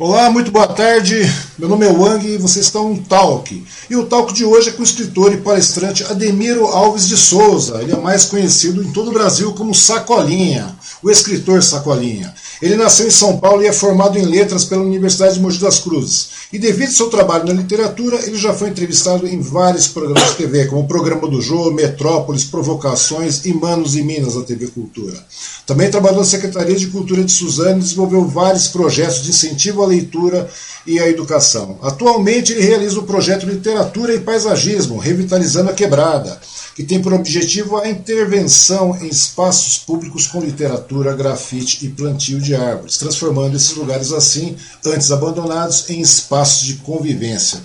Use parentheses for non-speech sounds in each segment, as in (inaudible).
Olá, muito boa tarde. Meu nome é Wang e vocês estão no Talk. E o Talk de hoje é com o escritor e palestrante Ademiro Alves de Souza. Ele é mais conhecido em todo o Brasil como Sacolinha, o escritor Sacolinha. Ele nasceu em São Paulo e é formado em letras pela Universidade de Mogi das Cruzes. E devido ao seu trabalho na literatura, ele já foi entrevistado em vários programas de TV, como o Programa do Jô, Metrópolis, Provocações e Manos e Minas da TV Cultura. Também trabalhou na Secretaria de Cultura de Suzano e desenvolveu vários projetos de incentivo à leitura e à educação. Atualmente ele realiza o projeto Literatura e Paisagismo, Revitalizando a Quebrada, que tem por objetivo a intervenção em espaços públicos com literatura, grafite e plantio de árvores, transformando esses lugares assim, antes abandonados, em espaços de convivência.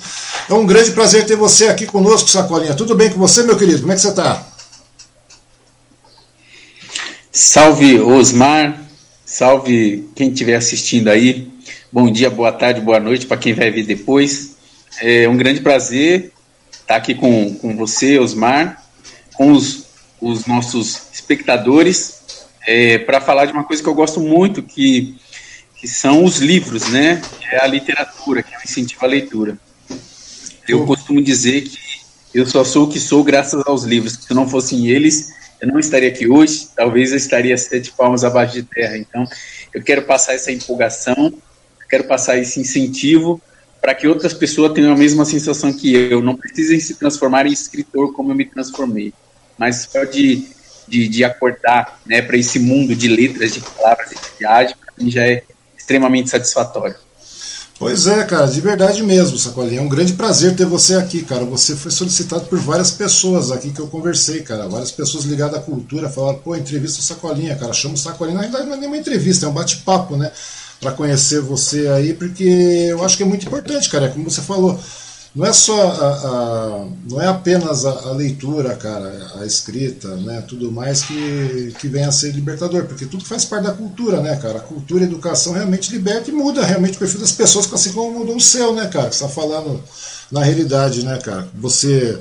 É um grande prazer ter você aqui conosco, Sacolinha. Tudo bem com você, meu querido? Como é que você está? Salve Osmar, salve quem estiver assistindo aí. Bom dia, boa tarde, boa noite para quem vai vir depois. É um grande prazer estar aqui com, com você, Osmar, com os, os nossos espectadores, é, para falar de uma coisa que eu gosto muito, que, que são os livros, né? É a literatura, que é o incentivo à leitura. Eu costumo dizer que eu só sou o que sou graças aos livros, se não fossem eles, eu não estaria aqui hoje, talvez eu estaria sete palmas abaixo de terra. Então, eu quero passar essa empolgação, quero passar esse incentivo para que outras pessoas tenham a mesma sensação que eu, não precisem se transformar em escritor como eu me transformei, mas só de, de, de acordar né, para esse mundo de letras, de palavras e de viagem, para mim já é extremamente satisfatório. Pois é, cara, de verdade mesmo, Sacolinha. É um grande prazer ter você aqui, cara. Você foi solicitado por várias pessoas aqui que eu conversei, cara. Várias pessoas ligadas à cultura falaram, pô, entrevista o Sacolinha, cara. Chama o Sacolinha. Na verdade, não é nenhuma entrevista, é um bate-papo, né? Para conhecer você aí, porque eu acho que é muito importante, cara. É como você falou não é só a, a, não é apenas a, a, leitura, cara, a escrita, né, tudo mais que, que vem a ser libertador, porque tudo faz parte da cultura, né, cara? A cultura a educação realmente liberta e muda realmente o perfil das pessoas, assim como mudou o seu, né, cara? Está falando na realidade, né, cara? Você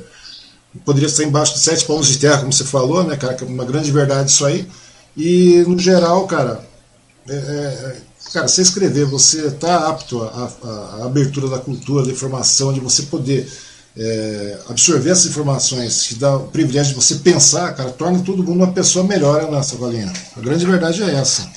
poderia estar embaixo de sete palmos de terra, como você falou, né, cara? Que é uma grande verdade isso aí. E no geral, cara, é, é Cara, você escrever, você está apto à, abertura da cultura, da informação, de você poder é, absorver essas informações, que dá o privilégio de você pensar, cara, torna todo mundo uma pessoa melhor, né, Sacolinha? A grande verdade é essa.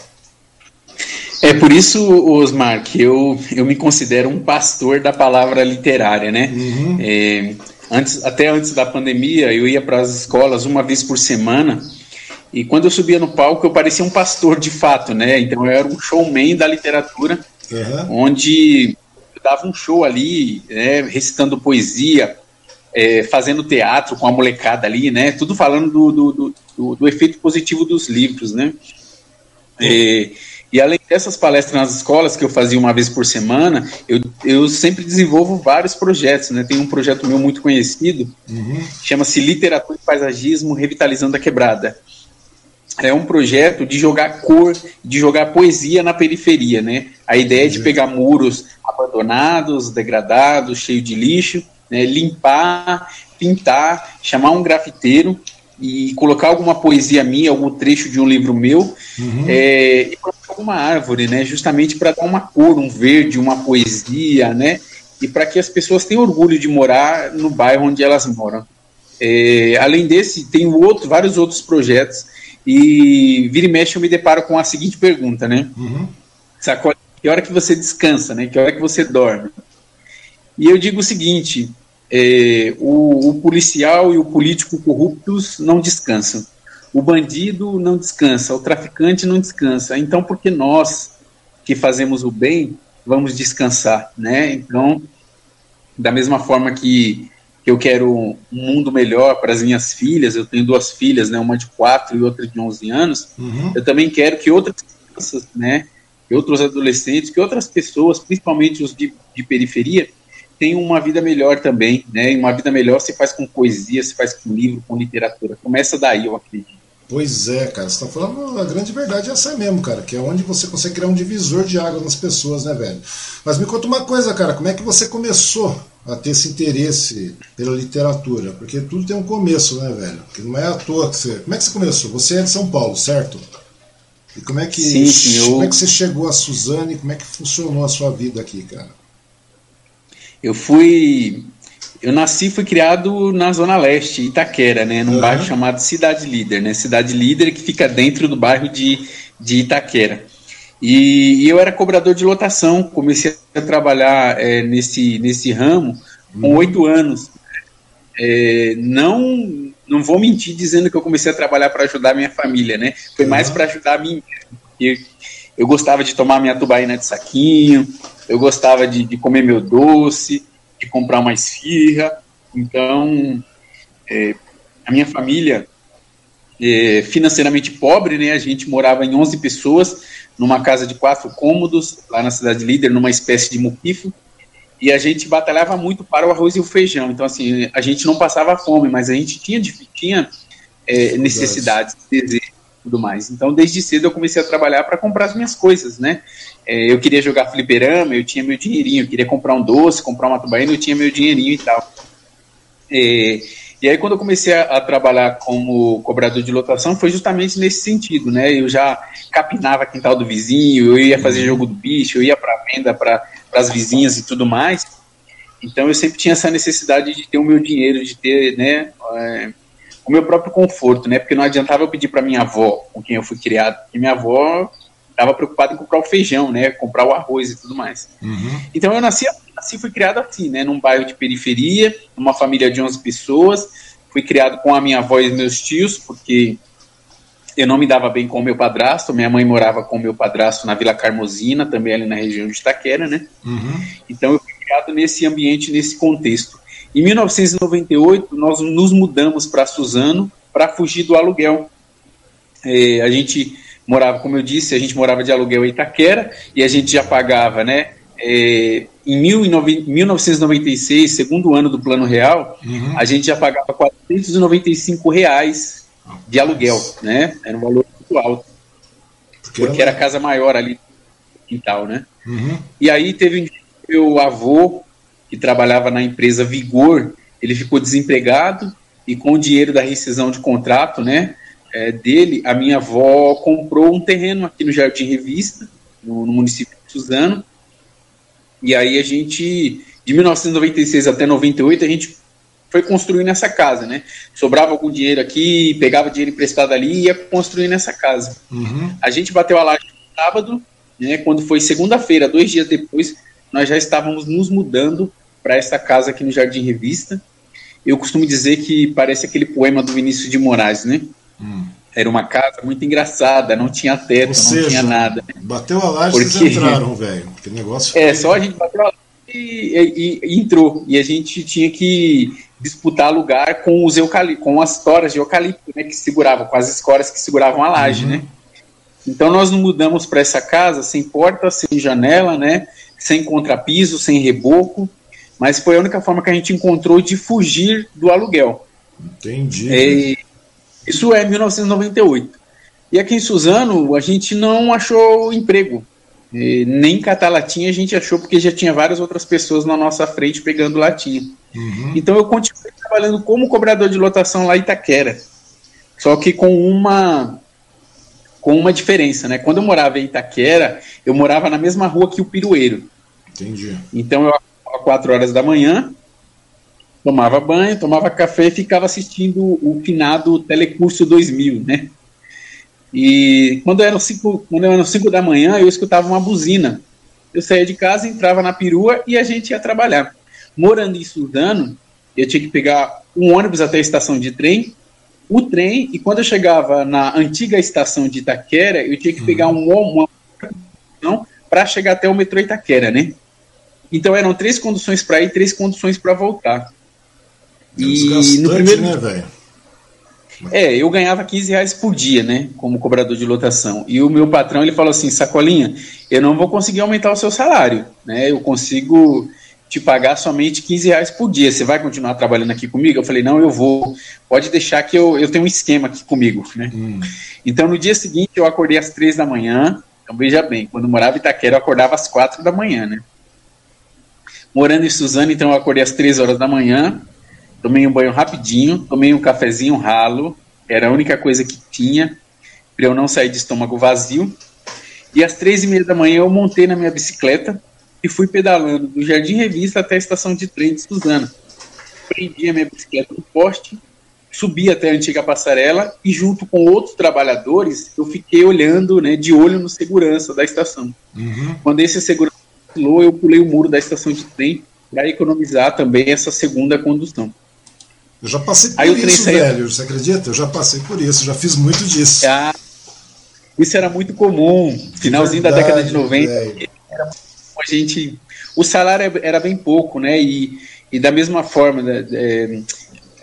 É por isso, Osmar, que eu, eu me considero um pastor da palavra literária, né? Uhum. É, antes, até antes da pandemia, eu ia para as escolas uma vez por semana e quando eu subia no palco, eu parecia um pastor de fato, né? Então eu era um showman da literatura, uhum. onde eu dava um show ali, né, recitando poesia, é, fazendo teatro com a molecada ali, né? Tudo falando do, do, do, do efeito positivo dos livros, né? É, e além dessas palestras nas escolas que eu fazia uma vez por semana, eu, eu sempre desenvolvo vários projetos, né? Tem um projeto meu muito conhecido, uhum. chama-se Literatura e Paisagismo Revitalizando a Quebrada é um projeto de jogar cor, de jogar poesia na periferia, né? A ideia é de pegar muros abandonados, degradados, cheios de lixo, né? limpar, pintar, chamar um grafiteiro e colocar alguma poesia minha, algum trecho de um livro meu uhum. é, e colocar alguma árvore, né? Justamente para dar uma cor, um verde, uma poesia, né? E para que as pessoas tenham orgulho de morar no bairro onde elas moram. É, além desse, tem outro, vários outros projetos e vira e mexe eu me deparo com a seguinte pergunta, né? Uhum. Que hora que você descansa, né? Que hora que você dorme? E eu digo o seguinte: é, o, o, policial e o político corruptos não descansam. O bandido não descansa, o traficante não descansa. Então, por que nós que fazemos o bem vamos descansar, né? Então, da mesma forma que eu quero um mundo melhor para as minhas filhas, eu tenho duas filhas, né, uma de 4 e outra de 11 anos, uhum. eu também quero que outras crianças, né, que outros adolescentes, que outras pessoas, principalmente os de, de periferia, tenham uma vida melhor também, né, e uma vida melhor se faz com poesia, se faz com livro, com literatura, começa daí, eu acredito. Pois é, cara, você tá falando a grande verdade é essa mesmo, cara, que é onde você consegue criar um divisor de água nas pessoas, né, velho? Mas me conta uma coisa, cara, como é que você começou a ter esse interesse pela literatura? Porque tudo tem um começo, né, velho? Que não é à toa que você. Como é que você começou? Você é de São Paulo, certo? E como é que, sim, sim, eu... como é que você chegou a Suzane? Como é que funcionou a sua vida aqui, cara? Eu fui. Eu nasci e fui criado na Zona Leste, Itaquera, né? Num uhum. bairro chamado Cidade Líder, né? Cidade Líder que fica dentro do bairro de, de Itaquera. E, e eu era cobrador de lotação, comecei a trabalhar é, nesse, nesse ramo com uhum. oito anos. É, não não vou mentir dizendo que eu comecei a trabalhar para ajudar minha família, né? Foi uhum. mais para ajudar a mim. Eu, eu gostava de tomar minha tubaína de saquinho, eu gostava de, de comer meu doce, de comprar uma esfirra. Então, é, a minha família, é, financeiramente pobre, né? A gente morava em 11 pessoas, numa casa de quatro cômodos, lá na cidade líder, numa espécie de muquifo e a gente batalhava muito para o arroz e o feijão. Então, assim, a gente não passava fome, mas a gente tinha, tinha é, necessidades, desejos e tudo mais. Então, desde cedo eu comecei a trabalhar para comprar as minhas coisas, né? É, eu queria jogar fliperama, eu tinha meu dinheirinho. Eu queria comprar um doce, comprar uma tubaína, eu tinha meu dinheirinho e tal. É, e aí, quando eu comecei a, a, trabalhar como cobrador de lotação, foi justamente nesse sentido, né? Eu já capinava quintal do vizinho, eu ia fazer jogo do bicho, eu ia para venda para as vizinhas e tudo mais. Então, eu sempre tinha essa necessidade de ter o meu dinheiro, de ter, né? É, o meu próprio conforto, né? Porque não adiantava eu pedir para minha avó, com quem eu fui criado, porque minha avó estava preocupada em comprar o feijão, né? Comprar o arroz e tudo mais. Uhum. Então, eu nasci assim fui criado assim, né, num bairro de periferia, numa família de 11 pessoas. Fui criado com a minha avó e meus tios, porque eu não me dava bem com o meu padrasto. Minha mãe morava com o meu padrasto na Vila Carmosina, também ali na região de Itaquera, né? Uhum. Então eu fui criado nesse ambiente, nesse contexto. Em 1998, nós nos mudamos para Suzano para fugir do aluguel. É, a gente morava, como eu disse, a gente morava de aluguel em Itaquera e a gente já pagava, né? É, em 1996, segundo ano do Plano Real, uhum. a gente já pagava 495 reais de aluguel, né? Era um valor muito alto. Porque, porque era casa maior ali e tal, né? Uhum. E aí teve um meu avô, que trabalhava na empresa Vigor, ele ficou desempregado e com o dinheiro da rescisão de contrato, né, é, dele, a minha avó comprou um terreno aqui no Jardim Revista, no, no município de Suzano, e aí a gente, de 1996 até 98, a gente foi construindo essa casa, né? Sobrava algum dinheiro aqui, pegava dinheiro emprestado ali e ia construindo essa casa. Uhum. A gente bateu a laje no sábado, né? Quando foi segunda-feira, dois dias depois, nós já estávamos nos mudando para essa casa aqui no Jardim Revista. Eu costumo dizer que parece aquele poema do Vinícius de Moraes, né? Hum. Era uma casa muito engraçada, não tinha teto, seja, não tinha nada. Bateu a laje Porque... vocês entraram, velho. Que negócio É, só a gente bateu a laje e, e, e, entrou. E a gente tinha que disputar lugar com os eucalipto, com as toras de eucalipto, né, que seguravam, com as escoras que seguravam a laje, uhum. né? Então nós nos mudamos para essa casa sem porta, sem janela, né? Sem contrapiso, sem reboco, mas foi a única forma que a gente encontrou de fugir do aluguel. Entendi. É, isso é 1998. E aqui em Suzano, a gente não achou emprego. E nem catar latinha a gente achou, porque já tinha várias outras pessoas na nossa frente pegando latinha. Uhum. Então eu continuei trabalhando como cobrador de lotação lá em Itaquera. Só que com uma com uma diferença, né? Quando eu morava em Itaquera, eu morava na mesma rua que o Pirueiro. Entendi. Então eu às 4 horas da manhã, tomava banho, tomava café e ficava assistindo o finado Telecurso 2000, né? E quando eram 5 quando eram cinco da manhã, eu escutava uma buzina. Eu saía de casa, entrava na perua e a gente ia trabalhar. Morando em Sudano, eu tinha que pegar um ônibus até a estação de trem, o trem, e quando eu chegava na antiga estação de Itaquera, eu tinha que pegar um uma para chegar até o metrô Itaquera, né? Então eram três conduções para ir, três conduções para voltar. É e no primeiro. Né, velho? É, eu ganhava 15 reais por dia, né, como cobrador de lotação. E o meu patrão, ele falou assim, Sacolinha, eu não vou conseguir aumentar o seu salário, né, eu consigo te pagar somente 15 reais por dia, você vai continuar trabalhando aqui comigo? Eu falei, não, eu vou, pode deixar que eu, eu tenho um esquema aqui comigo, né. Hum. Então, no dia seguinte, eu acordei às 3 da manhã, então veja bem, quando morava em Itaquera, eu acordava às 4 da manhã, né. Morando em Suzano, então eu acordei às 3 horas da manhã, tomei um banho rapidinho, tomei um cafezinho ralo, era a única coisa que tinha. para eu não sair de estômago vazio. E às três e meia da manhã eu montei na minha bicicleta e fui pedalando do Jardim Revista até a estação de trem de Suzana. Prendi a minha bicicleta no poste, subi até a antiga passarela e junto com outros trabalhadores eu fiquei olhando, né, de olho no segurança da estação. Uhum. Quando esse segurança pulou, eu pulei o muro da estação de trem para economizar também essa segunda condução. Eu já passei por isso, velho. Você acredita? Eu já passei por isso, já fiz muito disso. Ah, isso era muito comum. Finalzinho Verdade, da década de 90. Velho. Era a gente. O salário era bem pouco, né? E, e da mesma forma, né, é,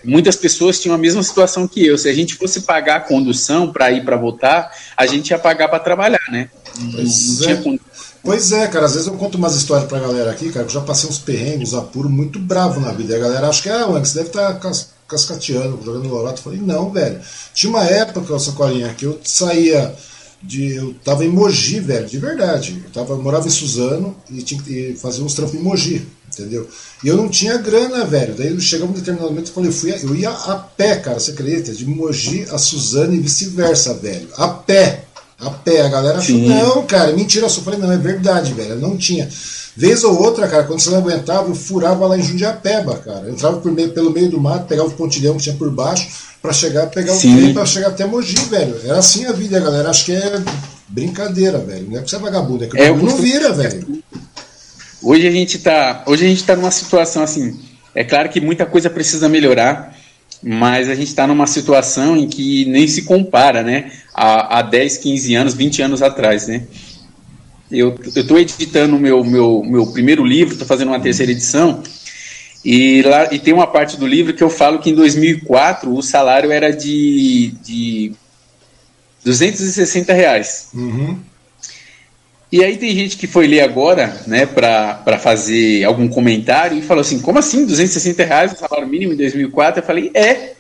muitas pessoas tinham a mesma situação que eu. Se a gente fosse pagar a condução para ir para voltar, a gente ia pagar para trabalhar, né? Pois não, não é. Pois é, cara, às vezes eu conto umas histórias pra galera aqui, cara, que eu já passei uns perrengues, apuros muito bravo na vida. E a galera acha que, ah, mano, você deve estar tá cas cascateando, jogando lorato. Eu falei, não, velho. Tinha uma época, Sacolinha, que eu saía de. Eu tava em Mogi, velho, de verdade. Eu, tava, eu morava em Suzano e tinha que fazer uns trampos em Mogi, entendeu? E eu não tinha grana, velho. Daí chegava um determinado momento e falei, eu, fui, eu ia a pé, cara, você acredita? De Mogi a Suzano e vice-versa, velho. A pé. A pé, a galera achou, Sim. não, cara, mentira, eu só falei, não, é verdade, velho, não tinha. Vez ou outra, cara, quando você não aguentava, eu furava lá em Jundiapeba, cara. Eu entrava meio, pelo meio do mato, pegava o pontilhão que tinha por baixo, para chegar, pegar o trem para chegar até Mogi, velho. Era assim a vida, galera. Acho que é brincadeira, velho. Não é que você é vagabundo, é que é, não vira, velho. Hoje a gente tá, hoje a gente tá numa situação assim, é claro que muita coisa precisa melhorar, mas a gente está numa situação em que nem se compara, né? Há, há 10, 15 anos, 20 anos atrás, né? Eu estou editando meu, meu, meu primeiro livro, estou fazendo uma terceira edição, e, lá, e tem uma parte do livro que eu falo que em 2004 o salário era de, de 260 reais. Uhum. E aí tem gente que foi ler agora, né, para fazer algum comentário e falou assim, como assim, 260 reais o salário mínimo em 2004? Eu falei, é,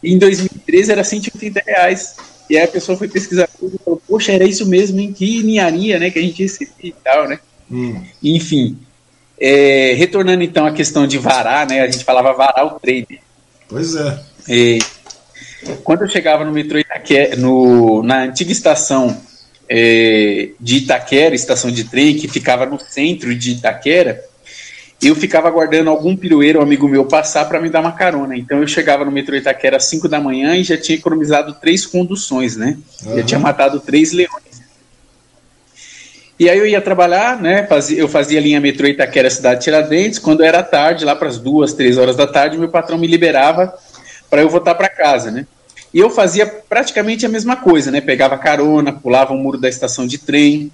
em 2013 era 180 reais. E aí a pessoa foi pesquisar tudo e falou, poxa, era isso mesmo, em que ninharia, né, que a gente recebia e tal, né. Hum. Enfim, é, retornando então à questão de varar, né, a gente falava varar o trade. Pois é. é quando eu chegava no metrô Itaquera, no, na antiga estação é, de Itaquera, estação de trem, que ficava no centro de Itaquera, eu ficava aguardando algum pirueiro, um amigo meu, passar para me dar uma carona. Então eu chegava no metrô Itaquera às 5 da manhã e já tinha economizado três conduções, né? Uhum. Já tinha matado três leões. E aí eu ia trabalhar, né? Fazia, eu fazia a linha metrô Itaquera Cidade Tiradentes. Quando era tarde, lá para as duas, três horas da tarde, meu patrão me liberava para eu voltar para casa, né? E eu fazia praticamente a mesma coisa, né? Pegava carona, pulava o um muro da estação de trem.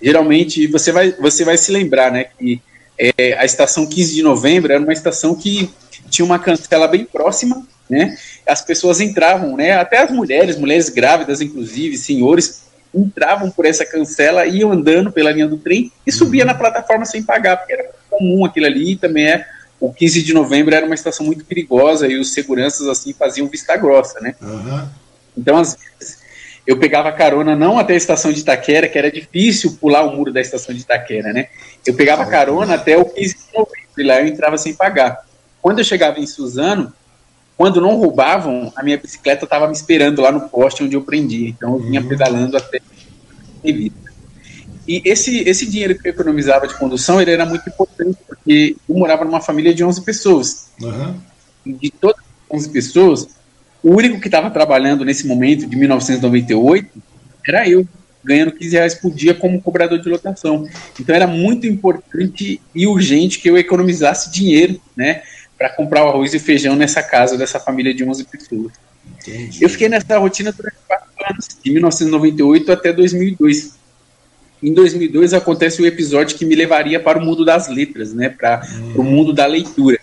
Geralmente, você vai, você vai se lembrar, né? Que é, a estação 15 de novembro era uma estação que tinha uma cancela bem próxima, né? As pessoas entravam, né? Até as mulheres, mulheres grávidas, inclusive, senhores, entravam por essa cancela, iam andando pela linha do trem e subia na plataforma sem pagar, porque era comum aquilo ali e também é o 15 de novembro era uma estação muito perigosa e os seguranças assim faziam vista grossa, né? Uhum. Então, às vezes, eu pegava carona não até a estação de Itaquera, que era difícil pular o muro da estação de Itaquera, né? Eu pegava carona até o 15 de novembro e lá eu entrava sem pagar. Quando eu chegava em Suzano, quando não roubavam, a minha bicicleta estava me esperando lá no poste onde eu prendia. Então eu vinha uhum. pedalando até. E esse, esse dinheiro que eu economizava de condução, ele era muito importante, porque eu morava numa família de 11 pessoas. Uhum. De todas as 11 pessoas, o único que estava trabalhando nesse momento, de 1998, era eu, ganhando 15 reais por dia como cobrador de lotação. Então era muito importante e urgente que eu economizasse dinheiro, né, para comprar o arroz e feijão nessa casa dessa família de 11 pessoas. Entendi. Eu fiquei nessa rotina durante quatro anos, de 1998 até 2002 em 2002 acontece o episódio que me levaria para o mundo das letras, né, para hum. o mundo da leitura.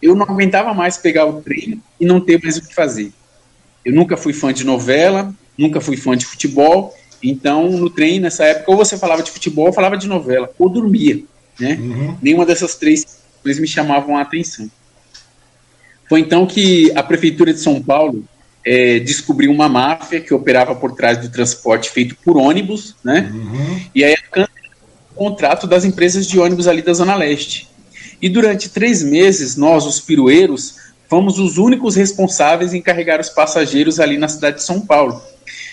Eu não aguentava mais pegar o trem e não ter mais o que fazer. Eu nunca fui fã de novela, nunca fui fã de futebol, então no trem nessa época ou você falava de futebol ou falava de novela, ou dormia, né? Uhum. Nenhuma dessas três coisas me chamavam a atenção. Foi então que a prefeitura de São Paulo é, descobriu uma máfia que operava por trás do transporte feito por ônibus, né? Uhum. E aí o contrato das empresas de ônibus ali da Zona Leste. E durante três meses, nós, os pirueiros, fomos os únicos responsáveis em carregar os passageiros ali na cidade de São Paulo.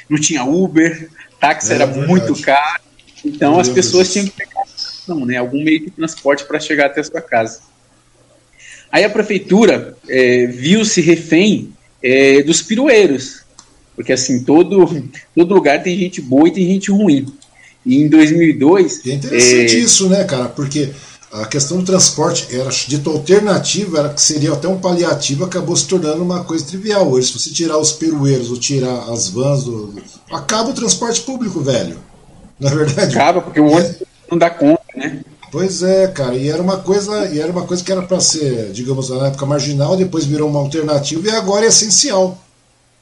não tinha Uber, táxi é, era verdade. muito caro, então as pessoas tinham que pegar não, né, algum meio de transporte para chegar até a sua casa. Aí a prefeitura é, viu-se refém é, dos pirueiros, porque assim, todo, todo lugar tem gente boa e tem gente ruim. E em 2002... E é interessante é... isso, né, cara, porque a questão do transporte era dito alternativa, era que seria até um paliativo, acabou se tornando uma coisa trivial. Hoje, se você tirar os perueiros ou tirar as vans, do, acaba o transporte público, velho. Na é verdade. Acaba, porque o ônibus não dá conta, né? Pois é, cara, e era uma coisa, e era uma coisa que era para ser, digamos, na época marginal, depois virou uma alternativa e agora é essencial.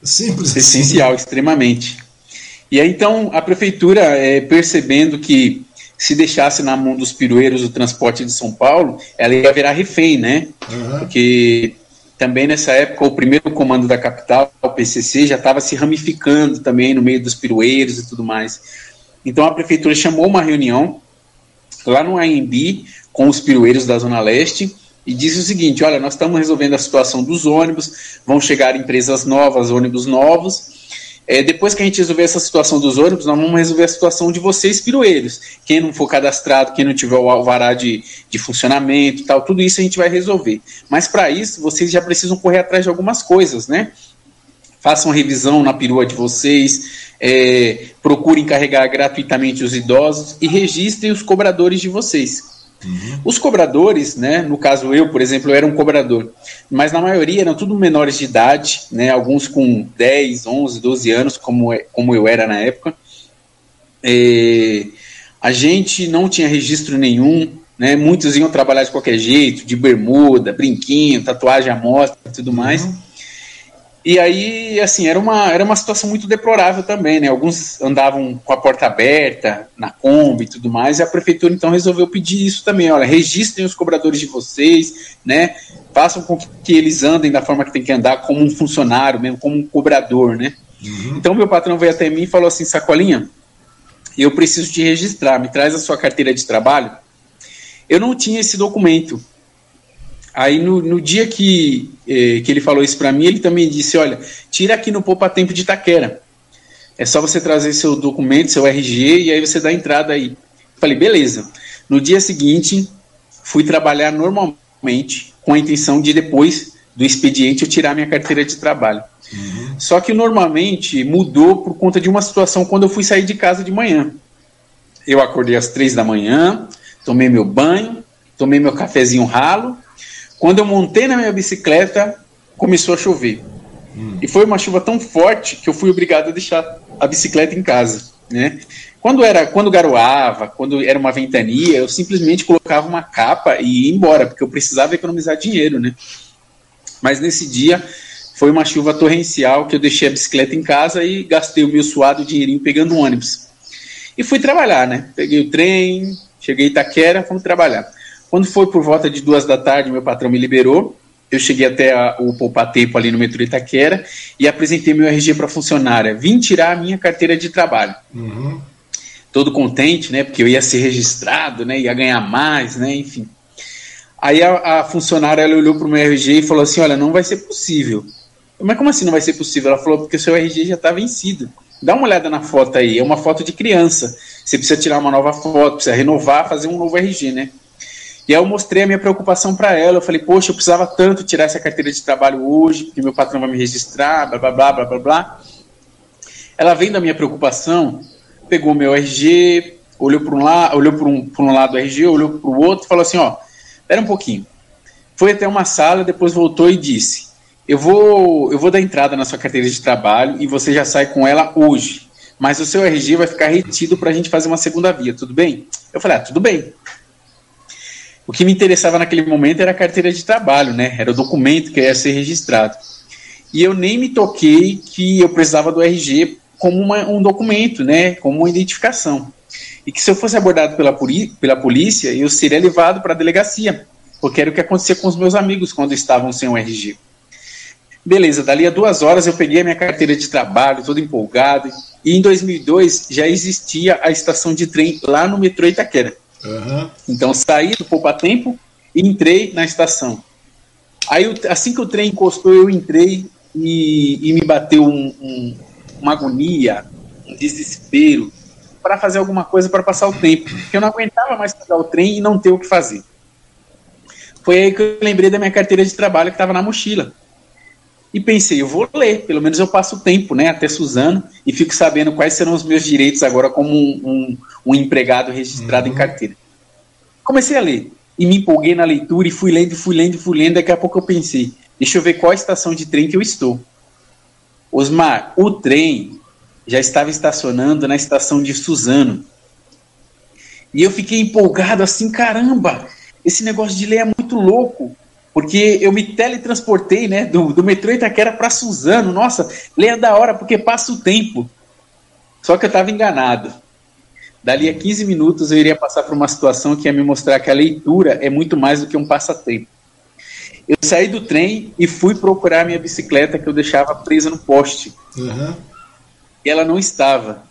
Simples assim. Essencial, extremamente. E aí então a prefeitura, é, percebendo que se deixasse na mão dos pirueiros o transporte de São Paulo, ela ia virar refém, né? Uhum. Porque também nessa época o primeiro comando da capital, o PCC, já estava se ramificando também no meio dos pirueiros e tudo mais. Então a prefeitura chamou uma reunião lá no AMB com os pirueiros da Zona Leste e disse o seguinte: olha, nós estamos resolvendo a situação dos ônibus, vão chegar empresas novas, ônibus novos, é, depois que a gente resolver essa situação dos ônibus, nós vamos resolver a situação de vocês, pirueiros. Quem não for cadastrado, quem não tiver o alvará de, de funcionamento tal, tudo isso a gente vai resolver. Mas para isso, vocês já precisam correr atrás de algumas coisas, né? Façam revisão na perua de vocês, é, procurem carregar gratuitamente os idosos e registrem os cobradores de vocês. Uhum. Os cobradores, né, no caso eu, por exemplo, eu era um cobrador, mas na maioria eram tudo menores de idade, né, alguns com 10, 11, 12 anos, como, é, como eu era na época. É, a gente não tinha registro nenhum, né, muitos iam trabalhar de qualquer jeito, de bermuda, brinquinho, tatuagem à mostra e tudo mais. Uhum. E aí, assim, era uma, era uma situação muito deplorável também, né? Alguns andavam com a porta aberta, na Kombi e tudo mais, e a prefeitura então resolveu pedir isso também. Olha, registrem os cobradores de vocês, né? Façam com que eles andem da forma que tem que andar, como um funcionário mesmo, como um cobrador, né? Uhum. Então meu patrão veio até mim e falou assim, Sacolinha, eu preciso te registrar, me traz a sua carteira de trabalho. Eu não tinha esse documento, Aí no, no dia que, eh, que ele falou isso para mim, ele também disse: olha, tira aqui no Poupa Tempo de Itaquera. É só você trazer seu documento, seu RG, e aí você dá entrada aí. Falei, beleza. No dia seguinte, fui trabalhar normalmente, com a intenção de depois do expediente eu tirar minha carteira de trabalho. Uhum. Só que normalmente mudou por conta de uma situação quando eu fui sair de casa de manhã. Eu acordei às três da manhã, tomei meu banho, tomei meu cafezinho ralo, quando eu montei na minha bicicleta, começou a chover. Hum. E foi uma chuva tão forte que eu fui obrigado a deixar a bicicleta em casa, né? Quando era, quando garoava, quando era uma ventania, eu simplesmente colocava uma capa e ia embora, porque eu precisava economizar dinheiro, né? Mas nesse dia foi uma chuva torrencial que eu deixei a bicicleta em casa e gastei o meu suado dinheirinho pegando um ônibus. E fui trabalhar, né? Peguei o trem, cheguei em Itaquera, fomos trabalhar. Quando foi por volta de duas da tarde, meu patrão me liberou. Eu cheguei até a, o Poupa Tempo ali no metrô Itaquera e apresentei meu RG para a funcionária. Vim tirar a minha carteira de trabalho. Uhum. Todo contente, né? Porque eu ia ser registrado, né? Ia ganhar mais, né? Enfim. Aí a, a funcionária ela olhou para o meu RG e falou assim: Olha, não vai ser possível. Mas como assim não vai ser possível? Ela falou: Porque o seu RG já está vencido. Dá uma olhada na foto aí, é uma foto de criança. Você precisa tirar uma nova foto, precisa renovar, fazer um novo RG, né? E aí eu mostrei a minha preocupação para ela. Eu falei, poxa, eu precisava tanto tirar essa carteira de trabalho hoje, porque meu patrão vai me registrar, blá blá blá blá blá blá. Ela vendo a minha preocupação, pegou meu RG, olhou para um lado, olhou um, um lado do RG, olhou para o outro, falou assim, ó, espera um pouquinho. Foi até uma sala, depois voltou e disse: eu vou, eu vou dar entrada na sua carteira de trabalho e você já sai com ela hoje. Mas o seu RG vai ficar retido para a gente fazer uma segunda via, tudo bem? Eu falei, ah, tudo bem. O que me interessava naquele momento era a carteira de trabalho, né? Era o documento que ia ser registrado. E eu nem me toquei que eu precisava do RG como uma, um documento, né? Como uma identificação. E que se eu fosse abordado pela, pela polícia, eu seria levado para a delegacia, porque era o que acontecia com os meus amigos quando estavam sem o RG. Beleza, dali a duas horas eu peguei a minha carteira de trabalho, todo empolgado, e em 2002 já existia a estação de trem lá no metrô Itaquera. Uhum. Então saí do poupa tempo e entrei na estação. Aí assim que o trem encostou, eu entrei e, e me bateu um, um, uma agonia, um desespero para fazer alguma coisa para passar o tempo, porque eu não aguentava mais pegar o trem e não ter o que fazer. Foi aí que eu lembrei da minha carteira de trabalho que estava na mochila. E pensei, eu vou ler, pelo menos eu passo o tempo, né, até Suzano, e fico sabendo quais serão os meus direitos agora como um, um, um empregado registrado uhum. em carteira. Comecei a ler, e me empolguei na leitura, e fui lendo, fui lendo, fui lendo, daqui a pouco eu pensei, deixa eu ver qual estação de trem que eu estou. Osmar, o trem já estava estacionando na estação de Suzano. E eu fiquei empolgado assim, caramba, esse negócio de ler é muito louco porque eu me teletransportei, né, do, do metrô Itaquera para Suzano. Nossa, leia da hora, porque passa o tempo. Só que eu estava enganado. Dali a 15 minutos eu iria passar por uma situação que ia me mostrar que a leitura é muito mais do que um passatempo. Eu saí do trem e fui procurar minha bicicleta que eu deixava presa no poste. Uhum. E ela não estava.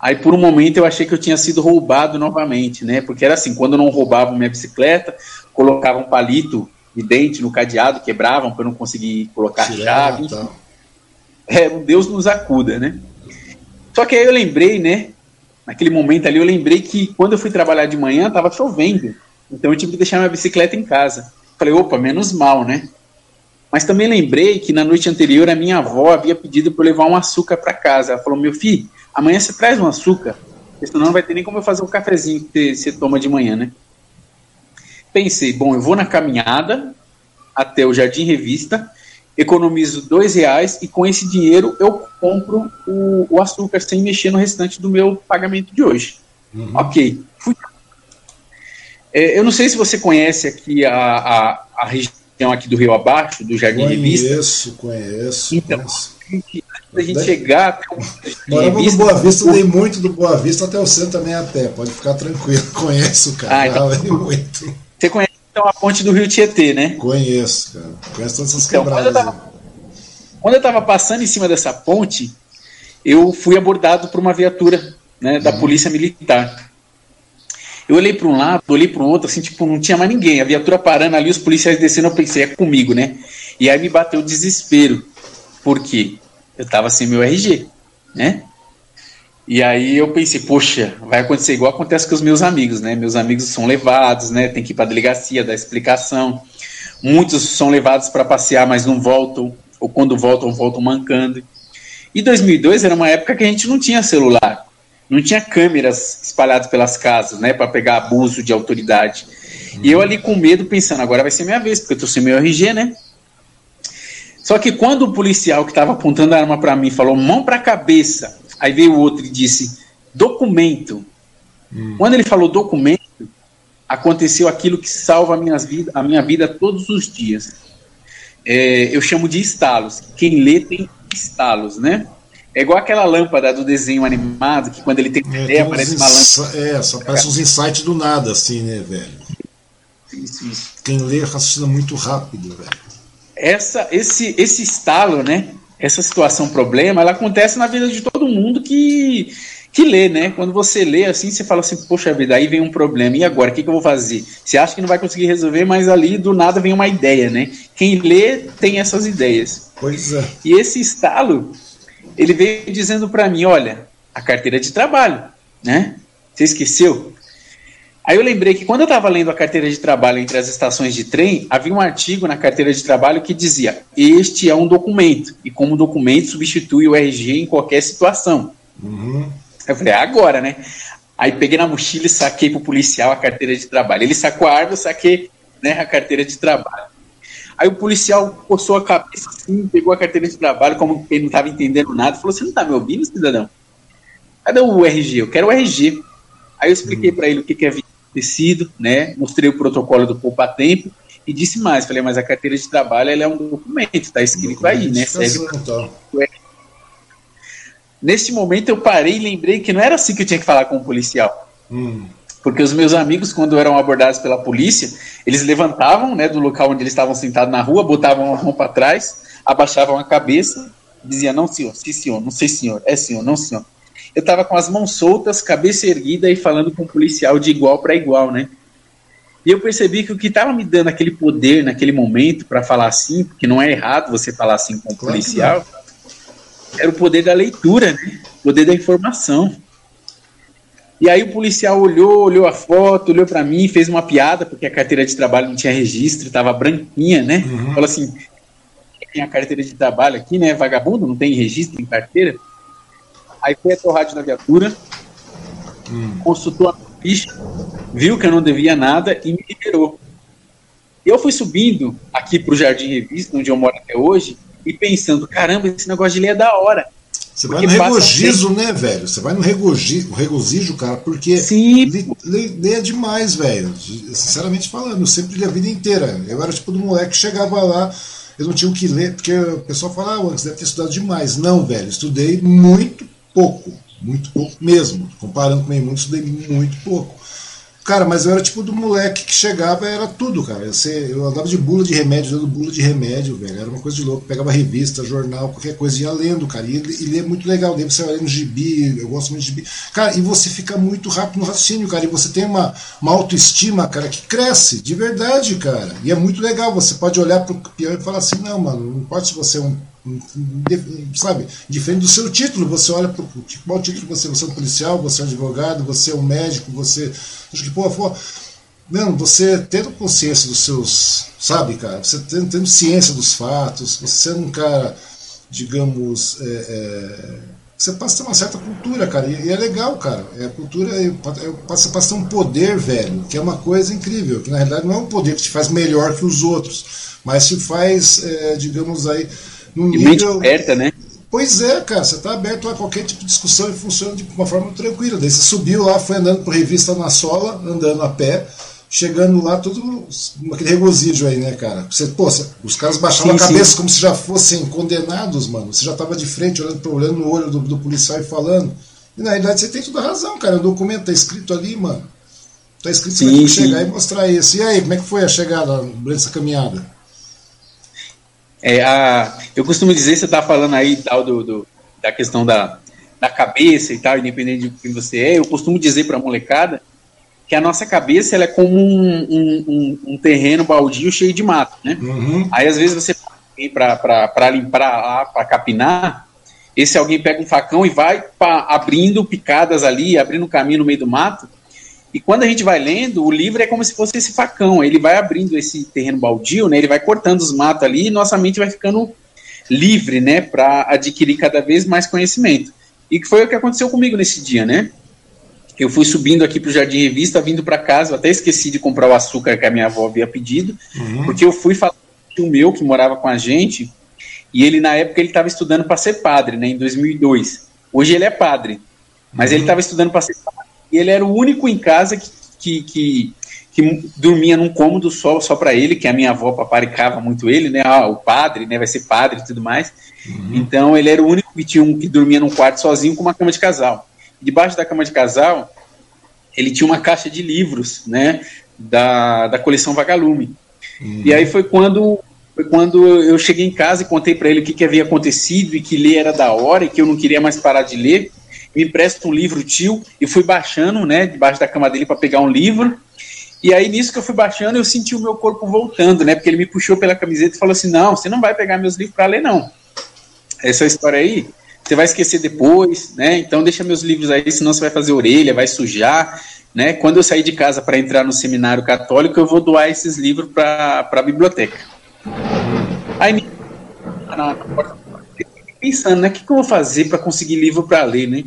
Aí por um momento eu achei que eu tinha sido roubado novamente, né? Porque era assim, quando não roubavam minha bicicleta, colocavam um palito de dente no cadeado, quebravam para não conseguir colocar Tirar, chave. Tá. É, um Deus nos acuda, né? Só que aí eu lembrei, né? Naquele momento ali, eu lembrei que quando eu fui trabalhar de manhã, estava chovendo. Então eu tive que deixar minha bicicleta em casa. Falei, opa, menos mal, né? Mas também lembrei que na noite anterior a minha avó havia pedido para eu levar um açúcar para casa. Ela falou: meu filho, amanhã você traz um açúcar, senão não vai ter nem como eu fazer o cafezinho que você toma de manhã, né? Pensei, bom, eu vou na caminhada até o Jardim Revista, economizo dois reais e com esse dinheiro eu compro o, o açúcar sem mexer no restante do meu pagamento de hoje. Uhum. Ok, fui. É, eu não sei se você conhece aqui a, a, a, região aqui do Rio Abaixo, do Jardim conheço, Revista. Conheço, conheço. Então, conheço. a gente chegar até o Morava no Boa Vista, dei muito do Boa Vista até o centro também a pé, pode ficar tranquilo, (laughs) conheço, cara, ah, então, muito. Você conhece então a ponte do Rio Tietê, né? Conheço, cara. Conheço todas essas então, quebradas. Quando eu, tava, quando eu tava passando em cima dessa ponte, eu fui abordado por uma viatura né, da uhum. Polícia Militar. Eu olhei para um lado, olhei para o outro, assim, tipo, não tinha mais ninguém. A viatura parando ali, os policiais descendo, eu pensei, é comigo, né? E aí me bateu o desespero. Por quê? Eu tava sem meu RG, né? E aí eu pensei, poxa, vai acontecer igual acontece com os meus amigos, né? Meus amigos são levados, né? Tem que ir para a delegacia dar explicação. Muitos são levados para passear, mas não voltam, ou quando voltam, voltam mancando. E 2002 era uma época que a gente não tinha celular, não tinha câmeras espalhadas pelas casas, né, para pegar abuso de autoridade. E eu ali com medo pensando, agora vai ser minha vez, porque eu tô sem meu RG, né? Só que quando o policial que estava apontando a arma para mim falou mão para a cabeça, Aí veio o outro e disse documento. Hum. Quando ele falou documento, aconteceu aquilo que salva a, minhas vida, a minha vida todos os dias. É, eu chamo de estalos. Quem lê tem estalos, né? É igual aquela lâmpada do desenho animado, que quando ele tem é, ideia, aparece uma lâmpada. É, só aparece uns insights do nada, assim, né, velho? Isso, isso. Quem lê raciocina muito rápido, velho. Essa, esse, esse estalo, né? Essa situação problema, ela acontece na vida de todo mundo que, que lê, né? Quando você lê assim, você fala assim, poxa vida, aí vem um problema, e agora, o que, que eu vou fazer? Você acha que não vai conseguir resolver, mas ali do nada vem uma ideia, né? Quem lê tem essas ideias. Pois é. E esse estalo, ele veio dizendo para mim, olha, a carteira de trabalho, né? Você esqueceu? Aí eu lembrei que quando eu estava lendo a carteira de trabalho entre as estações de trem, havia um artigo na carteira de trabalho que dizia: Este é um documento, e como documento substitui o RG em qualquer situação. Uhum. Eu falei: é agora, né? Aí peguei na mochila e saquei pro policial a carteira de trabalho. Ele sacou a arma, eu saquei né, a carteira de trabalho. Aí o policial coçou a cabeça assim, pegou a carteira de trabalho, como ele não estava entendendo nada, falou: Você não está me ouvindo, cidadão? Cadê o RG? Eu quero o RG. Aí eu expliquei uhum. para ele o que, que é tecido, né? Mostrei o protocolo do Poupa Tempo e disse mais, falei, mas a carteira de trabalho ela é um documento, está escrito um aí, né? Serve então. Nesse momento eu parei e lembrei que não era assim que eu tinha que falar com o policial. Hum. Porque os meus amigos, quando eram abordados pela polícia, eles levantavam né, do local onde eles estavam sentados na rua, botavam a mão para trás, abaixavam a cabeça, diziam, não senhor, sim senhor, não sei senhor, é senhor, não senhor eu estava com as mãos soltas, cabeça erguida e falando com o policial de igual para igual, né? E eu percebi que o que estava me dando aquele poder naquele momento para falar assim, porque não é errado você falar assim com o policial, era o poder da leitura, né? O poder da informação. E aí o policial olhou, olhou a foto, olhou para mim, fez uma piada, porque a carteira de trabalho não tinha registro, estava branquinha, né? Uhum. Falou assim: tem a carteira de trabalho aqui, né? Vagabundo, não tem registro em carteira. Aí foi até o rádio da viatura, hum. consultou a ficha, viu que eu não devia nada e me liberou. Eu fui subindo aqui para o Jardim Revista, onde eu moro até hoje, e pensando: caramba, esse negócio de ler é da hora. Você vai no regozijo, né, velho? Você vai no regozijo, regozijo cara, porque lê, é demais, velho. Sinceramente falando, eu sempre li a vida inteira. Eu era tipo do moleque que chegava lá, eu não tinha o que ler, porque o pessoal fala, ah, você deve ter estudado demais. Não, velho, estudei muito pouco. Muito pouco mesmo. Comparando com o mundo, estudei muito pouco. Cara, mas eu era tipo do moleque que chegava era tudo, cara. Eu, andava de bula de remédio, dando bula de remédio, velho. Era uma coisa de louco. Pegava revista, jornal, qualquer coisa, ia lendo, cara. E, ler é muito legal. Daí você vai lendo gibi, eu gosto muito de gibi. Cara, e você fica muito rápido no raciocínio, cara. E você tem uma, uma autoestima, cara, que cresce, de verdade, cara. E é muito legal. Você pode olhar pro peão e falar assim: não, mano, não importa se você é um sabe, diferente do seu título, você olha para qual título você, você é um policial, você é um advogado, você é um médico, você, acho que pô, pô não, você tendo consciência dos seus, sabe, cara, você tendo, tendo ciência dos fatos, você sendo um cara, digamos, é, é, você passa a ter uma certa cultura, cara, e, e é legal, cara, é a cultura, é, passa, passa a ter um poder, velho, que é uma coisa incrível, que na realidade não é um poder que te faz melhor que os outros, mas te faz, é, digamos aí, num e nível. aberta, né? Pois é, cara, você está aberto a qualquer tipo de discussão e funciona de uma forma tranquila. Daí você subiu lá, foi andando por revista na sola, andando a pé, chegando lá, tudo aquele regozijo aí, né, cara? Você, pô, os caras baixavam sim, a cabeça sim. como se já fossem condenados, mano. Você já estava de frente, olhando, olhando no olho do, do, policial e falando. E na realidade você tem toda a razão, cara. O documento tá escrito ali, mano. Tá escrito, sim, você vai chegar e mostrar isso. E aí, como é que foi a chegada durante essa caminhada? É, a, eu costumo dizer, você está falando aí tal do, do, da questão da, da cabeça e tal, independente de quem você é, eu costumo dizer para a molecada que a nossa cabeça ela é como um, um, um, terreno baldio cheio de mato, né? Uhum. Aí às vezes você para limpar para capinar, esse alguém pega um facão e vai pra, abrindo picadas ali, abrindo um caminho no meio do mato, e quando a gente vai lendo, o livro é como se fosse esse facão, ele vai abrindo esse terreno baldio, né? Ele vai cortando os matos ali e nossa mente vai ficando livre, né, para adquirir cada vez mais conhecimento. E que foi o que aconteceu comigo nesse dia, né? Eu fui subindo aqui para o Jardim Revista, vindo para casa, até esqueci de comprar o açúcar que a minha avó havia pedido, uhum. porque eu fui falar com o meu que morava com a gente, e ele na época ele estava estudando para ser padre, né, em 2002. Hoje ele é padre, mas uhum. ele estava estudando para ser padre e ele era o único em casa que, que, que, que dormia num cômodo só, só para ele, que a minha avó paparicava muito ele, né? Ah, o padre, né? Vai ser padre e tudo mais. Uhum. Então ele era o único que tinha um, que dormia num quarto sozinho com uma cama de casal. Debaixo da cama de casal, ele tinha uma caixa de livros, né? Da, da coleção Vagalume. Uhum. E aí foi quando foi quando eu cheguei em casa e contei para ele o que, que havia acontecido e que ler era da hora e que eu não queria mais parar de ler me empresta um livro tio, e fui baixando, né, debaixo da cama dele para pegar um livro. E aí, nisso que eu fui baixando, eu senti o meu corpo voltando, né? Porque ele me puxou pela camiseta e falou assim: Não, você não vai pegar meus livros para ler, não. Essa história aí, você vai esquecer depois, né? Então, deixa meus livros aí, senão você vai fazer orelha, vai sujar, né? Quando eu sair de casa para entrar no seminário católico, eu vou doar esses livros para a biblioteca. Aí, na pensando, né? O que, que eu vou fazer para conseguir livro para ler, né?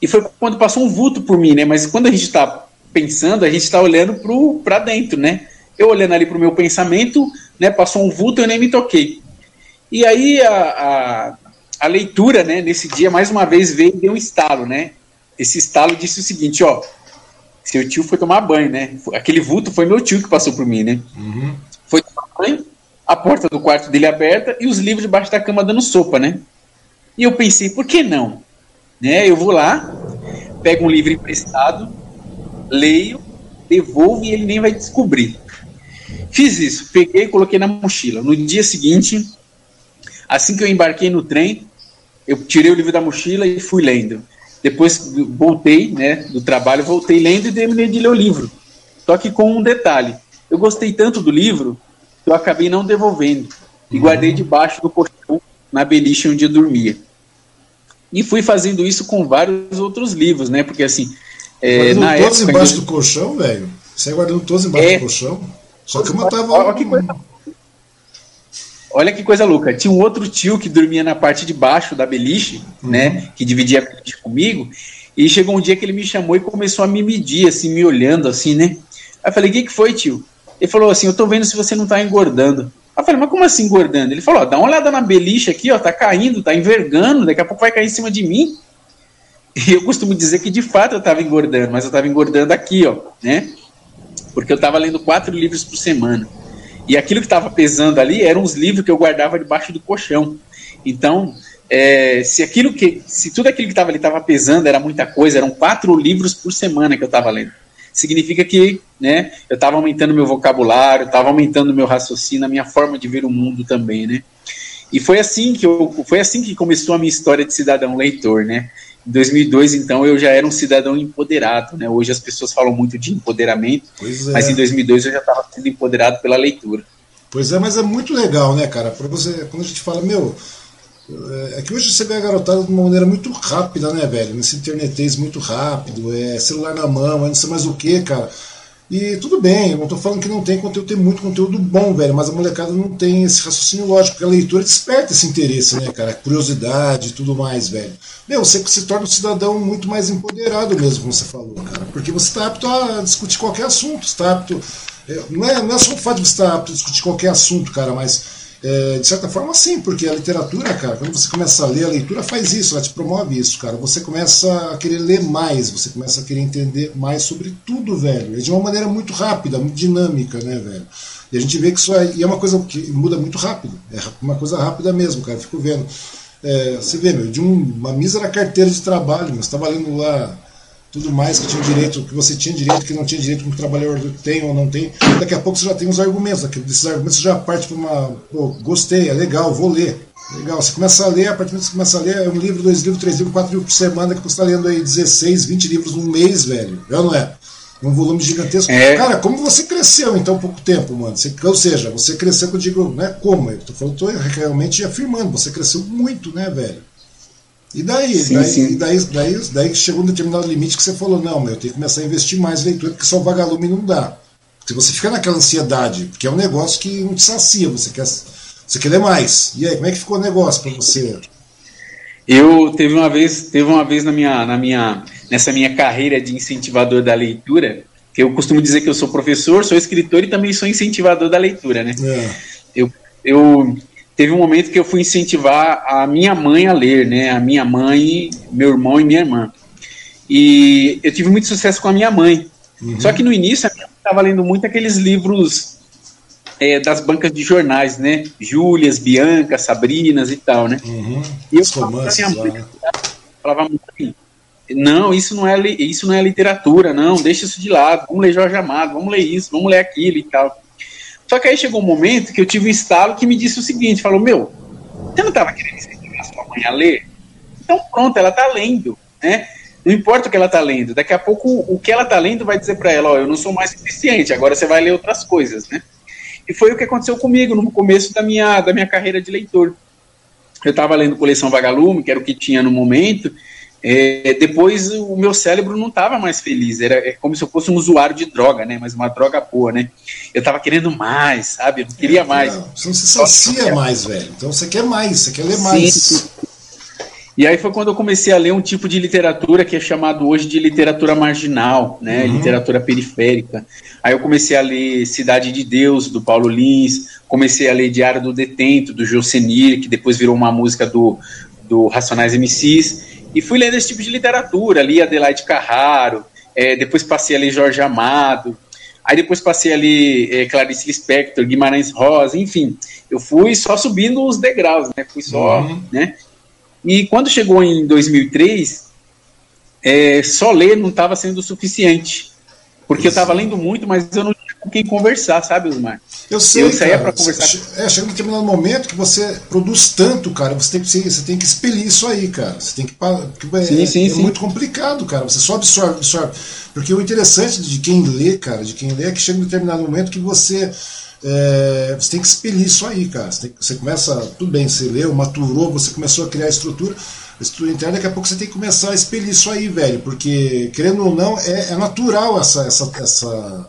E foi quando passou um vulto por mim, né? Mas quando a gente está pensando, a gente está olhando para dentro, né? Eu olhando ali para o meu pensamento, né? Passou um vulto e eu nem me toquei. E aí a, a, a, leitura, né? Nesse dia, mais uma vez, veio e deu um estalo, né? Esse estalo disse o seguinte, ó. Seu tio foi tomar banho, né? Aquele vulto foi meu tio que passou por mim, né? Uhum. Foi tomar banho, a porta do quarto dele aberta e os livros debaixo da cama dando sopa, né? E eu pensei, por que não? Né? Eu vou lá, pego um livro emprestado, leio, devolvo e ele nem vai descobrir. Fiz isso, peguei e coloquei na mochila. No dia seguinte, assim que eu embarquei no trem, eu tirei o livro da mochila e fui lendo. Depois voltei, né, do trabalho, voltei lendo e terminei de ler o livro. Só que com um detalhe. Eu gostei tanto do livro que eu acabei não devolvendo. E uhum. guardei debaixo do colchão na beliche onde eu dormia. E fui fazendo isso com vários outros livros, né? Porque assim. É, na todos época, embaixo do colchão, velho? Você guardando todos embaixo é, do colchão? Só que eu matava. Olha que, coisa, olha que coisa louca. Tinha um outro tio que dormia na parte de baixo da beliche, uhum. né? Que dividia a beliche comigo. E chegou um dia que ele me chamou e começou a me medir, assim, me olhando, assim, né? Aí eu falei, o que, que foi, tio? Ele falou assim, eu tô vendo se você não tá engordando. Aí eu falei, mas como assim engordando? Ele falou, ó, dá uma olhada na beliche aqui, ó, tá caindo, tá envergando, daqui a pouco vai cair em cima de mim. E eu costumo dizer que de fato eu estava engordando, mas eu estava engordando aqui, ó, né? Porque eu estava lendo quatro livros por semana. E aquilo que estava pesando ali eram os livros que eu guardava debaixo do colchão. Então, é, se aquilo que, se tudo aquilo que estava ali estava pesando era muita coisa, eram quatro livros por semana que eu estava lendo significa que né, eu estava aumentando meu vocabulário, estava aumentando meu raciocínio, a minha forma de ver o mundo também, né? E foi assim que eu, foi assim que começou a minha história de cidadão leitor, né? Em 2002, então, eu já era um cidadão empoderado, né? Hoje as pessoas falam muito de empoderamento, é. mas em 2002 eu já estava sendo empoderado pela leitura. Pois é, mas é muito legal, né, cara? Para você, quando a gente fala, meu, é, é que hoje você vê a garotada de uma maneira muito rápida, né, velho? Nesse internetês muito rápido, é celular na mão, não sei mais o que, cara. E tudo bem, eu não tô falando que não tem conteúdo, tem muito conteúdo bom, velho, mas a molecada não tem esse raciocínio lógico, porque a leitura desperta esse interesse, né, cara? Curiosidade e tudo mais, velho. Meu, você se torna um cidadão muito mais empoderado mesmo, como você falou, cara. Porque você está apto a discutir qualquer assunto, está apto. É, não, é, não é só o fato de você estar apto a discutir qualquer assunto, cara, mas é, de certa forma, sim, porque a literatura, cara, quando você começa a ler, a leitura faz isso, ela te promove isso, cara. Você começa a querer ler mais, você começa a querer entender mais sobre tudo, velho. E de uma maneira muito rápida, muito dinâmica, né, velho? E a gente vê que isso é, é uma coisa que muda muito rápido. É uma coisa rápida mesmo, cara. fico vendo. É, você vê, meu, de um, uma mísera carteira de trabalho, mas estava lendo lá tudo mais que tinha direito, que você tinha direito, que não tinha direito, que o trabalhador tem ou não tem. Daqui a pouco você já tem os argumentos, desses argumentos você já parte para uma. Pô, gostei, é legal, vou ler. Legal, você começa a ler, a partir do momento que você começa a ler, é um livro, dois livros, três livros, quatro livros por semana, que você está lendo aí 16, 20 livros num mês, velho. É ou não é? Um volume gigantesco. É. Cara, como você cresceu em tão pouco tempo, mano? Você, ou seja, você cresceu, que eu digo, né? Como? Eu tô falando, tô realmente afirmando, você cresceu muito, né, velho? E daí? Sim, daí, sim. daí, daí, daí chegou um determinado limite que você falou, não, meu, eu tenho que começar a investir mais em leitura, porque só o vagalume não dá. Se você fica naquela ansiedade, porque é um negócio que não te sacia, você quer, você quer ler mais. E aí, como é que ficou o negócio para você? Eu teve uma vez, teve uma vez na minha, na minha, nessa minha carreira de incentivador da leitura, que eu costumo dizer que eu sou professor, sou escritor e também sou incentivador da leitura, né? É. Eu, eu teve um momento que eu fui incentivar a minha mãe a ler, né? A minha mãe, meu irmão e minha irmã. E eu tive muito sucesso com a minha mãe. Uhum. Só que no início eu estava lendo muito aqueles livros é, das bancas de jornais, né? Júlias, Bianca, Sabrinas e tal, né? Uhum. E eu falava, minha mãe, né? falava muito não, isso não é isso não é literatura, não, deixa isso de lado, vamos ler Jorge Amado, vamos ler isso, vamos ler aquilo e tal. Só que aí chegou um momento que eu tive um estalo que me disse o seguinte: falou, meu, você não estava querendo incentivar sua mãe a ler? Então pronto, ela está lendo, né? Não importa o que ela está lendo, daqui a pouco o que ela está lendo vai dizer para ela: ó, eu não sou mais suficiente, agora você vai ler outras coisas, né? E foi o que aconteceu comigo no começo da minha, da minha carreira de leitor. Eu estava lendo Coleção Vagalume, que era o que tinha no momento, é, depois o meu cérebro não estava mais feliz, era é como se eu fosse um usuário de droga, né? Mas uma droga boa, né? Eu estava querendo mais, sabe? Eu não queria é, mais. Não, você não se sacia mais, velho. Então você quer mais, você quer ler mais. Sim. E aí foi quando eu comecei a ler um tipo de literatura que é chamado hoje de literatura marginal, né? Uhum. Literatura periférica. Aí eu comecei a ler Cidade de Deus, do Paulo Lins, comecei a ler Diário do Detento, do Josenir, que depois virou uma música do, do Racionais MCs. E fui lendo esse tipo de literatura, li Adelaide Carraro, é, depois passei ali Jorge Amado, aí depois passei ali é, Clarice Lispector, Guimarães Rosa, enfim, eu fui só subindo os degraus, né? Fui só, uhum. né? E quando chegou em 2003, é, só ler não estava sendo o suficiente, porque eu estava lendo muito, mas eu não com quem conversar, sabe, Osmar? Eu sei, eu saía para conversar. É, chega um determinado momento que você produz tanto, cara, você tem que, você tem que expelir isso aí, cara. Você tem que. É, sim, sim, é sim. muito complicado, cara. Você só absorve, absorve. Porque o interessante de quem lê, cara, de quem lê, é que chega um determinado momento que você é, você tem que expelir isso aí, cara. Você, tem, você, começa, tudo bem, você leu, maturou, você começou a criar estrutura, estrutura interna, daqui a pouco você tem que começar a expelir isso aí, velho, porque, querendo ou não, é, é natural essa, essa, essa,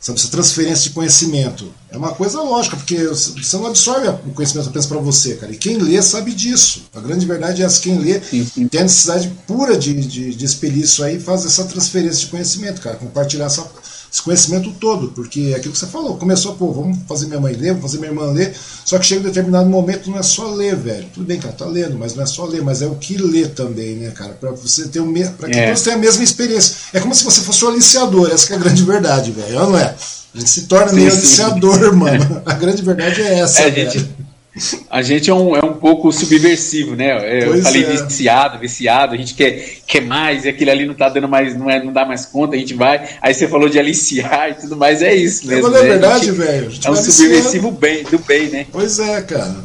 essa transferência de conhecimento. É uma coisa lógica, porque você não absorve o conhecimento apenas para você, cara. E quem lê sabe disso. A grande verdade é essa: quem lê tem a necessidade pura de, de, de expelir isso aí e faz essa transferência de conhecimento, cara. Compartilhar essa esse conhecimento todo, porque é aquilo que você falou, começou, pô, vamos fazer minha mãe ler, vamos fazer minha irmã ler, só que chega um determinado momento, não é só ler, velho. Tudo bem, cara, tá lendo, mas não é só ler, mas é o que ler também, né, cara? Pra você ter o mesmo. Pra que é. todos tenham a mesma experiência. É como se você fosse um aliciador, essa é a grande verdade, velho. Não é? A gente se torna sim, meio sim. aliciador, (laughs) mano. A grande verdade é essa, é, velho. Gente a gente é um, é um pouco subversivo, né? Eu pois falei é. viciado, viciado, a gente quer, quer mais, e aquele ali não tá dando mais, não, é, não dá mais conta, a gente vai. Aí você falou de aliciar e tudo mais, é isso mesmo. Mas é né? verdade, velho. É um subversivo bem, do bem, né? Pois é, cara.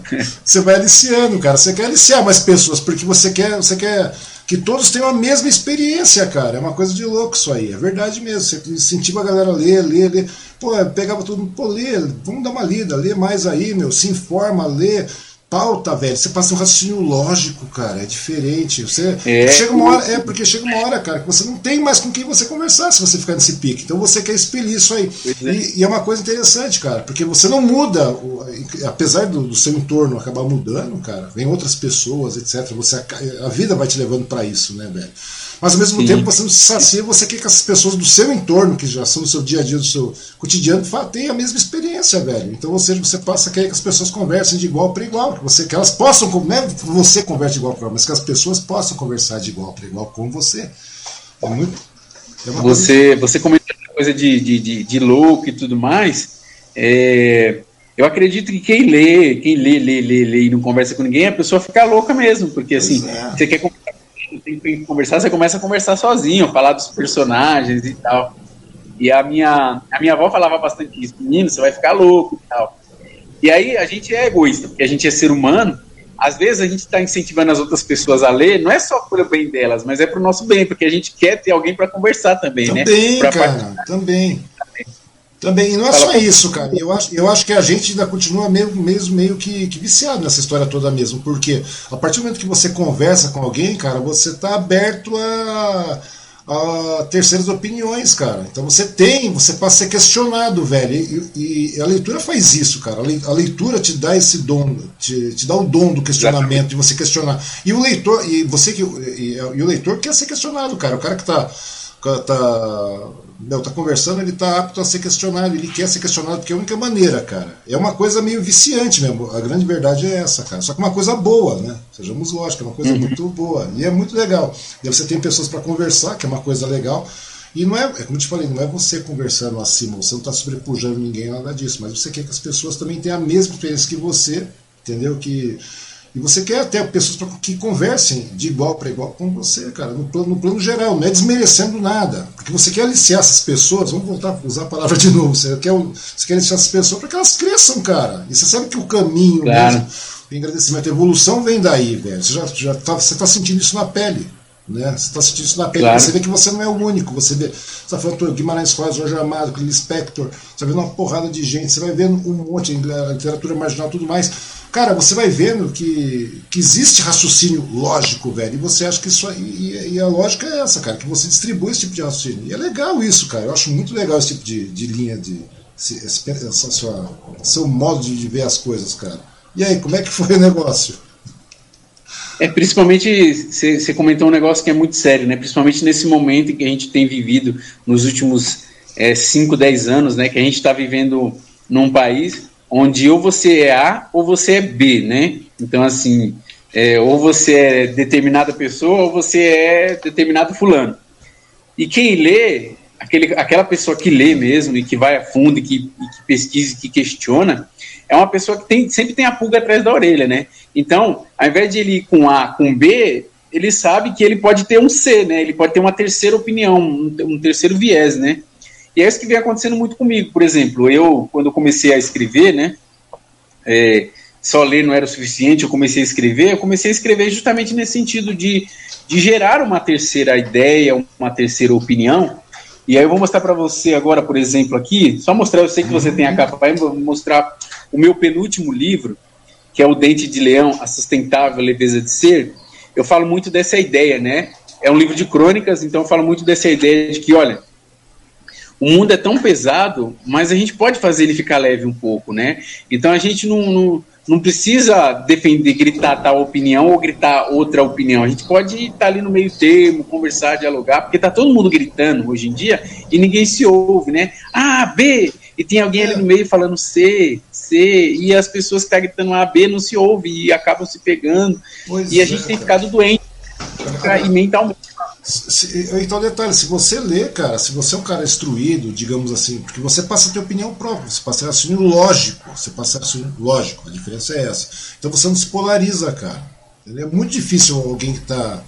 você vai aliciando, cara. Você quer aliciar mais pessoas, porque você quer, você quer que todos tenham a mesma experiência, cara. É uma coisa de louco isso aí. É verdade mesmo. Você incentiva a galera a ler, ler, ler. Pô, pegava mundo, pô, lê, vamos dar uma lida, lê mais aí, meu, se informa, lê pauta, velho. Você passa um raciocínio lógico, cara. É diferente. Você é, chega uma hora, é porque chega uma hora, cara, que você não tem mais com quem você conversar se você ficar nesse pique. Então você quer expelir isso aí. É. E, e, é uma coisa interessante, cara, porque você não muda, apesar do, do, seu entorno acabar mudando, cara. Vem outras pessoas, etc. Você a vida vai te levando para isso, né, velho? Mas ao mesmo Sim. tempo você não se sacia, você quer que as pessoas do seu entorno, que já são do seu dia a dia, do seu cotidiano, tenham a mesma experiência, velho. Então, ou seja, você passa a querer que as pessoas conversem de igual para igual, que, você, que elas possam, não é você converse de igual para igual, mas que as pessoas possam conversar de igual para igual com você. É muito. É você, você comentou coisa de, de, de, de louco e tudo mais. É, eu acredito que quem lê, quem lê, lê, lê, lê e não conversa com ninguém, a pessoa fica louca mesmo, porque assim, é. você quer conversar tem conversar, você começa a conversar sozinho, falar dos personagens e tal. E a minha, a minha avó falava bastante isso, menino, você vai ficar louco e tal. E aí a gente é egoísta, porque a gente é ser humano. Às vezes a gente está incentivando as outras pessoas a ler, não é só para o bem delas, mas é para o nosso bem, porque a gente quer ter alguém para conversar também, também né? Também, cara, também. Também, e não é só isso, cara. Eu acho, eu acho que a gente ainda continua mesmo, mesmo meio que, que viciado nessa história toda mesmo. Porque a partir do momento que você conversa com alguém, cara, você está aberto a, a terceiras opiniões, cara. Então você tem, você passa a ser questionado, velho. E, e a leitura faz isso, cara. A leitura te dá esse dom, te, te dá o dom do questionamento, de você questionar. E o leitor, e você que. E, e o leitor quer ser questionado, cara. O cara que está tá, meu, tá conversando, ele tá apto a ser questionado, ele quer ser questionado, porque é a única maneira, cara. É uma coisa meio viciante mesmo. A grande verdade é essa, cara. Só que uma coisa boa, né? Sejamos lógicos, é uma coisa uhum. muito boa. E é muito legal. E você tem pessoas para conversar, que é uma coisa legal. E não é, é como eu te falei, não é você conversando acima, você não está sobrepujando ninguém, nada disso, mas você quer que as pessoas também tenham a mesma experiência que você, entendeu? Que e você quer até pessoas que conversem de igual para igual com você, cara, no plano, no plano geral, não é desmerecendo nada. Porque você quer aliciar essas pessoas, vamos voltar a usar a palavra de novo, você quer, você quer aliciar essas pessoas para que elas cresçam, cara. E você sabe que o caminho claro. mesmo, o agradecimento, a evolução vem daí, velho. Você já, já tá, você está sentindo isso na pele. Né? Você está sentindo isso na pele, claro. você vê que você não é o único. Você vê, você está falando Guimarães Rosa, Jorge Amado, Clint Spector, você vai vendo uma porrada de gente, você vai vendo um monte, literatura marginal tudo mais Cara, você vai vendo que, que existe raciocínio lógico, velho, e você acha que isso. E, e, a lógica é essa, cara, que você distribui esse tipo de raciocínio. E é legal isso, cara. Eu acho muito legal esse tipo de, de linha, de, esse, essa sua, seu modo de ver as coisas, cara. E aí, como é que foi o negócio? É, principalmente, você comentou um negócio que é muito sério, né? Principalmente nesse momento que a gente tem vivido nos últimos 5, é, 10 anos, né? Que a gente está vivendo num país onde ou você é A ou você é B, né? Então, assim, é, ou você é determinada pessoa ou você é determinado fulano. E quem lê, aquele, aquela pessoa que lê mesmo e que vai a fundo e que, e que pesquisa e que questiona, é uma pessoa que tem, sempre tem a pulga atrás da orelha, né? Então, ao invés de ele ir com A, com B, ele sabe que ele pode ter um C, né? Ele pode ter uma terceira opinião, um, um terceiro viés, né? E é isso que vem acontecendo muito comigo. Por exemplo, eu, quando comecei a escrever, né, é, só ler não era o suficiente, eu comecei a escrever, eu comecei a escrever justamente nesse sentido de, de gerar uma terceira ideia, uma terceira opinião, E aí eu vou mostrar para você agora, por exemplo, aqui, só mostrar, eu sei que você tem a capa, vou mostrar o meu penúltimo livro, que é o Dente de Leão, a sustentável leveza de ser. Eu falo muito dessa ideia, né? É um livro de crônicas, então eu falo muito dessa ideia de que, olha, o mundo é tão pesado, mas a gente pode fazer ele ficar leve um pouco, né? Então a gente não, não, não precisa defender, gritar tal opinião ou gritar outra opinião. A gente pode estar ali no meio termo, conversar, dialogar, porque tá todo mundo gritando hoje em dia e ninguém se ouve, né? A, B, e tem alguém ali no meio falando C, C, e as pessoas que estão tá gritando A, B não se ouvem e acabam se pegando. Pois e a gente é, tem ficado doente e mentalmente se, então, detalhe, se você lê, cara, se você é um cara instruído, digamos assim, porque você passa a ter opinião própria, você passa a assumir lógico, você passa a assumir lógico, a diferença é essa. Então você não se polariza, cara. É muito difícil alguém que está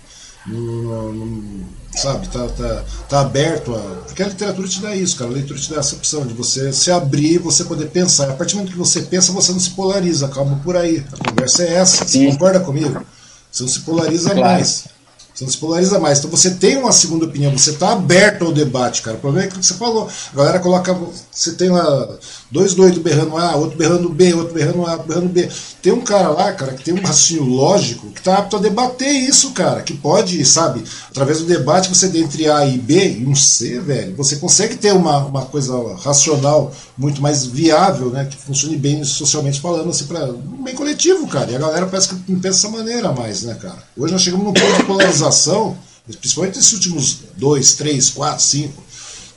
sabe, tá, tá, tá aberto a. Porque a literatura te dá isso, cara. A leitura te dá essa opção de você se abrir você poder pensar. A partir do momento que você pensa, você não se polariza. Calma por aí. A conversa é essa. Você concorda comigo? Você não se polariza claro. mais. Você não se polariza mais. Então você tem uma segunda opinião, você está aberto ao debate, cara. O problema é que você falou. A galera coloca. Você tem lá dois doidos berrando A, outro berrando B, outro berrando A, berrando B. Tem um cara lá, cara, que tem um raciocínio lógico que está apto a debater isso, cara. Que pode, sabe, através do debate você entre A e B e um C, velho, você consegue ter uma, uma coisa racional muito mais viável, né? Que funcione bem socialmente falando, assim, para um bem coletivo, cara. E a galera parece que não pensa dessa maneira mais, né, cara? Hoje nós chegamos num ponto de polarização, principalmente nesses últimos dois, três, quatro, cinco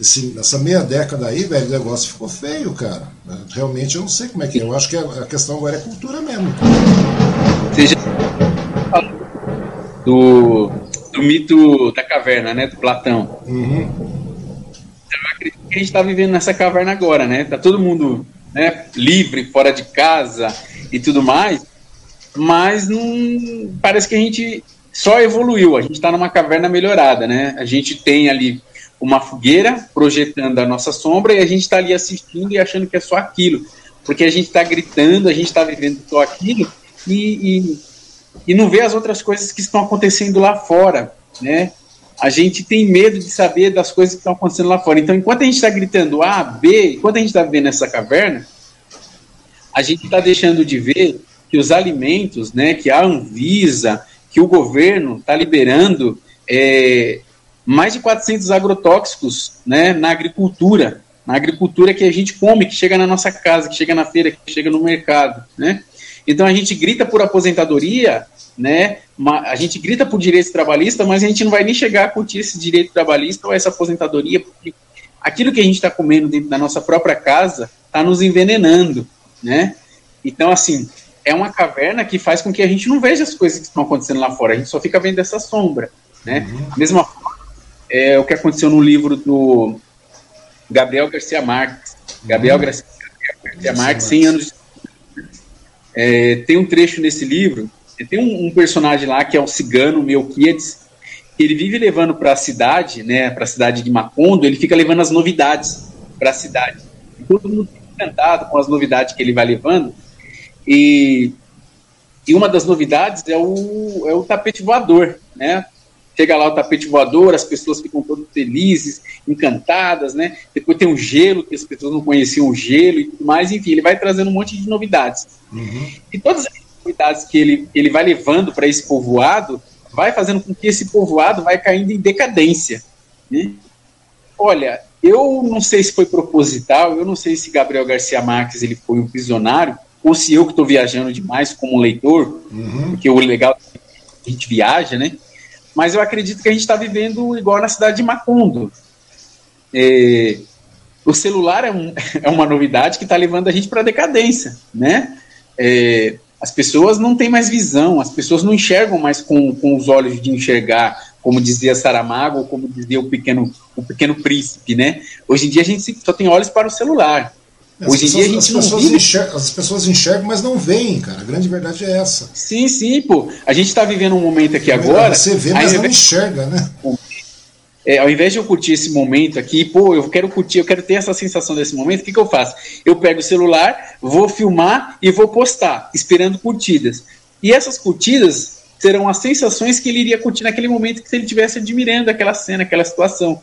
esse, nessa meia década aí, velho, o negócio ficou feio, cara. Realmente eu não sei como é que é. Eu acho que a questão agora é cultura mesmo. Seja do, do mito da caverna, né? Do Platão. Uhum. Eu acredito que a gente está vivendo nessa caverna agora, né? Tá todo mundo né, livre, fora de casa e tudo mais, mas não parece que a gente só evoluiu. A gente está numa caverna melhorada, né? A gente tem ali uma fogueira projetando a nossa sombra e a gente está ali assistindo e achando que é só aquilo. Porque a gente está gritando, a gente está vivendo só aquilo e, e, e, não vê as outras coisas que estão acontecendo lá fora, né? A gente tem medo de saber das coisas que estão acontecendo lá fora. Então, enquanto a gente está gritando A, B, enquanto a gente está vivendo essa caverna, a gente está deixando de ver que os alimentos, né, que a Anvisa, que o governo está liberando é, mais de 400 agrotóxicos né, na agricultura, na agricultura que a gente come, que chega na nossa casa, que chega na feira, que chega no mercado, né? Então a gente grita por aposentadoria, né? A gente grita por direito trabalhista, mas a gente não vai nem chegar a curtir esse direito trabalhista ou essa aposentadoria, porque aquilo que a gente está comendo dentro da nossa própria casa está nos envenenando, né? Então, assim, é uma caverna que faz com que a gente não veja as coisas que estão acontecendo lá fora, a gente só fica vendo essa sombra, né? Uhum. A mesma forma é o que aconteceu no livro do Gabriel Garcia Marques. Gabriel uhum. Garcia, Garcia Marques, 100 anos. É, tem um trecho nesse livro, tem um, um, personagem lá que é o cigano Melquiades, ele vive levando para a cidade, né, para a cidade de Macondo, ele fica levando as novidades para a cidade. E todo mundo fica encantado com as novidades que ele vai levando. E, e uma das novidades é o, é o tapete voador, né? Chega lá o tapete voador, as pessoas ficam todas felizes, encantadas, né? Depois tem o gelo, que as pessoas não conheciam o gelo e tudo mais, enfim, ele vai trazendo um monte de novidades. Uhum. E todas as novidades que ele, ele vai levando para esse povoado, vai fazendo com que esse povoado vai caindo em decadência. Né? Olha, eu não sei se foi proposital, eu não sei se Gabriel Garcia Marques ele foi um prisionário, ou se eu que estou viajando demais como leitor, uhum. porque o legal é que a gente viaja, né? Mas eu acredito que a gente está vivendo igual na cidade de Macondo. É, o celular é, um, (laughs) é, uma novidade que está levando a gente para a decadência, né? É, as pessoas não têm mais visão, as pessoas não enxergam mais com, com os olhos de enxergar, como dizia Saramago, como dizia o pequeno, o pequeno príncipe, né? Hoje em dia a gente só tem olhos para o celular. As Hoje em dia a gente as não pessoas, enxergam, as pessoas enxergam, mas não veem, cara. A grande verdade é essa. Sim, sim, pô. A gente está vivendo um momento aqui agora. Você vê, mas não enxerga, né? É, ao invés de eu curtir esse momento aqui, pô, eu quero curtir, eu quero ter essa sensação desse momento, o que, que eu faço? Eu pego o celular, vou filmar e vou postar, esperando curtidas. E essas curtidas serão as sensações que ele iria curtir naquele momento que se ele estivesse admirando aquela cena, aquela situação.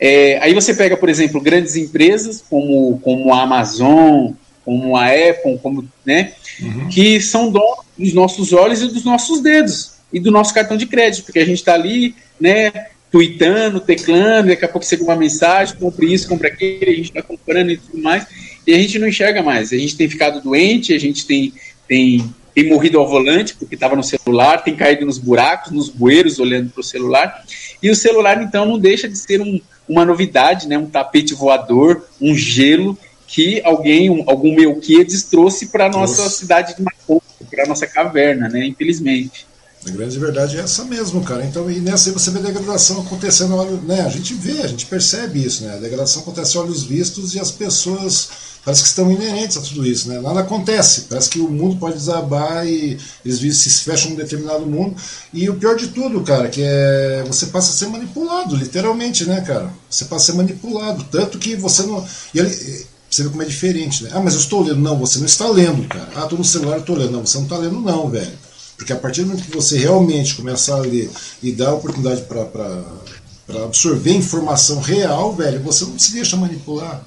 É, aí você pega, por exemplo, grandes empresas como, como a Amazon, como a Apple, como, né, uhum. que são donos dos nossos olhos e dos nossos dedos e do nosso cartão de crédito, porque a gente está ali, né, tweetando, teclando, daqui a pouco você uma mensagem, compre isso, compre aquilo, a gente está comprando e tudo mais, e a gente não enxerga mais. A gente tem ficado doente, a gente tem, tem, tem morrido ao volante porque estava no celular, tem caído nos buracos, nos bueiros, olhando para o celular, e o celular, então, não deixa de ser um, uma novidade, né, um tapete voador, um gelo que alguém, um, algum Melquiades trouxe para a nossa cidade de Macondo, para a nossa caverna, né, infelizmente. A grande verdade é essa mesmo, cara. Então, e nessa você vê a degradação acontecendo, né? A gente vê, a gente percebe isso, né? A degradação acontece a olhos vistos e as pessoas parece que estão inerentes a tudo isso, né? Nada acontece. Parece que o mundo pode desabar e eles se fecham num determinado mundo. E o pior de tudo, cara, que é você passa a ser manipulado, literalmente, né, cara? Você passa a ser manipulado, tanto que você não. E ele, você vê como é diferente, né? Ah, mas eu estou lendo. Não, você não está lendo, cara. Ah, estou no celular, eu estou lendo. Não, você não está lendo, não, velho. Porque a partir do momento que você realmente começar a ler e dar oportunidade para absorver informação real, velho, você não se deixa manipular.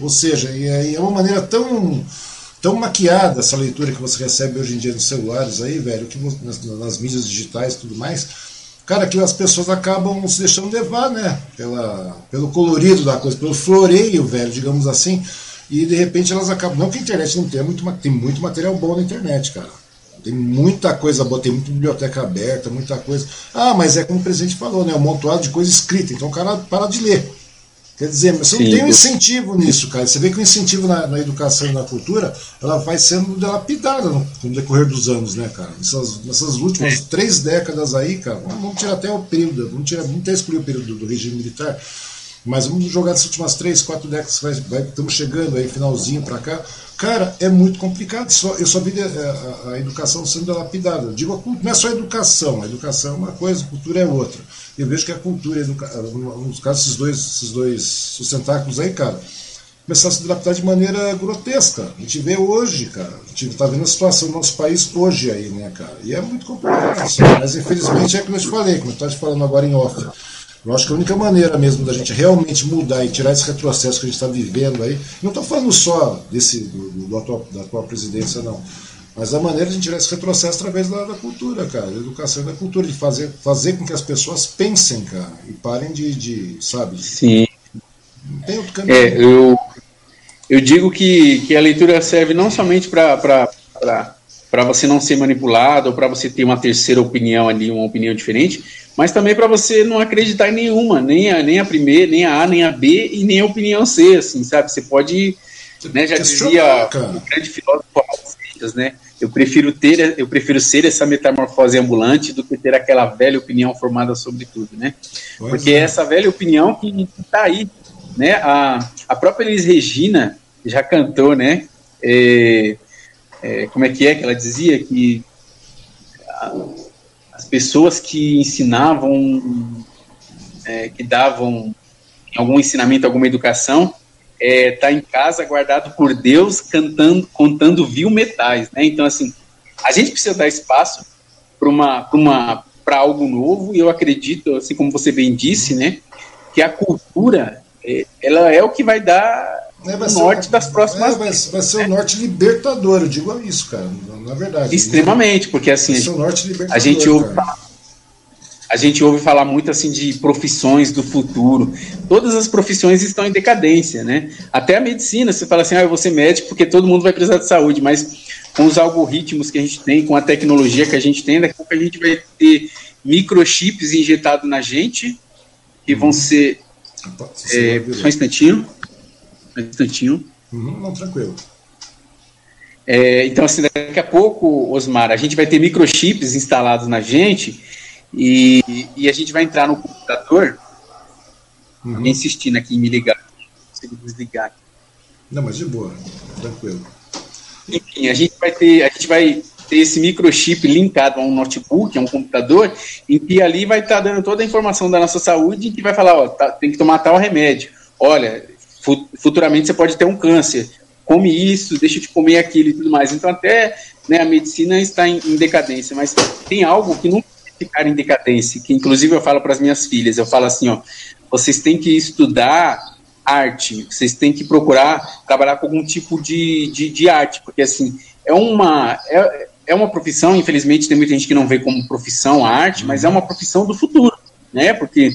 Ou seja, é uma maneira tão tão maquiada essa leitura que você recebe hoje em dia nos celulares aí, velho, que nas, nas mídias digitais e tudo mais, cara, que as pessoas acabam se deixando levar, né, pela, pelo colorido da coisa, pelo floreio, velho, digamos assim, e de repente elas acabam, não que a internet não tenha muito, tem muito material bom na internet, cara, tem muita coisa boa, tem muita biblioteca aberta, muita coisa. Ah, mas é como o presidente falou, né? Um montoado de coisa escrita. Então o cara para de ler. Quer dizer, você Sim, não tem um incentivo nisso, cara. Você vê que o incentivo na, na, educação e na cultura, ela vai sendo dilapidada no, no decorrer dos anos, né, cara? Nessas, nessas últimas é. três décadas aí, cara, vamos tirar até o período, vamos tirar, vamos até excluir o período do, regime militar, mas vamos jogar essas últimas três, quatro décadas, vai, vai, estamos chegando aí, finalzinho para cá. Cara, é muito complicado. Só, eu só vi a, a, a educação sendo lapidada. Eu digo, não é só a educação. A educação é uma coisa, a cultura é outra. Eu vejo que a cultura nos casos, esses dois, esses dois sustentáculos aí, cara, começaram a se adaptar de maneira grotesca. A gente vê hoje, cara. A gente está vendo a situação do nosso país hoje aí, né, cara? E é muito complicado. Assim, mas infelizmente é como eu te falei, como eu estava te falando agora em off. Eu acho que a única maneira mesmo da gente realmente mudar e tirar esse retrocesso que a gente está vivendo aí, não estou falando só desse, do, do atual, da atual presidência, não. Mas a maneira de tirar esse retrocesso através da, da, cultura, cara, da educação e da cultura, de fazer, fazer com que as pessoas pensem, cara, e parem de, de sabe? Sim. Não tem outro caminho. É, eu, eu digo que, que a leitura serve não somente para você não ser manipulado, ou para você ter uma terceira opinião ali, uma opinião diferente, mas também para você não acreditar em nenhuma, nem a, nem a primeira, nem a A, nem a B e nem a opinião C, assim, sabe? Você pode, né, já dizia o grande filósofo Né? Eu prefiro ter, eu prefiro ser essa metamorfose ambulante do que ter aquela velha opinião formada sobre tudo, né? Pois Porque é. essa velha opinião que está aí, né? A, a própria Elis Regina já cantou, né? É, é, como é que é que ela dizia que as pessoas que ensinavam, é, que davam algum ensinamento, alguma educação, está é, tá em casa guardado por Deus, cantando, contando vil metais, né? Então assim, a gente precisa dar espaço para uma, uma, para algo novo. E eu acredito, assim como você bem disse, né, que a cultura, é, ela é o que vai dar é, vai o norte das próximas. É, vai, vai, ser o norte libertador, eu digo isso, cara. Na verdade. Extremamente, porque assim. A gente ouve falar, a gente ouve falar muito assim de profissões do futuro. Todas as profissões estão em decadência, né? Até a medicina, você fala assim, ah, eu vou ser médico porque todo mundo vai precisar de saúde, mas com os algoritmos que a gente tem, com a tecnologia que a gente tem, daqui a pouco a gente vai ter microchips injetados na gente, que vão uhum. ser. É, só um instantinho um instantinho. Uhum, não, tranquilo. É, então, assim, daqui a pouco, Osmar, a gente vai ter microchips instalados na gente e, e a gente vai entrar no computador. Uhum. insistindo aqui em me ligar. Não consigo desligar. Não, mas de boa, tranquilo. Enfim, a gente vai ter, a gente vai ter esse microchip linkado a um notebook, a um computador, em que ali vai estar tá dando toda a informação da nossa saúde e que vai falar, ó, tá, tem que tomar tal remédio. Olha, futuramente você pode ter um câncer. Come isso, deixa de comer aquilo e tudo mais. Então, até né, a medicina está em, em decadência, mas tem algo que não ficar em decadência, que inclusive eu falo para as minhas filhas, eu falo assim, ó, vocês têm que estudar arte, vocês têm que procurar trabalhar com algum tipo de, de, de arte, porque assim, é uma, é, é uma profissão, infelizmente tem muita gente que não vê como profissão a arte, mas é uma profissão do futuro, né? Porque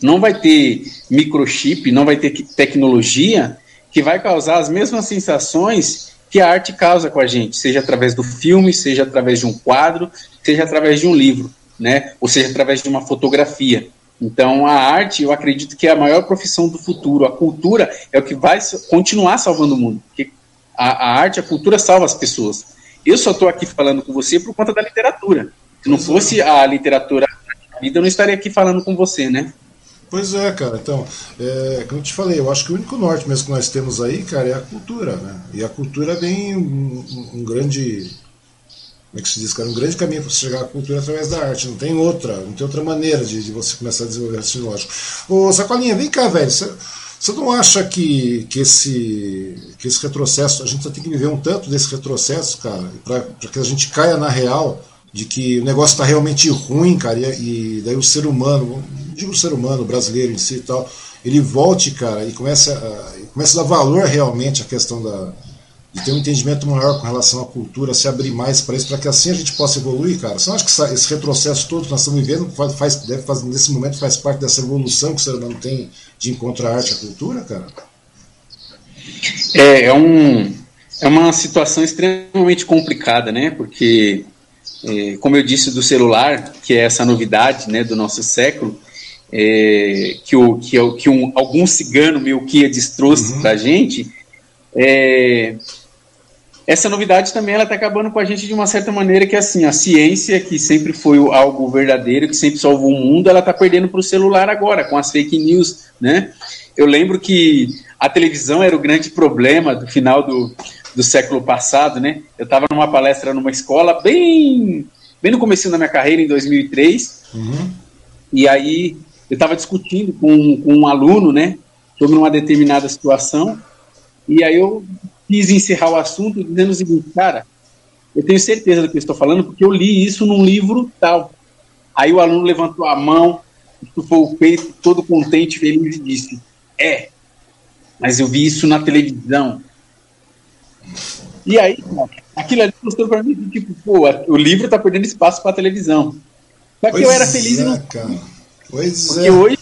não vai ter microchip, não vai ter tecnologia que vai causar as mesmas sensações que a arte causa com a gente, seja através do filme, seja através de um quadro, seja através de um livro, né? Ou seja através de uma fotografia. Então, a arte, eu acredito que é a maior profissão do futuro. A cultura é o que vai continuar salvando o mundo. Porque a, a arte, a cultura salva as pessoas. Eu só estou aqui falando com você por conta da literatura. Se não fosse a literatura na vida, eu não estaria aqui falando com você, né? Pois é, cara. Então, é, como eu te falei, eu acho que o único norte mesmo que nós temos aí, cara, é a cultura, né? E a cultura vem um, um, grande. Como é que se diz, cara? Um grande caminho para você chegar à cultura através da arte. Não tem outra, não tem outra maneira de, de você começar a desenvolver raciocínio lógico. Ô, Sacolinha, vem cá, velho. Você, não acha que, que, esse, que esse retrocesso, a gente tem que viver um tanto desse retrocesso, cara, para que a gente caia na real de que o negócio está realmente ruim, cara, e, e, daí o ser humano, digo o ser humano, brasileiro em si e tal, ele volte, cara, e começa a, começa a dar valor realmente à questão da, de ter um entendimento maior com relação à cultura, se abrir mais para isso, para que assim a gente possa evoluir, cara. Você não acha que esse retrocesso todo que nós estamos vivendo faz, faz, deve fazer, nesse momento faz parte dessa evolução que o ser humano tem de encontrar a arte e a cultura, cara? É, é, um, é uma situação extremamente complicada, né? Porque é, como eu disse do celular, que é essa novidade né, do nosso século, é, que, o, que, é que um, algum cigano Melquiades trouxe uhum. para a gente, é, essa novidade também ela está acabando com a gente de uma certa maneira que assim a ciência que sempre foi algo verdadeiro que sempre salvou o mundo ela está perdendo para o celular agora com as fake news né eu lembro que a televisão era o grande problema do final do, do século passado, né? Eu estava numa palestra numa escola bem, bem no começo da minha carreira, em 2003, uhum. e aí eu estava discutindo com, com um aluno, né, sobre uma determinada situação, e aí eu quis encerrar o assunto dizendo o seguinte, cara, eu tenho certeza do que eu estou falando, porque eu li isso num livro tal. Aí o aluno levantou a mão, estufou o peito, todo contente, feliz, e disse, é, mas eu vi isso na televisão. E aí, aquilo ali mostrou pra mim, tipo, pô, o livro tá perdendo espaço pra televisão. Só que pois eu era feliz é, e não. Cara. Pois Porque é. hoje,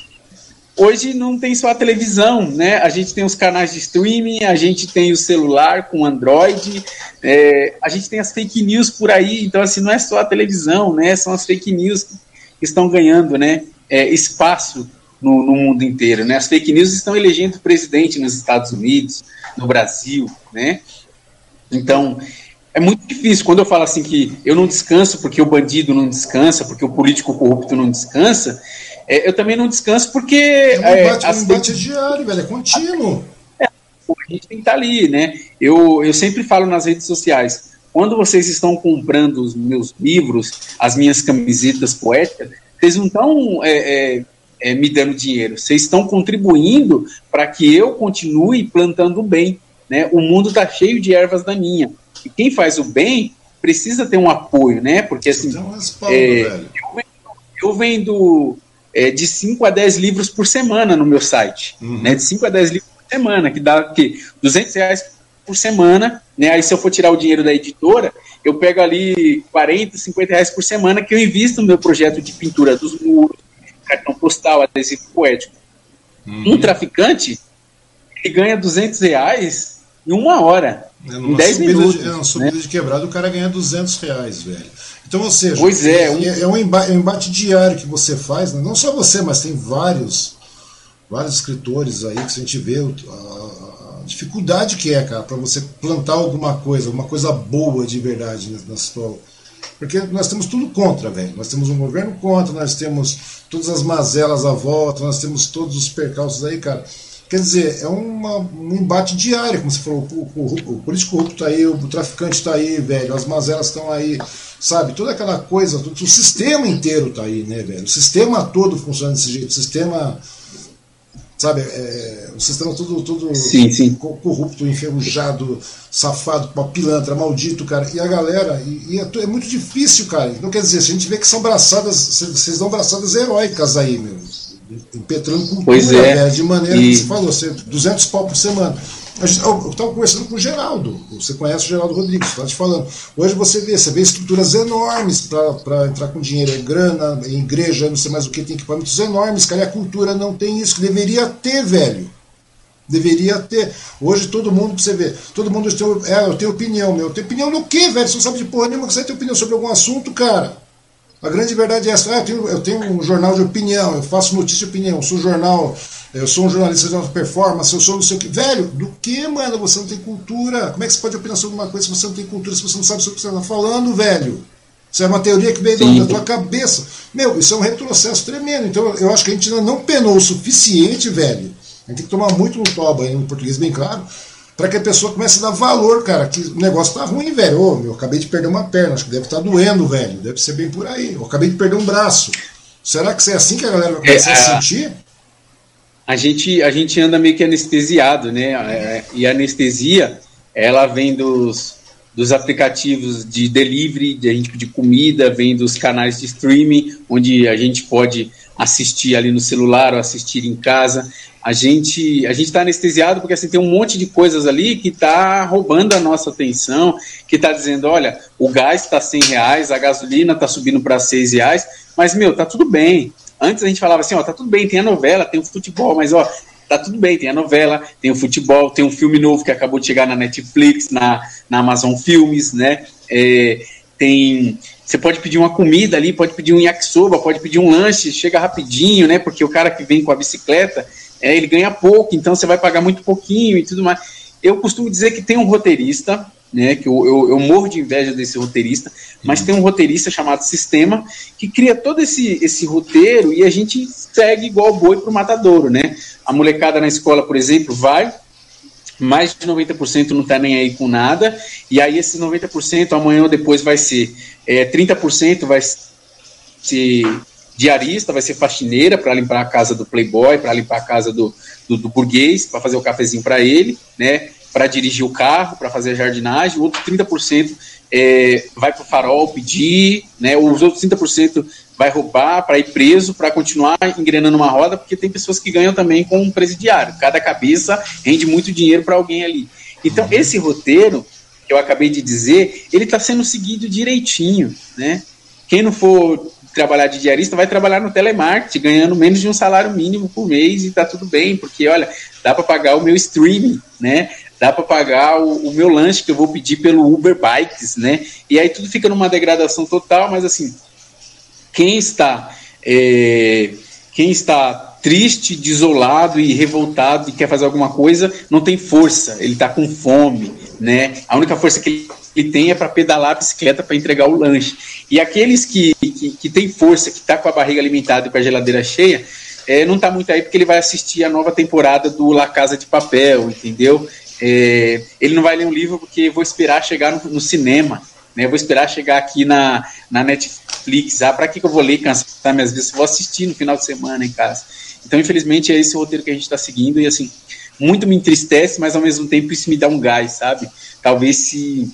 hoje não tem só a televisão, né? A gente tem os canais de streaming, a gente tem o celular com Android, é, a gente tem as fake news por aí, então assim, não é só a televisão, né? São as fake news que estão ganhando, né? É, espaço no, no, mundo inteiro, né? As fake news estão elegendo presidente nos Estados Unidos, no Brasil, né? Então, é muito difícil. Quando eu falo assim que eu não descanso porque o bandido não descansa, porque o político corrupto não descansa, é, eu também não descanso porque. É um embate, é, um embate diário, velho, é contínuo. É, a gente tem que estar ali, né? Eu, eu sempre falo nas redes sociais. Quando vocês estão comprando os meus livros, as minhas camisetas poéticas, vocês não estão é, é, é, me dando dinheiro, vocês estão contribuindo para que eu continue plantando bem. Né? O mundo está cheio de ervas daninhas. E quem faz o bem precisa ter um apoio, né? Porque assim. é, eu vendo, eu vendo é, de 5 a 10 livros por semana no meu site. Uhum. Né? De 5 a 10 livros por semana, que dá que 200 reais por semana. Né? Aí, se eu for tirar o dinheiro da editora, eu pego ali 40, 50 reais por semana que eu invisto no meu projeto de pintura dos muros, cartão postal, adesivo poético. Uhum. Um traficante, ele ganha 200 reais em uma hora. É, em 10 minutos. De, é uma subida né? de quebrado, o cara ganha 200 reais, velho. Então, ou seja, pois é, um... é, um embate, é um embate diário que você faz, né? não só você, mas tem vários vários escritores aí que a gente vê a, a dificuldade que é, cara, para você plantar alguma coisa, uma coisa boa de verdade na sua. Porque nós temos tudo contra, velho. Nós temos um governo contra, nós temos todas as mazelas à volta, nós temos todos os percalços aí, cara. Quer dizer, é uma, um embate diário, como você falou, o, o, o político corrupto está aí, o traficante está aí, velho, as mazelas estão aí, sabe? Toda aquela coisa, o sistema inteiro está aí, né, velho? O sistema todo funciona desse jeito, o sistema, sabe, é, o sistema todo, todo sim, sim. corrupto, enferrujado, safado, pilantra, maldito, cara. E a galera, e, e é, é, muito difícil, cara. Então quer dizer, a gente vê que são braçadas, vocês dão braçadas heróicas aí, meu impetrando cultura, pois é. velho, de maneira e... que você falou, você, 200 pau por semana. Estava conversando com o Geraldo, você conhece o Geraldo Rodrigues, estava te falando. Hoje você vê, você vê estruturas enormes para entrar com dinheiro, em grana, em igreja, não sei mais o que, tem equipamentos enormes, cara, e a cultura não tem isso, que deveria ter, velho. Deveria ter. Hoje todo mundo, pra você ver, todo mundo tem, é, eu tenho opinião, meu. Eu tenho opinião no quê, velho? Você não sabe de porra nenhuma que você tem opinião sobre algum assunto, cara. A grande verdade é essa. Ah, eu, tenho, eu tenho um jornal de opinião, eu faço notícia de opinião, eu sou jornal, eu sou um jornalista de alta performance, eu sou não sei o que. Velho, do que, mano? Você não tem cultura. Como é que você pode opinar sobre uma coisa se você não tem cultura, se você não sabe sobre o que você está falando, velho? Isso é uma teoria que veio da tua cabeça. Meu, isso é um retrocesso tremendo. Então eu acho que a gente ainda não penou o suficiente, velho. A gente tem que tomar muito no toba, em português bem claro, para que a pessoa comece a dar valor, cara, que o negócio tá ruim, velho. Ô, meu, acabei de perder uma perna, acho que deve estar tá doendo, velho. Deve ser bem por aí. Eu acabei de perder um braço. Será que é assim que a galera vai começar é, a, a sentir? A gente, a gente anda meio que anestesiado, né? É, e a anestesia, ela vem dos, dos aplicativos de delivery, de pedir comida, vem dos canais de streaming, onde a gente pode assistir ali no celular ou assistir em casa a gente a gente está anestesiado porque assim tem um monte de coisas ali que está roubando a nossa atenção, que está dizendo, olha, o gás está 100 reais, a gasolina está subindo para 6 reais, mas meu, tá tudo bem. Antes a gente falava assim, ó, tá tudo bem, tem a novela, tem o futebol, mas ó, tá tudo bem, tem a novela, tem o futebol, tem um filme novo que acabou de chegar na Netflix, na, na Amazon Filmes, né? É, tem você pode pedir uma comida ali, pode pedir um yakisoba, pode pedir um lanche, chega rapidinho, né? Porque o cara que vem com a bicicleta, é, ele ganha pouco, então você vai pagar muito pouquinho e tudo mais. Eu costumo dizer que tem um roteirista, né, que eu, eu, eu morro de inveja desse roteirista, mas uhum. tem um roteirista chamado Sistema que cria todo esse, esse roteiro e a gente segue igual boi para o matadouro, né? A molecada na escola, por exemplo, vai, mais de 90% não está nem aí com nada, e aí esses 90% amanhã ou depois vai ser é, 30% vai ser diarista, vai ser faxineira para limpar a casa do playboy, para limpar a casa do, do, do burguês, para fazer o cafezinho para ele, né? Para dirigir o carro, para fazer a jardinagem, o outro 30% é, vai para o farol pedir, né? Os outros 30% vai roubar para ir preso, para continuar engrenando uma roda, porque tem pessoas que ganham também com um presidiário. Cada cabeça rende muito dinheiro para alguém ali. Então, esse roteiro que eu acabei de dizer, ele está sendo seguido direitinho, né? Quem não for trabalhar de diarista vai trabalhar no telemarketing, ganhando menos de um salário mínimo por mês e tá tudo bem, porque olha, dá para pagar o meu streaming, né? Dá para pagar o, o, meu lanche que eu vou pedir pelo Uber Bikes, né? E aí tudo fica numa degradação total, mas assim, quem está é, quem está triste, desolado e revoltado e quer fazer alguma coisa, não tem força, ele está com fome, né? A única força que ele ele tem é para pedalar a bicicleta para entregar o lanche. E aqueles que, que, que tem força, que está com a barriga alimentada e com a geladeira cheia, é, não está muito aí porque ele vai assistir a nova temporada do La Casa de Papel, entendeu? É, ele não vai ler um livro porque vou esperar chegar no, no cinema, né? Vou esperar chegar aqui na, na Netflix. Ah, para que, que eu vou ler cansar minhas vezes? Vou assistir no final de semana em casa. Então, infelizmente, é esse o roteiro que a gente está seguindo e assim muito me entristece, mas ao mesmo tempo isso me dá um gás, sabe? Talvez se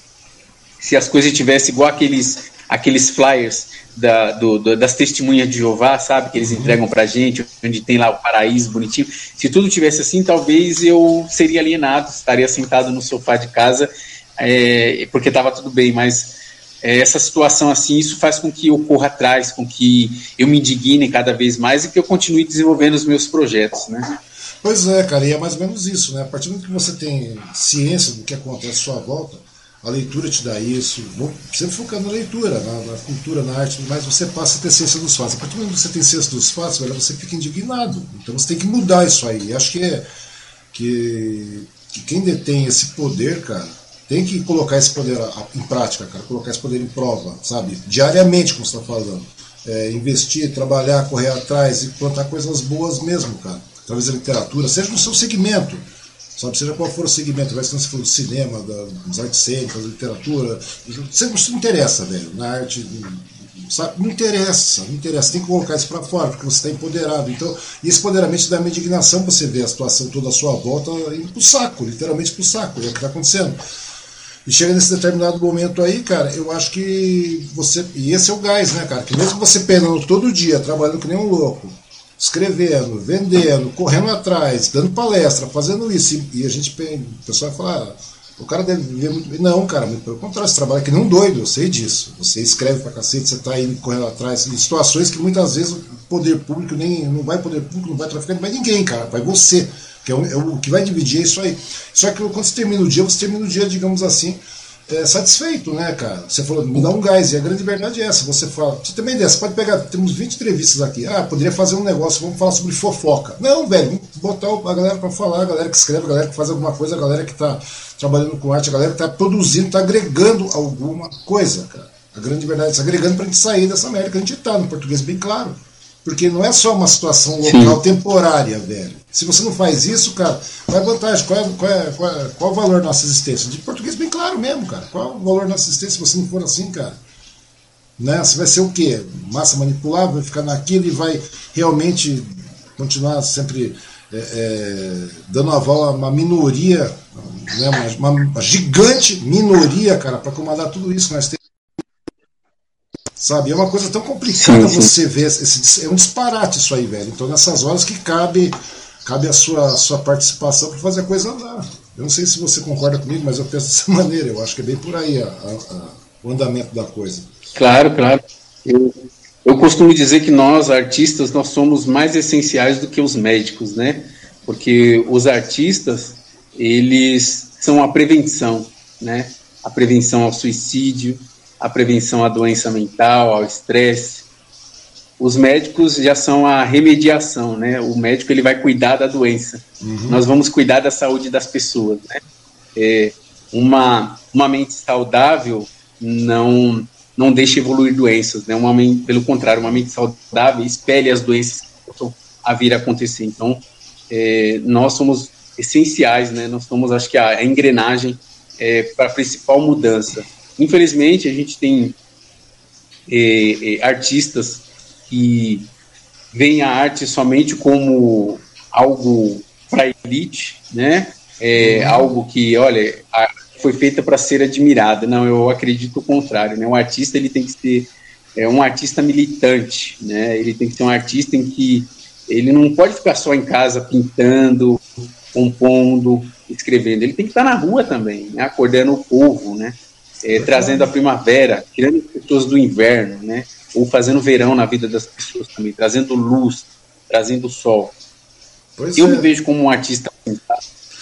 se as coisas tivessem igual aqueles, aqueles flyers da, do, do, das testemunhas de Jeová, sabe? Que eles uhum. entregam pra gente, onde tem lá o paraíso bonitinho. Se tudo tivesse assim, talvez eu seria alienado, estaria sentado no sofá de casa, é, porque estava tudo bem, mas é, essa situação assim, isso faz com que eu corra atrás, com que eu me indigne cada vez mais e que eu continue desenvolvendo os meus projetos, né? Pois é, cara, e é mais ou menos isso, né? A partir do que você tem ciência do que acontece à sua volta, a leitura te dá isso, sempre focando na leitura, na, na, cultura, na arte, mas você passa a ter ciência dos fatos. A partir do momento que você tem ciência dos fatos, velho, você fica indignado. Então você tem que mudar isso aí. acho que, é, que, que quem detém esse poder, cara, tem que colocar esse poder em prática, cara, colocar esse poder em prova, sabe? Diariamente, como você está falando. É, investir, trabalhar, correr atrás e plantar coisas boas mesmo, cara. Através da literatura, seja no seu segmento sabe? Seja qual for o segmento, vai se for do cinema, da, das artes cênicas, da literatura, sempre não interessa, velho, na arte, sabe? Não interessa, não interessa, tem que colocar isso para fora, porque você está empoderado. Então, esse empoderamento dá uma indignação você ver a situação toda à sua volta indo pro saco, literalmente pro saco, é o que está acontecendo. E chega nesse determinado momento aí, cara, eu acho que você. E esse é o gás, né, cara? Que mesmo você penando todo dia, trabalhando que nem um louco, escrevendo, vendendo, correndo atrás, dando palestra, fazendo isso. E a gente, o pessoal fala, ah, o cara deve viver muito bem. Não, cara, muito pelo contrário, você trabalha que nem um doido, eu sei disso. Você escreve pra cacete, você tá indo correndo atrás, em situações que muitas vezes o poder público nem. Não vai poder público, não vai traficar, não vai ninguém, cara, vai você. Que é o, é o que vai dividir é isso aí. Só que quando você termina o dia, você termina o dia, digamos assim, é, satisfeito, né, cara? Você falou, me dá um gás, e a grande verdade é essa. Você fala, você também dessa, pode pegar, temos 20 entrevistas aqui. Ah, poderia fazer um negócio, vamos falar sobre fofoca. Não, velho, vamos botar a galera para falar, a galera que escreve, a galera que faz alguma coisa, a galera que tá trabalhando com arte, a galera que tá produzindo, tá agregando alguma coisa, cara. A grande verdade é isso, agregando pra gente sair dessa merda que a gente tá, no português bem claro. Porque não é só uma situação local Sim. temporária, velho. Se você não faz isso, cara, qual é a vantagem? Qual é, qual, é, qual, é, qual é o valor da nossa existência? De português bem claro mesmo, cara. Qual é o valor da nossa existência se você não for assim, cara? Né? Você vai ser o quê? Massa manipulável, vai ficar naquilo e vai realmente continuar sempre é, dando aval a uma minoria, né? uma, uma, gigante minoria, cara, para comandar tudo isso nós temos. Sabe? É uma coisa tão complicada sim, sim. você ver. Esse, é um disparate isso aí, velho. Então, nessas horas que cabe cabe a sua, a sua participação para fazer a coisa andar. Eu não sei se você concorda comigo, mas eu penso (laughs) dessa maneira. Eu acho que é bem por aí a, a, o andamento da coisa. Claro, claro. Eu, eu costumo dizer que nós, artistas, nós somos mais essenciais do que os médicos, né? Porque os artistas, eles são a prevenção, né? A prevenção ao suicídio, a prevenção à doença mental, ao estresse, os médicos já são a remediação, né? O médico ele vai cuidar da doença. Uhum. Nós vamos cuidar da saúde das pessoas, né? É, uma, uma mente saudável não não deixa evoluir doenças, né? Uma mente, pelo contrário, uma mente saudável espelha as doenças a vir a acontecer. Então, é, nós somos essenciais, né? Nós somos, acho que a, a engrenagem é, para a principal mudança. Infelizmente, a gente tem é, é artistas que veem a arte somente como algo para elite, né? É uhum. algo que, olha, foi feita para ser admirada. Não, eu acredito o contrário, né? Um artista ele tem que ser é, um artista militante, né? Ele tem que ser um artista em que ele não pode ficar só em casa pintando, compondo, escrevendo. Ele tem que estar na rua também, né? acordando o povo, né? É, trazendo a primavera, tirando as pessoas do inverno, né? ou fazendo verão na vida das pessoas também, trazendo luz, trazendo sol. Pois eu é. me vejo como um artista,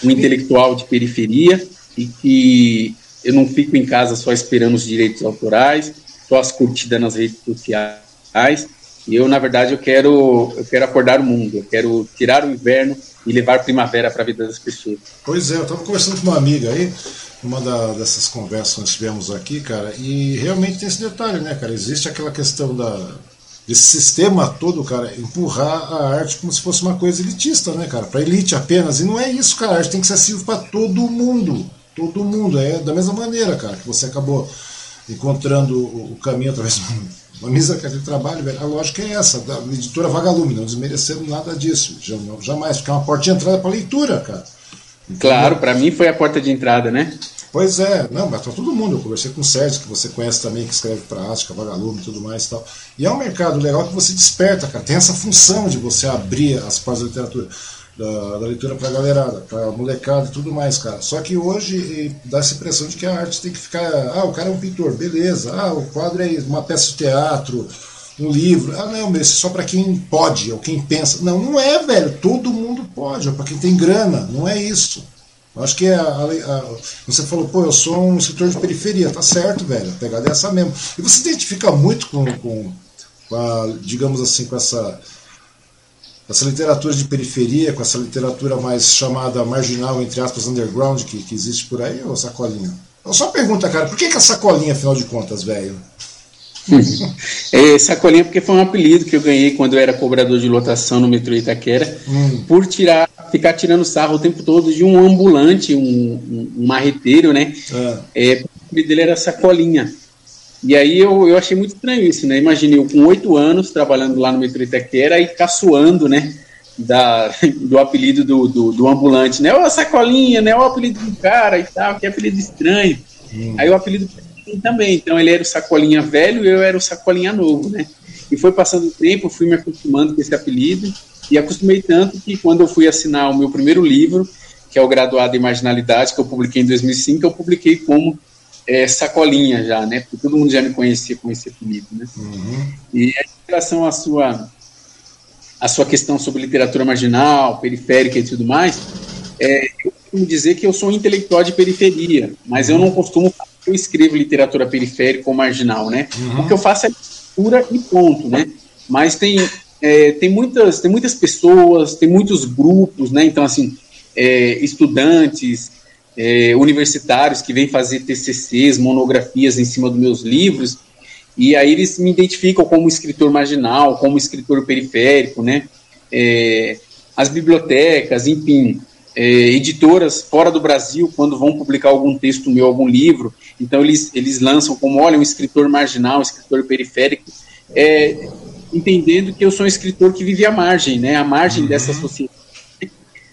um intelectual de periferia e que eu não fico em casa só esperando os direitos autorais, só as curtidas nas redes sociais. E eu, na verdade, eu quero, eu quero acordar o mundo, eu quero tirar o inverno e levar primavera para a vida das pessoas. Pois é, eu estava conversando com uma amiga aí, uma da, dessas conversas que nós tivemos aqui, cara, e realmente tem esse detalhe, né, cara? Existe aquela questão da, desse sistema todo, cara, empurrar a arte como se fosse uma coisa elitista, né, cara? Para elite apenas. E não é isso, cara. A arte tem que ser acessível para todo mundo. Todo mundo. É da mesma maneira, cara, que você acabou encontrando o caminho através de uma mesa de trabalho, velho. A lógica é essa, da editora Vagalume, não desmerecendo nada disso. Jamais, porque é uma porta de entrada para leitura, cara. Claro, para mim foi a porta de entrada, né? Pois é, não, mas para todo mundo. Eu conversei com o Sérgio, que você conhece também, que escreve para Ática, Vagalume e tudo mais e tal. E é um mercado legal que você desperta, cara. Tem essa função de você abrir as portas da literatura, da, da leitura para a galerada, para molecada e tudo mais, cara. Só que hoje dá essa impressão de que a arte tem que ficar. Ah, o cara é um pintor, beleza. Ah, o quadro é uma peça de teatro um livro. Ah, não, mas só para quem pode, ou quem pensa. Não, não é, velho. Todo mundo pode, é para quem tem grana. Não é isso. Eu acho que é a, a, você falou, pô, eu sou um escritor de periferia. Tá certo, velho. A pegada é essa mesmo. E você se identifica muito com, com, com a, digamos assim, com essa essa literatura de periferia, com essa literatura mais chamada marginal, entre aspas, underground, que, que existe por aí, ou sacolinha? Eu só pergunta, cara, por que, que a sacolinha, afinal de contas, velho? (laughs) é, sacolinha porque foi um apelido que eu ganhei quando eu era cobrador de lotação no metrô Itaquera, hum. por tirar, ficar tirando sarro o tempo todo de um ambulante, um, um, um marreteiro, né? É. É, o apelido dele era Sacolinha. E aí eu, eu achei muito estranho isso, né? Imaginei eu com oito anos trabalhando lá no metrô Itaquera e caçoando, né? Da, (laughs) do apelido do, do, do ambulante, né? Ô, Sacolinha, né? O apelido do cara e tal, que apelido estranho. Hum. Aí o apelido também. Então ele era o sacolinha velho e eu era o sacolinha novo, né? E foi passando o tempo, fui me acostumando com esse apelido. E acostumei tanto que quando eu fui assinar o meu primeiro livro, que é o Graduado em Marginalidade, que eu publiquei em 2005, eu publiquei como é, Sacolinha já, né? Porque todo mundo já me conhecia com esse apelido, né? Uhum. E em relação à sua, à sua questão sobre literatura marginal, periférica e tudo mais, é, eu costumo dizer que eu sou um intelectual de periferia, mas eu não costumo eu escrevo literatura periférica ou marginal, né? Uhum. O que eu faço é leitura e ponto, né? Mas tem, é, tem, muitas, tem muitas pessoas, tem muitos grupos, né? Então, assim, é, estudantes, é, universitários que vêm fazer TCCs, monografias em cima dos meus livros, e aí eles me identificam como escritor marginal, como escritor periférico, né? É, as bibliotecas, enfim, é, editoras fora do Brasil, quando vão publicar algum texto meu, algum livro, então eles, eles lançam como, olha, um escritor marginal, um escritor periférico, é, entendendo que eu sou um escritor que vive à margem, né, à margem uhum. dessa sociedade,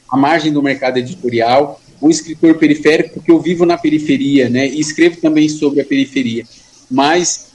à margem do mercado editorial, um escritor periférico, porque eu vivo na periferia, né, e escrevo também sobre a periferia, mas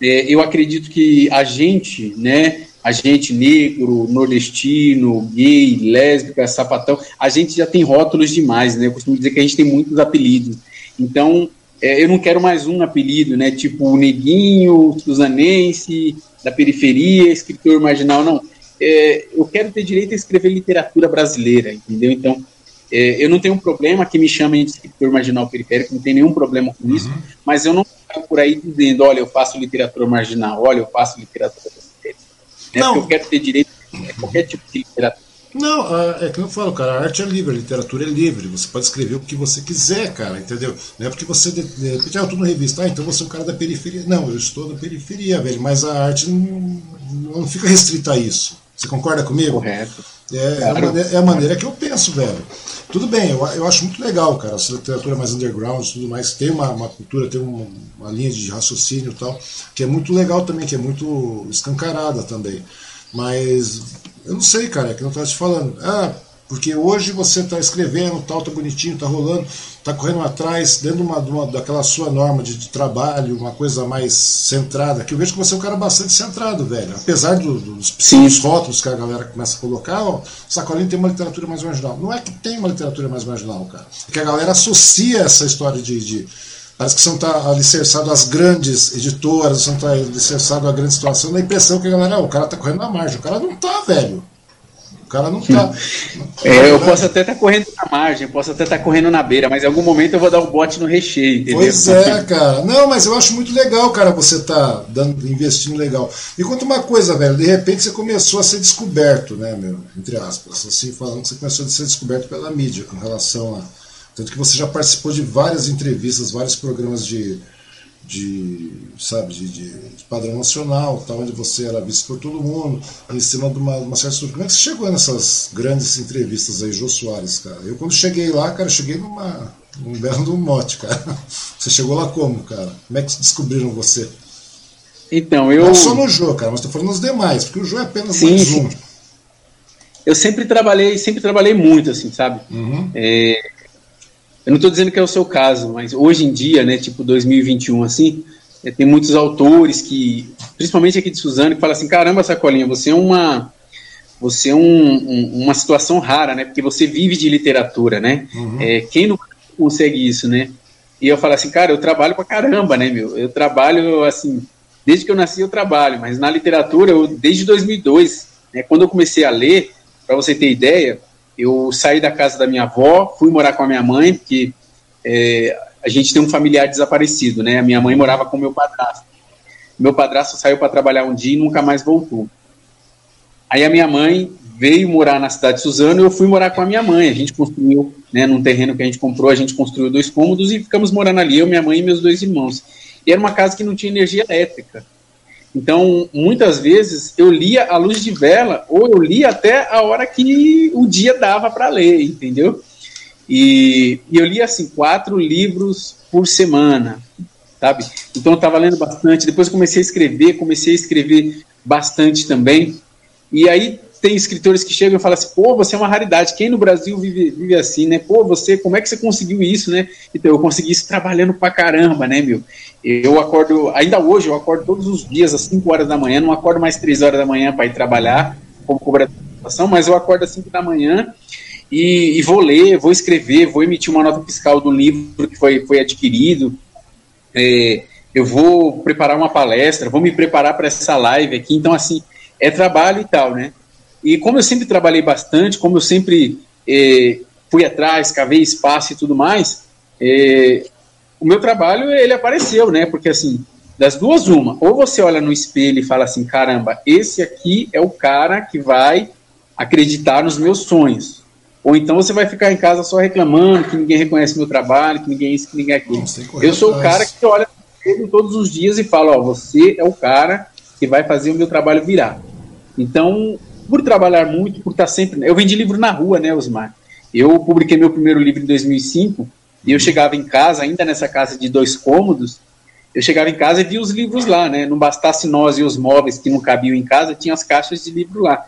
é, eu acredito que a gente, né, a gente negro, nordestino, gay, lésbica, sapatão, a gente já tem rótulos demais, né? Eu costumo dizer que a gente tem muitos apelidos. Então, é, eu não quero mais um apelido, né? Tipo o neguinho, suzanense, da periferia, escritor marginal, não. É, eu quero ter direito a escrever literatura brasileira, entendeu? Então, é, eu não tenho um problema que me chamem de escritor marginal periférico, não tenho nenhum problema com isso, uhum. mas eu não quero por aí dizendo, olha, eu faço literatura marginal, olha, eu faço literatura periférica. Né? Não. Porque eu quero ter direito a qualquer tipo de literatura. Não, é que eu falo, cara, a arte é livre, a literatura é livre, você pode escrever o que você quiser, cara, entendeu? Não é porque você, de, de repente, ah, eu tô na revista, ah, então você é um cara da periferia. Não, eu estou na periferia, velho, mas a arte não, não fica restrita a isso. Você concorda comigo? Correto. É, claro. é, a, maneira, é, a maneira, que eu penso, velho. Tudo bem, eu, eu acho muito legal, cara, essa literatura mais underground e tudo mais, tem uma, uma cultura, tem uma, uma linha de raciocínio e tal, que é muito legal também, que é muito escancarada também. Mas eu não sei, cara, é que não estava te falando. Ah, porque hoje você está escrevendo, tal, tá bonitinho, tá rolando, tá correndo atrás, dentro de uma, de uma daquela sua norma de, de, trabalho, uma coisa mais centrada, que eu vejo que você é um cara bastante centrado, velho. Apesar do, dos, dos rótulos que a galera começa a colocar, ó, Sacolinho tem uma literatura mais marginal. Não é que tem uma literatura mais marginal, cara. É que a galera associa essa história de, de Parece que você não está alicerçado às grandes editoras, você não está alicerçado à grande situação, dá a impressão que a galera, ah, o cara está correndo na margem. O cara não está, velho. O cara não está. É, eu posso até estar tá correndo na margem, posso até estar tá correndo na beira, mas em algum momento eu vou dar o um bote no recheio, entendeu? Pois é, cara. Não, mas eu acho muito legal, cara, você tá dando, investindo legal. E conta uma coisa, velho, de repente você começou a ser descoberto, né, meu? Entre aspas, assim, falando que você começou a ser descoberto pela mídia com relação a tanto que você já participou de várias entrevistas, vários programas de, de sabe, de, de, de padrão nacional, tal, onde você era visto por todo mundo, em cima de uma, uma certa estrutura. Como é que você chegou nessas grandes entrevistas aí, Jô Soares, cara? Eu quando cheguei lá, cara, cheguei numa, num belo do mote, cara. (laughs) Você chegou lá como, cara? Como é que descobriram você? Então, eu. Não só no Jô, cara, mas tô falando nos demais, porque o Jô é apenas sim, mais um. Eu sempre trabalhei, sempre trabalhei muito, assim, sabe? Uhum. É, eu não estou dizendo que é o seu caso, mas hoje em dia, né, tipo 2021, assim, é, tem muitos autores que, principalmente aqui de Suzano, que falam assim, caramba, Sacolinha, você é uma você é um, um, uma situação rara, né, porque você vive de literatura, né, uhum. é, quem não consegue isso, né, e eu falo assim, cara, eu trabalho pra caramba, né, meu, eu trabalho, assim, desde que eu nasci eu trabalho, mas na literatura, eu, desde 2002, né, quando eu comecei a ler, para você ter ideia, eu saí da casa da minha avó, fui morar com a minha mãe, porque é, a gente tem um familiar desaparecido, né? A minha mãe morava com meu padrasto. Meu padrasto saiu para trabalhar um dia e nunca mais voltou. Aí a minha mãe veio morar na cidade de Suzano e eu fui morar com a minha mãe. A gente construiu, né, num terreno que a gente comprou, a gente construiu dois cômodos e ficamos morando ali, eu, minha mãe e meus dois irmãos. E era uma casa que não tinha energia elétrica. Então, muitas vezes eu lia a luz de vela ou eu lia até a hora que o dia dava para ler, entendeu? E, e, eu lia assim quatro livros por semana, sabe? Então eu estava lendo bastante. Depois comecei a escrever, comecei a escrever bastante também. E aí tem escritores que chegam e falam assim, pô, você é uma raridade, quem no Brasil vive, vive assim, né? Pô, você, como é que você conseguiu isso, né? Então, eu consegui isso trabalhando pra caramba, né, meu? Eu acordo, ainda hoje, eu acordo todos os dias às 5 horas da manhã, não acordo mais 3 horas da manhã para ir trabalhar como cobrador situação, mas eu acordo às 5 da manhã e, e, vou ler, vou escrever, vou emitir uma nota fiscal do livro que foi, foi adquirido, é, eu vou preparar uma palestra, vou me preparar para essa live aqui, então assim, é trabalho e tal, né? E como eu sempre trabalhei bastante, como eu sempre é, fui atrás, cavei espaço e tudo mais, é, o meu trabalho ele apareceu, né? Porque assim, das duas uma, ou você olha no espelho e fala assim, caramba, esse aqui é o cara que vai acreditar nos meus sonhos. Ou então você vai ficar em casa só reclamando que ninguém reconhece meu trabalho, que ninguém é isso, que ninguém é aquilo. Eu sou o cara que olha todos os dias e fala, ó, você é o cara que vai fazer o meu trabalho virar. Então, por trabalhar muito, por estar sempre... Eu vendi livro na rua, né, Osmar? Eu publiquei meu primeiro livro em 2005 e eu chegava em casa, ainda nessa casa de dois cômodos, eu chegava em casa e via os livros lá, né? Não bastasse nós e os móveis que não cabiam em casa, tinha as caixas de livro lá.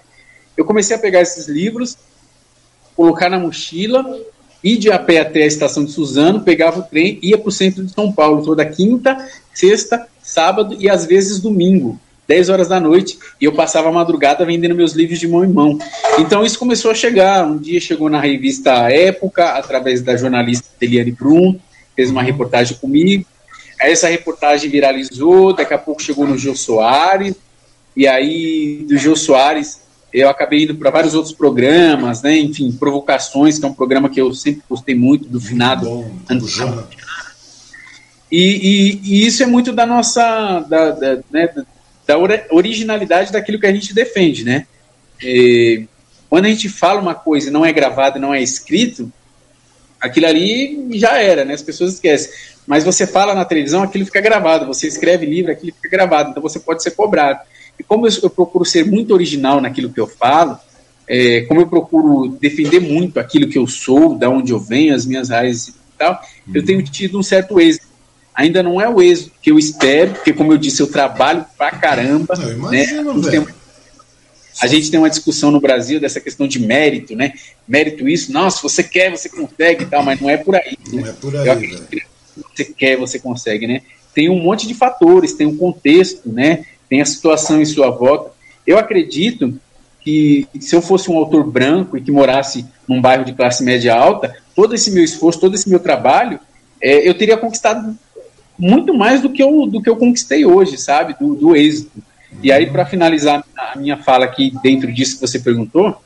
Eu comecei a pegar esses livros colocar na mochila, ir de a pé até a estação de Suzano, pegava o trem, ia para o centro de São Paulo toda quinta, sexta, sábado e às vezes domingo, 10 horas da noite, e eu passava a madrugada vendendo meus livros de mão em mão. Então isso começou a chegar. Um dia chegou na revista Época, através da jornalista Eliane Brum, fez uma reportagem comigo. Aí essa reportagem viralizou, daqui a pouco chegou no Gil Soares, e aí do Gil Soares eu acabei indo para vários outros programas, né? Enfim, Provocações, que é um programa que eu sempre gostei muito, do finado. Bom, e, e, e, isso é muito da nossa. Da, da, né, da originalidade daquilo que a gente defende, né? E, quando a gente fala uma coisa e não é gravado, não é escrito, aquilo ali já era, né? As pessoas esquecem. Mas você fala na televisão, aquilo fica gravado. Você escreve livro, aquilo fica gravado. Então você pode ser cobrado. E como eu, eu procuro ser muito original naquilo que eu falo, é, como eu procuro defender muito aquilo que eu sou, da onde eu venho, as minhas raízes e tal, eu tenho tido um certo êxito. Ainda não é o êxito que eu espero, porque, como eu disse, eu trabalho pra caramba. Eu imagino, né? Tem, a gente tem uma discussão no Brasil dessa questão de mérito, né? Mérito isso, não, se você quer, você consegue e tal, mas não é por aí. Não né? é por aí. Se você quer, você consegue, né? Tem um monte de fatores, tem um contexto, né? tem a situação em sua volta. Eu acredito que se eu fosse um autor branco e que morasse num bairro de classe média alta, todo esse meu esforço, todo esse meu trabalho, é, eu teria conquistado muito mais do que eu, do que eu conquistei hoje, sabe? Do, do êxito. E aí, para finalizar a minha fala aqui, dentro disso que você perguntou,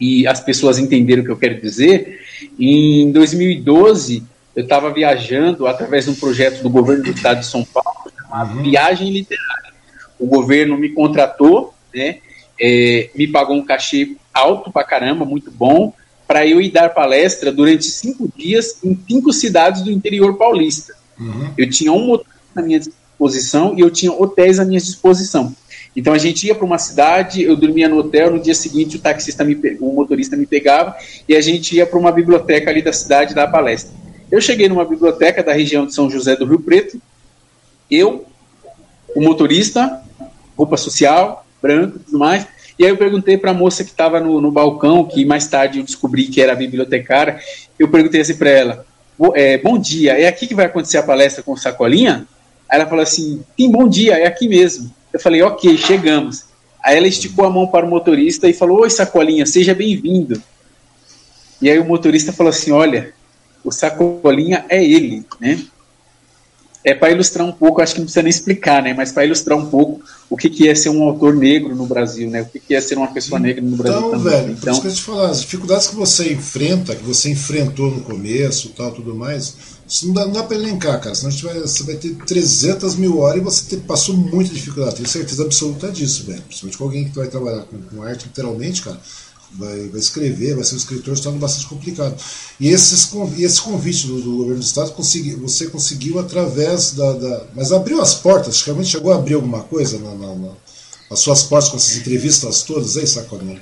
e as pessoas entenderam o que eu quero dizer, em 2012, eu estava viajando através de um projeto do governo do estado de São Paulo, chamado uhum. Viagem Literária o governo me contratou, né, é, me pagou um cachê alto pra caramba, muito bom, para eu ir dar palestra durante cinco dias em cinco cidades do interior paulista. Uhum. Eu tinha um motor à minha disposição e eu tinha hotéis à minha disposição. Então a gente ia para uma cidade, eu dormia no hotel, no dia seguinte o taxista me o motorista me pegava e a gente ia para uma biblioteca ali da cidade dar palestra. Eu cheguei numa biblioteca da região de São José do Rio Preto, eu, o motorista, roupa social, branco tudo mais. E aí eu perguntei para a moça que estava no, no, balcão, que mais tarde eu descobri que era bibliotecária, eu perguntei assim para ela, é, bom dia, é aqui que vai acontecer a palestra com Sacolinha? Aí ela falou assim, sim, bom dia, é aqui mesmo. Eu falei, ok, chegamos. Aí ela esticou a mão para o motorista e falou, oi Sacolinha, seja bem-vindo. E aí o motorista falou assim, olha, o Sacolinha é ele, né? É para ilustrar um pouco, acho que não precisa nem explicar, né? Mas para ilustrar um pouco o que, que é ser um autor negro no Brasil, né? O que, que é ser uma pessoa negra no Brasil então, também. Velho, então, por isso que eu te falar, as dificuldades que você enfrenta, que você enfrentou no começo, tal, tudo mais, isso não dá, não dá para elencar, cara. Senão vai, você vai ter 300 mil horas e você ter, passou muita dificuldade. Tenho certeza absoluta disso, velho. Principalmente com alguém que vai trabalhar com, com arte, literalmente, cara vai, vai escrever, vai ser um escritor, torna bastante complicado. E esses, esse convite do, do governo do Estado consegui, você conseguiu através da, da, Mas abriu as portas, realmente chegou a abrir alguma coisa na, na, na, as suas portas com essas entrevistas todas aí, Sacolinha?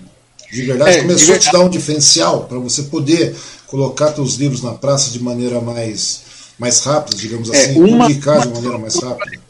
De verdade, é, começou de verdade. a te dar um diferencial para você poder colocar seus livros na praça de maneira mais, mais rápida, digamos é, assim, uma, publicar de maneira mais rápida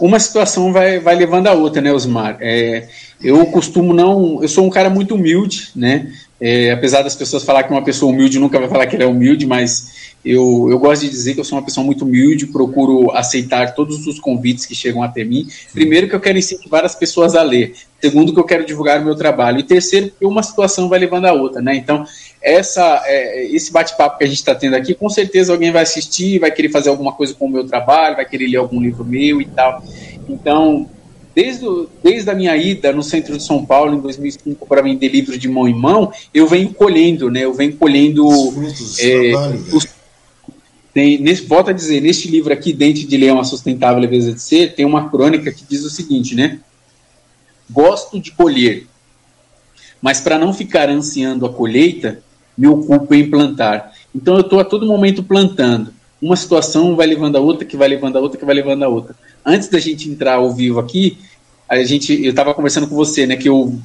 uma situação vai, vai levando a outra, né, Osmar? É, eu costumo não. Eu sou um cara muito humilde, né? É, apesar das pessoas falar que uma pessoa humilde nunca vai falar que ela é humilde, mas eu, eu gosto de dizer que eu sou uma pessoa muito humilde, procuro aceitar todos os convites que chegam até mim. Primeiro, que eu quero incentivar as pessoas a ler. Segundo, que eu quero divulgar o meu trabalho. E terceiro, que uma situação vai levando a outra, né? Então, essa, é, esse bate-papo que a gente está tendo aqui, com certeza alguém vai assistir, vai querer fazer alguma coisa com o meu trabalho, vai querer ler algum livro meu e tal. Então, desde, desde a minha ida no centro de São Paulo em 2005 para vender livros de mão em mão, eu venho colhendo, né? Eu venho colhendo os, frutos, é, trabalho, os tem, nesse, volta a dizer, neste livro aqui, Dente de Leão, a Sustentável Leveza de Ser, tem uma crônica que diz o seguinte, né? Gosto de colher, mas para não ficar ansiando a colheita, me ocupo em plantar. Então eu estou a todo momento plantando. Uma situação vai levando a outra, que vai levando a outra, que vai levando a outra. Antes da gente entrar ao vivo aqui, a gente, eu estava conversando com você, né, que eu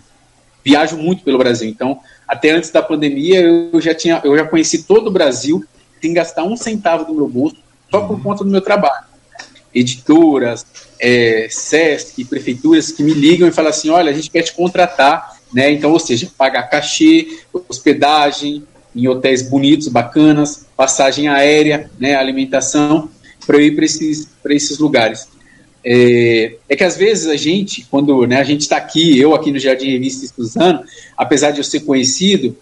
viajo muito pelo Brasil. Então, até antes da pandemia, eu já tinha, eu já conheci todo o Brasil sem gastar um centavo do meu bolso, só por conta do meu trabalho. Editoras, é, SESC, prefeituras que me ligam e falam assim: olha, a gente quer te contratar, né? Então, ou seja, pagar cachê, hospedagem em hotéis bonitos, bacanas, passagem aérea, né, alimentação, para eu ir para esses, esses lugares. É, é, que às vezes a gente, quando né, a gente está aqui, eu aqui no Jardim Revista estudando, apesar de eu ser conhecido,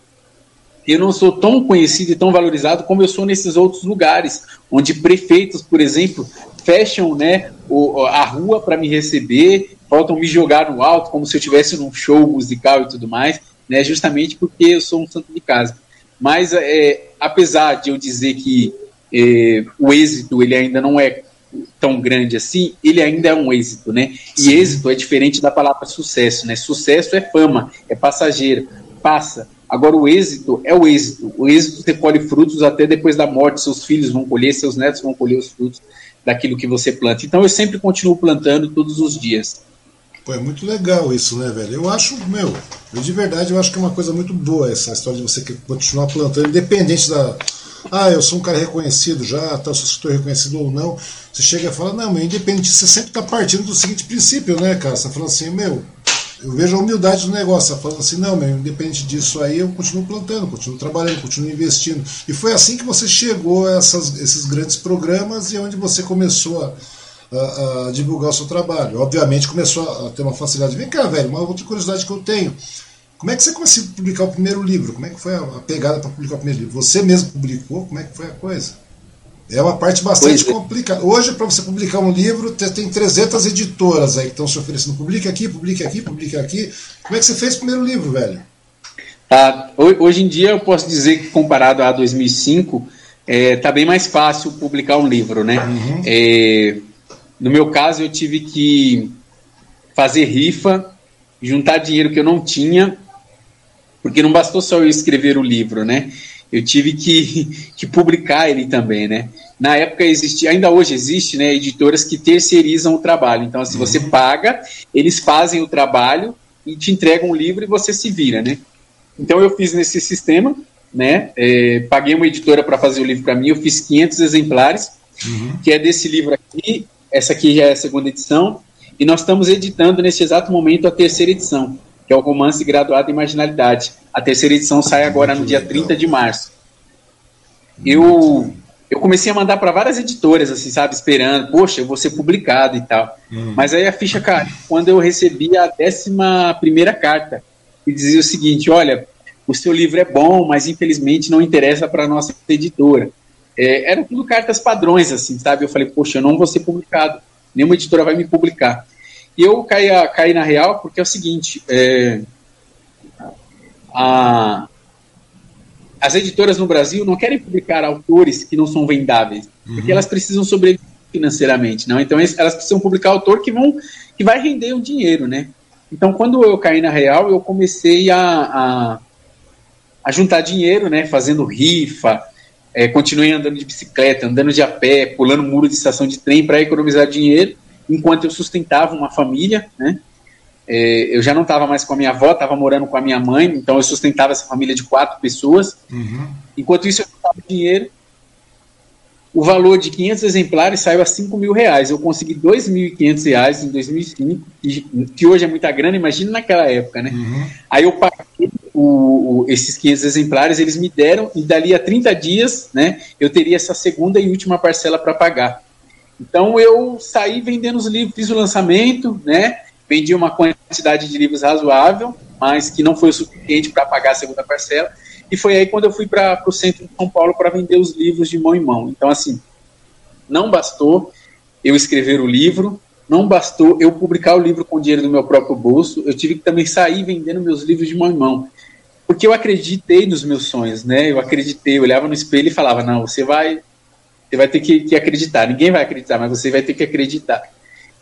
eu não sou tão conhecido e tão valorizado como eu sou nesses outros lugares, onde prefeitos, por exemplo, fecham né, o, a rua para me receber, faltam me jogar no alto, como se eu estivesse num show musical e tudo mais, né, justamente porque eu sou um santo de casa. Mas, é, apesar de eu dizer que é, o êxito ele ainda não é tão grande assim, ele ainda é um êxito, né? E Sim. êxito é diferente da palavra sucesso, né? Sucesso é fama, é passageiro, passa. Agora, o êxito é o êxito. O êxito você colhe frutos até depois da morte. Seus filhos vão colher, seus netos vão colher os frutos daquilo que você planta. Então, eu sempre continuo plantando todos os dias. Pô, é muito legal isso, né, velho? Eu acho, meu, eu de verdade, eu acho que é uma coisa muito boa essa história de você continuar plantando, independente da. Ah, eu sou um cara reconhecido já, tá, se estou reconhecido ou não. Você chega e fala, não, meu, independente, você sempre está partindo do seguinte princípio, né, cara? Você tá falando assim, meu, eu vejo a humildade do negócio, falando assim, não, meu, independente disso aí, eu continuo plantando, continuo trabalhando, continuo investindo. E foi assim que você chegou a essas, esses grandes programas e onde você começou a, a, a, divulgar o seu trabalho. Obviamente começou a ter uma facilidade. Vem cá, velho, uma outra curiosidade que eu tenho. Como é que você conseguiu publicar o primeiro livro? Como é que foi a, pegada para publicar o primeiro livro? Você mesmo publicou? Como é que foi a coisa? É uma parte bastante é. complicada. Hoje, para você publicar um livro, tem 300 editoras aí que estão se oferecendo. Publique aqui, publique aqui, publique aqui. Como é que você fez o primeiro livro, velho? Ah, hoje em dia, eu posso dizer que, comparado a 2005, está é, tá bem mais fácil publicar um livro, né? Uhum. É, no meu caso, eu tive que fazer rifa, juntar dinheiro que eu não tinha, porque não bastou só eu escrever o livro, né? eu tive que, (laughs) que publicar ele também, né? Na época existia, ainda hoje existe, né, editoras que terceirizam o trabalho. Então, se assim, você uhum. paga, eles fazem o trabalho e te entregam um livro e você se vira, né? Então eu fiz nesse sistema, né? É, paguei uma editora para fazer o livro para mim, eu fiz 500 exemplares, uhum. que é desse livro aqui. Essa aqui já é a segunda edição e nós estamos editando nesse exato momento a terceira edição que é o romance graduado em marginalidade. A terceira edição sai agora no dia 30 de março. Eu eu comecei a mandar para várias editoras, assim, sabe, esperando, poxa, eu vou ser publicado e tal. Hum. Mas aí a ficha caiu quando eu recebi a décima primeira carta, que dizia o seguinte: olha, o seu livro é bom, mas infelizmente não interessa para a nossa editora. É, eram tudo cartas padrões, assim, sabe? Eu falei, poxa, eu não vou ser publicado, nenhuma editora vai me publicar. E eu caí, caí na real porque é o seguinte: é, a, as editoras no Brasil não querem publicar autores que não são vendáveis, uhum. porque elas precisam sobreviver financeiramente, não? Então elas precisam publicar autor que vão que vai render um dinheiro, né? Então quando eu caí na real, eu comecei a, a, a juntar dinheiro, né? Fazendo rifa, é, continuei andando de bicicleta, andando de a pé, pulando muro de estação de trem para economizar dinheiro enquanto eu sustentava uma família, né? É, eu já não estava mais com a minha avó, estava morando com a minha mãe, então eu sustentava essa família de quatro pessoas. Uhum. Enquanto isso, eu juntava dinheiro. O valor de 500 exemplares saiu a 5 mil reais. Eu consegui 2.500 reais em 2005, que, hoje é muita grana, imagina naquela época, né? Uhum. Aí eu paguei o, o, esses 500 exemplares eles me deram e dali a 30 dias, né, eu teria essa segunda e última parcela para pagar. Então eu saí vendendo os livros, fiz o lançamento, né, vendi uma quantidade de livros razoável, mas que não foi o suficiente para pagar a segunda parcela. E foi aí quando eu fui para o centro de São Paulo para vender os livros de mão em mão. Então, assim, não bastou eu escrever o livro, não bastou eu publicar o livro com dinheiro do meu próprio bolso, eu tive que também sair vendendo meus livros de mão em mão. Porque eu acreditei nos meus sonhos, né? Eu acreditei, eu olhava no espelho e falava: não, você vai, você vai ter que, que acreditar. Ninguém vai acreditar, mas você vai ter que acreditar.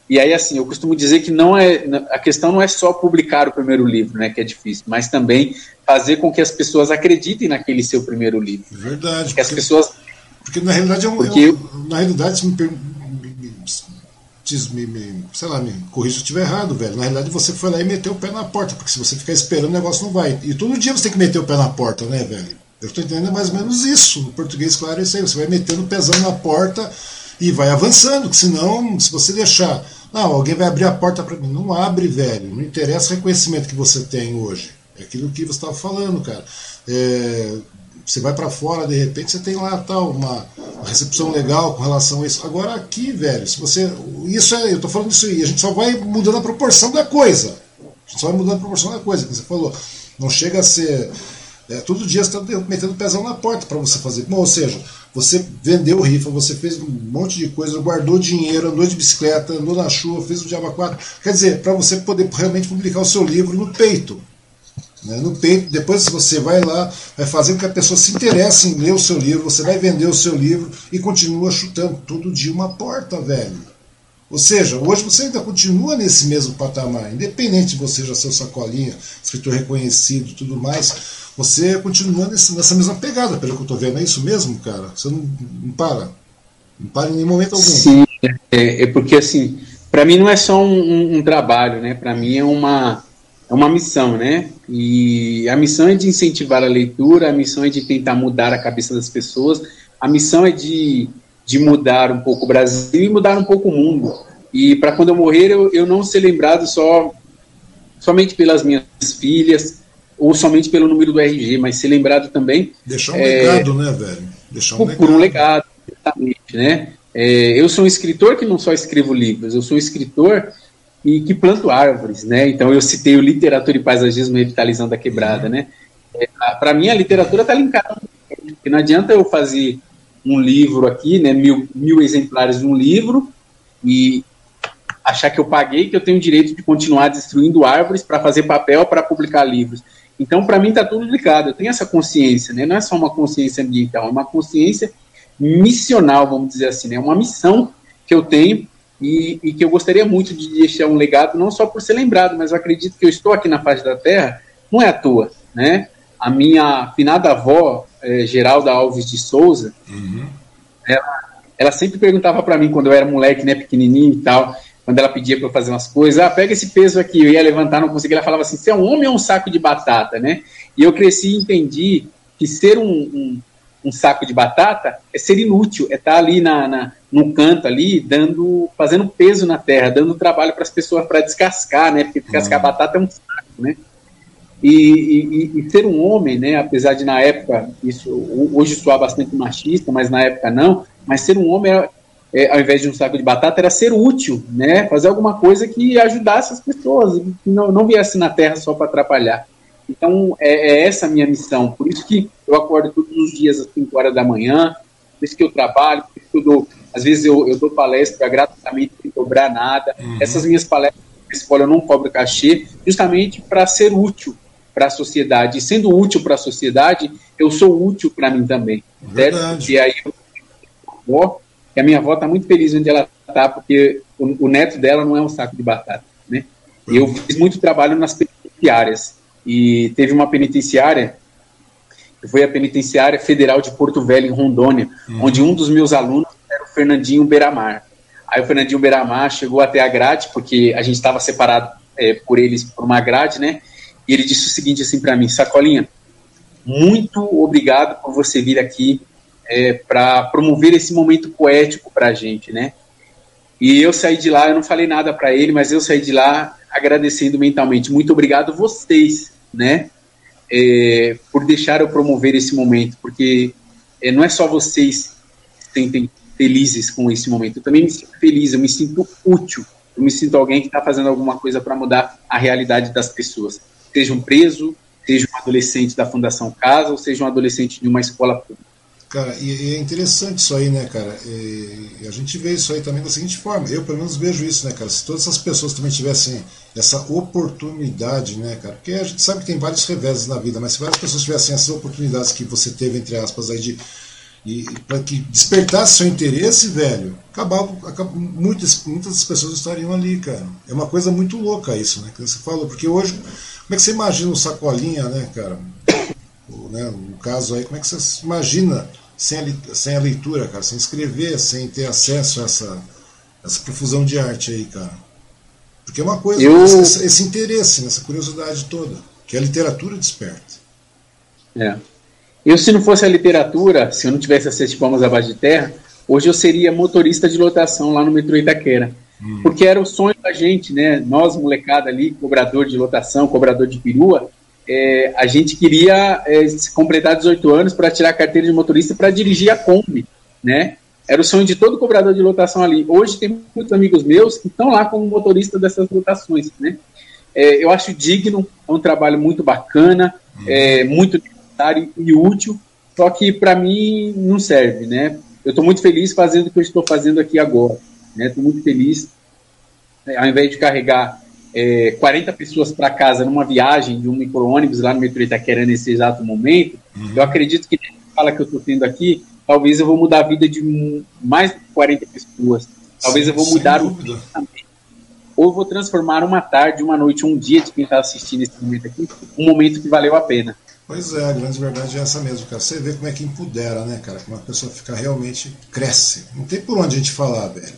E aí, assim, eu costumo dizer que não é a questão não é só publicar o primeiro livro, né, que é difícil, mas também fazer com que as pessoas acreditem naquele seu primeiro livro. Verdade. Que porque, as pessoas. Porque na realidade é um. Porque é um na realidade, se me, me, me, sei lá, me corrija se eu estiver errado, velho. Na realidade, você foi lá e meteu o pé na porta, porque se você ficar esperando, o negócio não vai. E todo dia você tem que meter o pé na porta, né, velho? Eu estou entendendo mais ou menos isso. No português, claro, é isso aí. Você vai metendo o pezão na porta e vai avançando, senão, se você deixar. Não, alguém vai abrir a porta para mim. Não abre, velho. Não interessa o reconhecimento que você tem hoje. É aquilo que você estava falando, cara. É, você vai para fora, de repente você tem lá tal, uma, uma, recepção legal com relação a isso. Agora aqui, velho, se você. Isso é, eu tô falando isso aí, a gente só vai mudando a proporção da coisa. A gente só vai mudando a proporção da coisa, que você falou. Não chega a ser. É, todo dia você está metendo o pezão na porta para você fazer. Bom, ou seja, você vendeu rifa, você fez um monte de coisa, guardou dinheiro, andou de bicicleta, andou na chuva, fez o Diaba 4. Quer dizer, para você poder realmente publicar o seu livro no peito. Né, no peito, depois você vai lá, vai fazer com que a pessoa se interesse em ler o seu livro, você vai vender o seu livro e continua chutando todo dia uma porta, velho. Ou seja, hoje você ainda continua nesse mesmo patamar, independente de você já ser o sacolinha, escritor reconhecido tudo mais, você continua nesse, nessa mesma pegada, pelo que eu estou vendo. É isso mesmo, cara? Você não, não para? Não para em nenhum momento algum. Sim, é, é porque assim, para mim não é só um, um, um trabalho, né? Para mim é uma é uma missão, né? E a missão é de incentivar a leitura, a missão é de tentar mudar a cabeça das pessoas, a missão é de, de mudar um pouco o Brasil e mudar um pouco o mundo. E para quando eu morrer, eu, eu não ser lembrado só somente pelas minhas filhas ou somente pelo número do RG, mas ser lembrado também. Deixar um é, legado, né, velho? Deixar um por, legado. Por um legado, exatamente, né? É, eu sou um escritor que não só escrevo livros, eu sou um escritor e que planto árvores, né? Então eu citei o literatura e paisagismo revitalizando a quebrada, uhum. né? É, para mim a literatura está linkada, porque não adianta eu fazer um livro aqui, né? Mil, mil exemplares de um livro e achar que eu paguei, que eu tenho o direito de continuar destruindo árvores para fazer papel para publicar livros. Então, para mim, está tudo ligado. Eu tenho essa consciência, né? Não é só uma consciência ambiental, é uma consciência missional, vamos dizer assim, né? É uma missão que eu tenho e, e, que eu gostaria muito de deixar um legado, não só por ser lembrado, mas eu acredito que eu estou aqui na face da Terra, não é à toa, né? A minha finada avó, é, Geralda Alves de Souza, uhum. ela, ela, sempre perguntava para mim, quando eu era moleque, né, pequenininho e tal, quando ela pedia para eu fazer umas coisas, ah, pega esse peso aqui, eu ia levantar, não conseguia, ela falava assim, você é um homem ou um saco de batata, né? E eu cresci e entendi que ser um, um um saco de batata é ser inútil, é estar tá ali na, na, no canto ali, dando, fazendo peso na terra, dando trabalho para as pessoas para descascar, né? Porque descascar uhum. batata é um saco, né? E, e, e, ser um homem, né? Apesar de na época isso hoje soar bastante machista, mas na época não. Mas ser um homem, é, é, ao invés de um saco de batata, era ser útil, né? Fazer alguma coisa que ajudasse as pessoas, que não, não viesse na terra só para atrapalhar. Então, é, é, essa a minha missão. Por isso que eu acordo todos os dias às 5 horas da manhã, por isso que eu trabalho, por isso que eu dou, às vezes eu, eu dou palestra gratuitamente sem cobrar nada. Uhum. Essas minhas palestras, eu não cobro cachê, justamente para ser útil para a sociedade. E sendo útil para a sociedade, eu sou útil para mim também. Certo? E aí, avó, e a minha avó está muito feliz onde ela está, porque o, o, neto dela não é um saco de batata. Né? Uhum. Eu fiz muito trabalho nas penitenciárias e teve uma penitenciária, que foi a penitenciária federal de Porto Velho, em Rondônia, uhum. onde um dos meus alunos era o Fernandinho Beiramar. Aí o Fernandinho Beiramar chegou até a grade, porque a gente estava separado é, por eles por uma grade, né? E ele disse o seguinte assim para mim, Sacolinha, muito obrigado por você vir aqui é, para promover esse momento poético para a gente, né? E eu saí de lá, eu não falei nada para ele, mas eu saí de lá agradecendo mentalmente. Muito obrigado vocês, né? é, por deixar eu promover esse momento, porque é, não é só vocês que sentem felizes com esse momento, eu também me sinto feliz, eu me sinto útil, eu me sinto alguém que está fazendo alguma coisa para mudar a realidade das pessoas, seja um preso, seja um adolescente da Fundação Casa ou seja um adolescente de uma escola pública. Cara, e, e, é interessante isso aí, né, cara? E, e, a gente vê isso aí também da seguinte forma. Eu, pelo menos, vejo isso, né, cara? Se todas essas pessoas também tivessem essa oportunidade, né, cara? Porque a gente sabe que tem vários reveses na vida, mas se várias pessoas tivessem essas oportunidades que você teve, entre aspas, aí de. E, para que despertasse seu interesse, velho, acabava, acabava, muitas, muitas pessoas estariam ali, cara. É uma coisa muito louca isso, né? Que você falou, porque hoje, como é que você imagina um sacolinha, né, cara? (coughs) Né, no caso aí, como é que você imagina sem a, sem a leitura, cara, sem escrever, sem ter acesso a essa, essa profusão de arte aí, cara. Porque é uma coisa, eu... esse, esse, interesse, essa curiosidade toda, que a literatura desperta. É. Eu, se não fosse a literatura, se eu não tivesse essas palmas abaixo de terra, hoje eu seria motorista de lotação lá no metrô Itaquera. Hum. Porque era o sonho da gente, né? Nós, molecada ali, cobrador de lotação, cobrador de perua, é, a gente queria é, completar 18 anos para tirar a carteira de motorista para dirigir a Kombi, né? Era o sonho de todo cobrador de lotação ali. Hoje tem muitos amigos meus que estão lá como motorista dessas lotações, né? É, eu acho digno, é um trabalho muito bacana, é, muito necessário e útil, só que para mim não serve, né? Eu estou muito feliz fazendo o que eu estou fazendo aqui agora, né? Estou muito feliz, ao invés de carregar é, 40 pessoas para casa numa viagem de um micro-ônibus lá no metrô Itaquera nesse exato momento, uhum. eu acredito que fala que eu estou tendo aqui, talvez eu vou mudar a vida de mais de 40 pessoas. Talvez eu vou mudar o também. Ou vou transformar uma tarde, uma noite, um dia de quem está assistindo esse momento aqui, um momento que valeu a pena. Pois é, a grande verdade é essa mesmo, cara. Você vê como é que empodera, né, cara? Como a pessoa fica realmente cresce. Não tem por onde a gente falar, velho.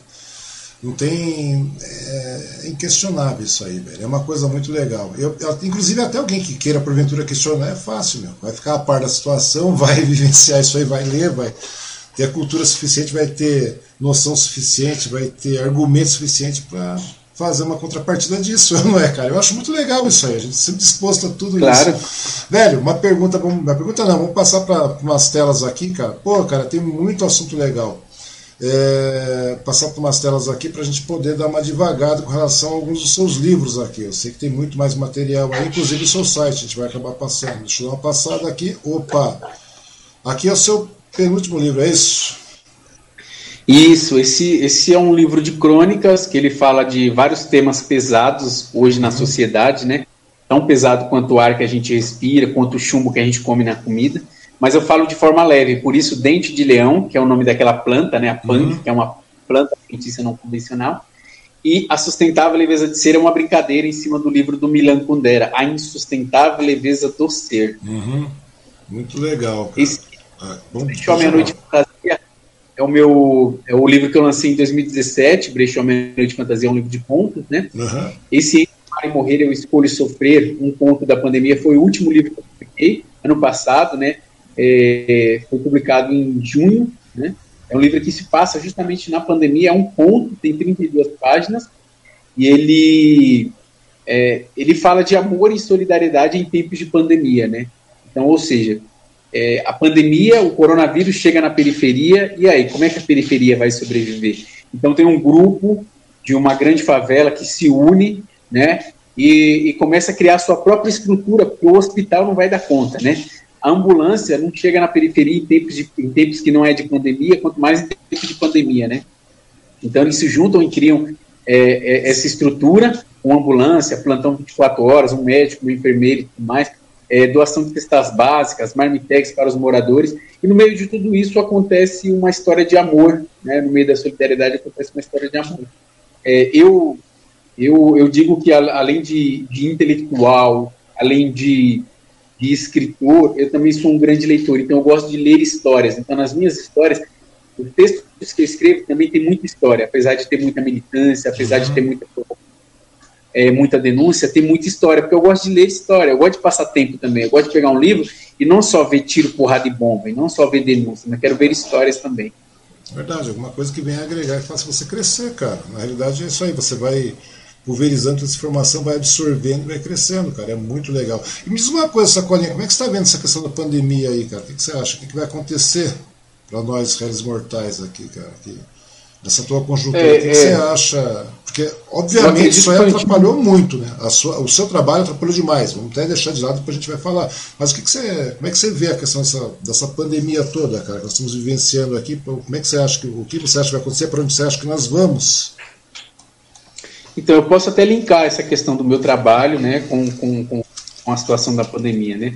Não tem. É, é, inquestionável isso aí, velho. É uma coisa muito legal. Eu, eu, inclusive, até alguém que queira, porventura, questionar é fácil, meu. Vai ficar a par da situação, (laughs) vai vivenciar isso aí, vai ler, vai ter a cultura suficiente, vai ter noção suficiente, vai ter argumento suficiente para fazer uma contrapartida disso, (laughs) não é, cara? Eu acho muito legal isso aí, a gente sempre disposto a tudo claro. isso. Velho, uma pergunta, uma pergunta não, vamos passar para umas telas aqui, cara. Pô, cara, tem muito assunto legal é, passar por umas telas aqui para a gente poder dar uma devagada com relação a alguns dos seus livros aqui. Eu sei que tem muito mais material aí, inclusive o seu site, a gente vai acabar passando. Deixa eu dar uma passada aqui. Opa! Aqui é o seu penúltimo livro, é isso? Isso, esse, esse é um livro de crônicas que ele fala de vários temas pesados hoje na uhum. sociedade, né? Tão pesado quanto o ar que a gente respira, quanto o chumbo que a gente come na comida mas eu falo de forma leve, por isso dente de leão, que é o nome daquela planta, né, a punk, uhum. que é uma planta alimentícia não convencional, e a sustentável leveza de ser é uma brincadeira em cima do livro do Milan Kundera, a insustentável leveza do ser. Uhum. Muito legal. Cara. Esse, ah, Brechó Meia-Noite Fantasia é o meu é o livro que eu lancei em 2017, Brechó Meia-Noite Fantasia é um livro de contos, né? Uhum. Esse Para Morrer Eu Escolho Sofrer, um conto da pandemia, foi o último livro que eu publiquei ano passado, né? É, foi publicado em junho, né? É um livro que se passa justamente na pandemia, é um conto, tem 32 páginas, e ele, é, ele fala de amor e solidariedade em tempos de pandemia, né? Então, ou seja, é, a pandemia, o coronavírus chega na periferia, e aí, como é que a periferia vai sobreviver? Então, tem um grupo de uma grande favela que se une, né? E, e começa a criar sua própria estrutura, porque o hospital não vai dar conta, né? A ambulância não chega na periferia em tempos, de, em tempos que não é de pandemia, quanto mais em tempos de pandemia, né? Então eles se juntam e criam é, é, essa estrutura, uma ambulância, plantão 24 horas, um médico, um enfermeiro e tudo mais, é, doação de cestas básicas, marmitex para os moradores, e no meio de tudo isso acontece uma história de amor, né? no meio da solidariedade acontece uma história de amor. É, eu, eu, eu digo que além de, de intelectual, além de de escritor, eu também sou um grande leitor, então eu gosto de ler histórias. Então, nas minhas histórias, os textos que eu escrevo também tem muita história, apesar de ter muita militância, apesar uhum. de ter muita, é, muita denúncia, tem muita história, porque eu gosto de ler história, eu gosto de passar tempo também, eu gosto de pegar um livro e não só ver tiro, porrada e bomba, e não só ver denúncia, mas quero ver histórias também. Verdade, alguma coisa que venha agregar e faça você crescer, cara. Na realidade é isso aí, você vai pulverizando essa informação, vai absorvendo e vai crescendo, cara. É muito legal. E me diz uma coisa, Sacolinha, como é que você está vendo essa questão da pandemia aí, cara? O que, você acha? O que, vai acontecer para nós, réis mortais aqui, cara? Aqui, nessa tua conjuntura, é, o que, que você acha? Porque, obviamente, isso aí atrapalhou muito, né? Sua, o seu trabalho atrapalhou demais. Vamos até deixar de lado, depois a gente vai falar. Mas o que, que você, como é que você vê a questão dessa, dessa pandemia toda, cara, que nós estamos vivenciando aqui? Como é que você acha que o que você acha que vai acontecer? Para onde você acha que nós vamos? Então, eu posso até linkar essa questão do meu trabalho, né, com, com, com a situação da pandemia, né?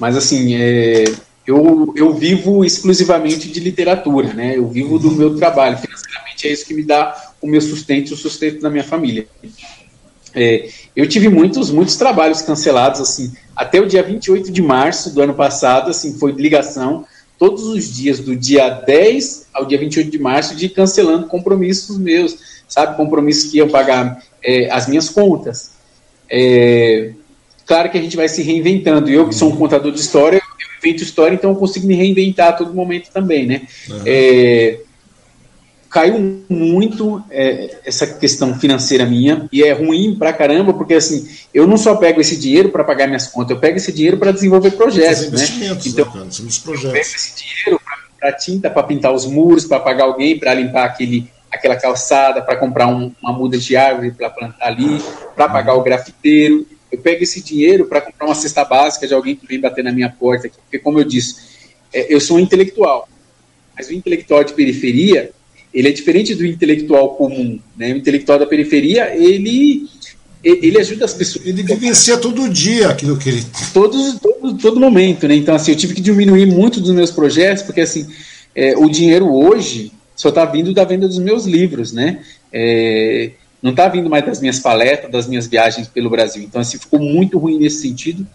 Mas, assim, é, eu, eu vivo exclusivamente de literatura, né? Eu vivo do meu trabalho. Financeiramente é isso que me dá o meu sustento e o sustento da minha família. É, eu tive muitos, muitos trabalhos cancelados, assim, até o dia 28 de março do ano passado, assim, foi ligação todos os dias, do dia 10 ao dia 28 de março, de cancelando compromissos meus, sabe, compromissos que iam pagar é, as minhas contas. É, claro que a gente vai se reinventando, eu que sou um contador de história, eu invento história, então eu consigo me reinventar a todo momento também, né, uhum. é, caiu muito é, essa questão financeira minha e é ruim pra caramba porque assim eu não só pego esse dinheiro para pagar minhas contas eu pego esse dinheiro para desenvolver projetos né então né, projetos. eu pego esse dinheiro para tinta para pintar os muros para pagar alguém para limpar aquele aquela calçada para comprar um, uma muda de árvore para plantar ali para pagar o grafiteiro eu pego esse dinheiro para comprar uma cesta básica de alguém que vem bater na minha porta aqui, porque como eu disse é, eu sou um intelectual mas o intelectual de periferia ele é diferente do intelectual comum, né? O intelectual da periferia, ele ele ajuda as pessoas. Ele vivencia todo dia aquilo que ele. Todos, todo, todo momento, né? Então, assim, eu tive que diminuir muito dos meus projetos, porque, assim, é, o dinheiro hoje só está vindo da venda dos meus livros, né? É, não está vindo mais das minhas palestras, das minhas viagens pelo Brasil. Então, assim, ficou muito ruim nesse sentido.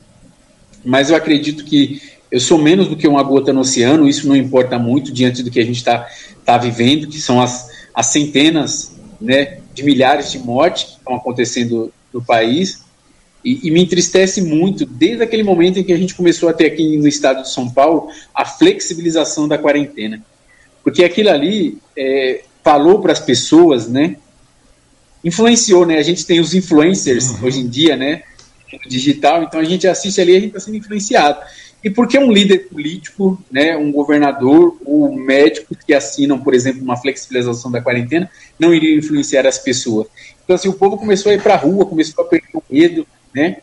Mas eu acredito que eu sou menos do que uma gota no oceano, isso não importa muito diante do que a gente está está vivendo, que são as, as centenas né, de milhares de mortes que estão acontecendo no país. E, e, me entristece muito, desde aquele momento em que a gente começou a ter aqui no estado de São Paulo a flexibilização da quarentena. Porque aquilo ali é, falou para as pessoas, né? Influenciou, né? A gente tem os influencers uhum. hoje em dia, né? Digital, então a gente assiste ali e a gente está sendo influenciado. E por que um líder político, né, um governador ou médicos que assinam, por exemplo, uma flexibilização da quarentena, não iriam influenciar as pessoas? Então, assim, o povo começou a ir para a rua, começou a perder o medo, né?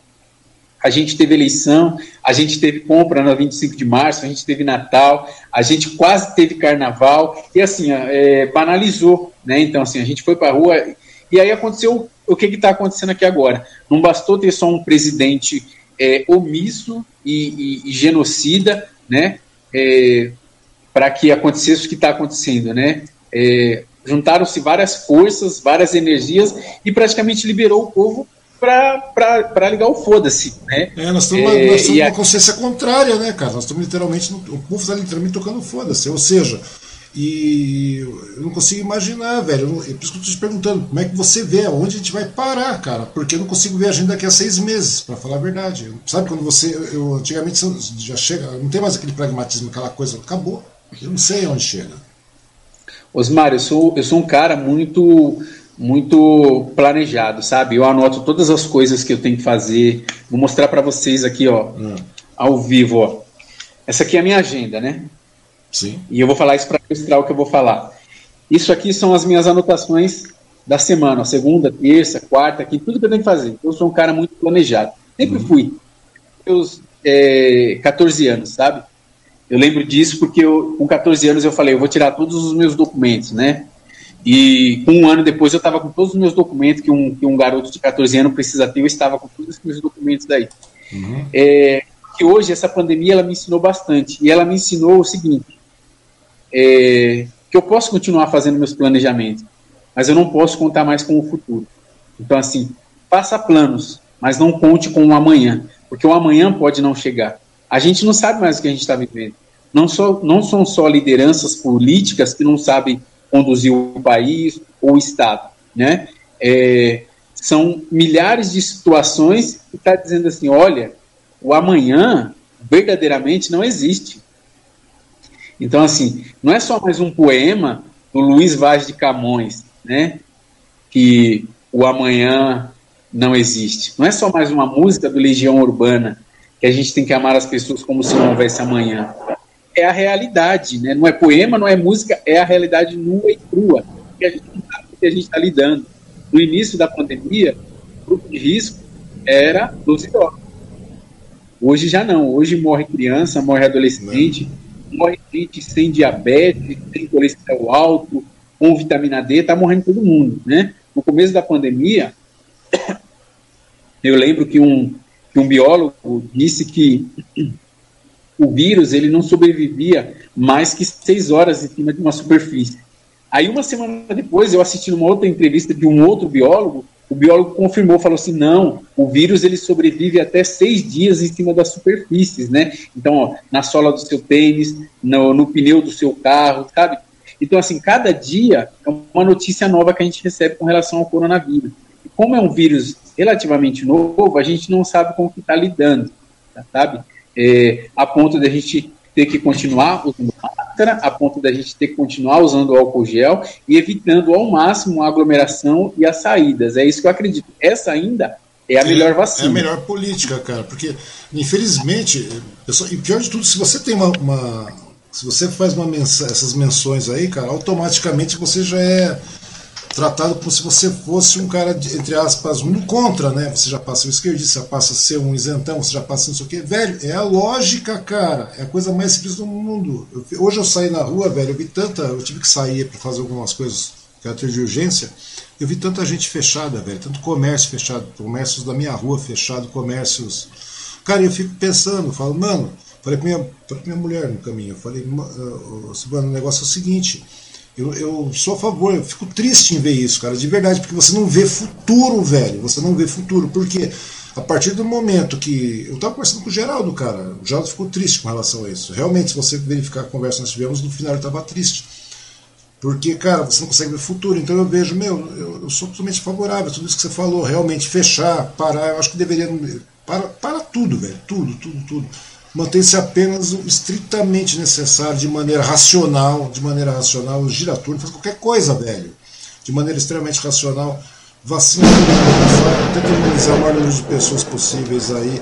A gente teve eleição, a gente teve compra no 25 de março, a gente teve Natal, a gente quase teve Carnaval, e assim, é, banalizou, né? Então, assim, a gente foi para a rua, e aí aconteceu o que está acontecendo aqui agora. Não bastou ter só um presidente é, omisso e, e, e, genocida, né, é, para que acontecesse o que está acontecendo, né? É, Juntaram-se várias forças, várias energias e praticamente liberou o povo para ligar o foda-se, né? É, nós estamos é, nós numa consciência contrária, né, cara? Nós estamos literalmente, no, o povo está literalmente tocando foda-se, ou seja, e eu não consigo imaginar, velho. Eu, é por isso que eu tô te perguntando, como é que você vê onde a gente vai parar, cara? Porque eu não consigo ver a agenda daqui a seis meses, para falar a verdade. Sabe quando você. Eu, antigamente já chega. Não tem mais aquele pragmatismo, aquela coisa. Acabou. Eu não sei onde chega. Osmar, eu sou, eu sou um cara muito muito planejado, sabe? Eu anoto todas as coisas que eu tenho que fazer. Vou mostrar para vocês aqui, ó, hum. ao vivo, ó. Essa aqui é a minha agenda, né? Sim. E eu vou falar isso para ilustrar o que eu vou falar. Isso aqui são as minhas anotações da semana, segunda, terça, quarta, aqui, tudo que eu tenho que fazer. Eu sou um cara muito planejado. Sempre uhum. fui. Meus é, 14 anos, sabe? Eu lembro disso porque eu, com 14 anos eu falei, eu vou tirar todos os meus documentos, né? E um ano depois eu estava com todos os meus documentos que um, que um garoto de 14 anos precisa ter, eu estava com todos os meus documentos daí. Uhum. É, que hoje essa pandemia ela me ensinou bastante. E ela me ensinou o seguinte: é, que eu posso continuar fazendo meus planejamentos, mas eu não posso contar mais com o futuro. Então, assim, faça planos, mas não conte com o amanhã, porque o amanhã pode não chegar. A gente não sabe mais o que a gente está vivendo. Não, só, não são só lideranças políticas que não sabem conduzir o país ou o Estado, né? É, são milhares de situações que está dizendo assim, olha, o amanhã verdadeiramente não existe. Então, assim, não é só mais um poema do Luiz Vaz de Camões, né? Que o amanhã não existe. Não é só mais uma música do Legião Urbana que a gente tem que amar as pessoas como se não houvesse amanhã. É a realidade, né? Não é poema, não é música, é a realidade nua e crua que a gente que a gente está lidando. No início da pandemia, o grupo de risco era 12 horas. Hoje já não. Hoje morre criança, morre adolescente, não. morre gente sem diabetes, sem colesterol alto, com vitamina D, está morrendo todo mundo, né? No começo da pandemia, (coughs) eu lembro que um, que um biólogo disse que o vírus ele não sobrevivia mais que seis horas em cima de uma superfície. Aí uma semana depois eu assisti uma outra entrevista de um outro biólogo, o biólogo confirmou, falou assim, não, o vírus ele sobrevive até seis dias em cima das superfícies, né? Então, ó, na sola do seu tênis, no, no pneu do seu carro, sabe? Então, assim, cada dia é uma notícia nova que a gente recebe com relação ao coronavírus. E como é um vírus relativamente novo, a gente não sabe como que está lidando, sabe? É, a ponto de a gente ter que continuar usando máscara, a ponto da gente ter que continuar usando álcool gel e evitando ao máximo a aglomeração e as saídas. É isso que eu acredito. Essa ainda é a melhor vacina. É a melhor política, cara, porque infelizmente, e pior de tudo, se você tem uma, uma se você faz uma essas menções aí, cara, automaticamente você já é tratado como se você fosse um cara, de, entre aspas, um contra, né? Você já passa a ser um esquerdista, passa a ser um isentão, você já passa não sei o quê. Velho, é a lógica, cara. É a coisa mais simples do mundo. Eu, hoje eu saí na rua, velho, eu vi tanta. Eu tive que sair para fazer algumas coisas, caráter de urgência. Eu vi tanta gente fechada, velho, tanto comércio fechado, comércios da minha rua fechado, comércios. Cara, eu fico pensando, falo, mano, falei pra minha, minha mulher no caminho, eu falei, uh, uh, o negócio é o seguinte eu, eu sou a favor, eu fico triste em ver isso, cara, de verdade, porque você não vê futuro, velho. Você não vê futuro. Porque a partir do momento que. Eu estava conversando com o Geraldo, cara. O Geraldo ficou triste com relação a isso. Realmente, se você verificar a conversa que nós tivemos, no final ele estava triste. Porque, cara, você não consegue ver futuro. Então eu vejo, meu, eu, eu sou totalmente favorável a tudo isso que você falou. Realmente, fechar, parar. Eu acho que deveria. Para, para tudo, velho. Tudo, tudo, tudo mantém-se apenas o estritamente necessário, de maneira racional, de maneira racional, gira turno, faz qualquer coisa, velho. De maneira extremamente racional, vacina tenta imunizar o maior número de pessoas possíveis aí,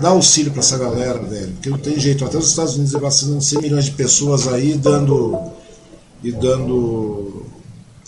dá auxílio para essa galera, velho, porque não tem jeito, até os Estados Unidos vacinando 100 milhões de pessoas aí, dando e dando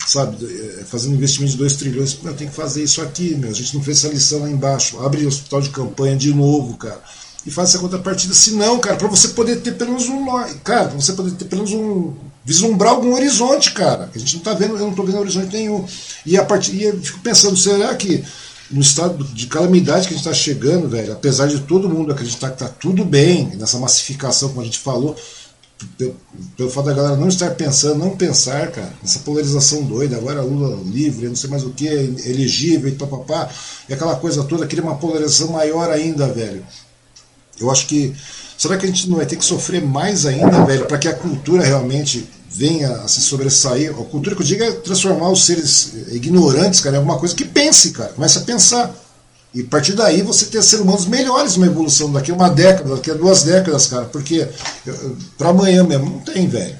sabe, eh, fazendo investimento de 2 trilhões, meu, tem que fazer isso aqui, meu, a gente não fez essa lição lá embaixo, abre hospital de campanha de novo, cara e faz essa contrapartida. Se não, cara, para você poder ter pelo menos um. Cara, pra você poder ter pelo menos um. Vislumbrar algum horizonte, cara. A gente não tá vendo, eu não tô vendo horizonte nenhum. E a partir. E eu fico pensando, será que no estado de calamidade que a gente está chegando, velho, apesar de todo mundo acreditar que tá tudo bem nessa massificação, como a gente falou, pelo, pelo fato da galera não estar pensando, não pensar, cara, essa polarização doida, agora Lula livre, não sei mais o que, elegível e papapá, e aquela coisa toda, queria uma polarização maior ainda, velho. Eu acho que. Será que a gente não vai ter que sofrer mais ainda, velho, para que a cultura realmente venha a se sobressair? A cultura que eu digo é transformar os seres ignorantes, cara, em alguma coisa que pense, cara. Comece a pensar. E a partir daí você ter seres humanos melhores numa evolução daqui a uma década, daqui a duas décadas, cara. Porque para amanhã mesmo não tem, velho.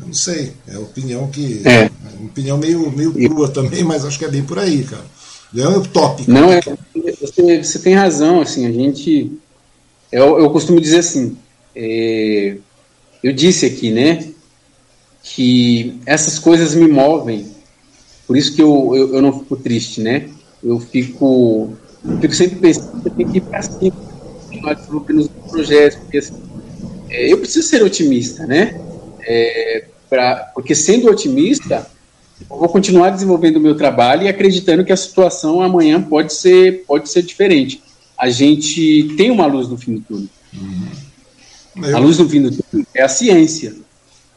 Eu não sei. É opinião que. É. é opinião meio, meio crua também, mas acho que é bem por aí, cara. É utópico. Não, é, você, você tem razão, assim, a gente eu, eu costumo dizer assim, é, eu disse aqui, né, que essas coisas me movem, por isso que eu, eu, eu não fico triste, né, eu fico, eu fico sempre pensando que que ir para cima, continuar desenvolvendo os projetos, porque assim, é, eu preciso ser otimista, né, é, pra, porque sendo otimista, eu vou continuar desenvolvendo o meu trabalho e acreditando que a situação amanhã pode ser, pode ser diferente a gente tem uma luz no fim do túnel. Uhum. A luz no fim do túnel é a ciência.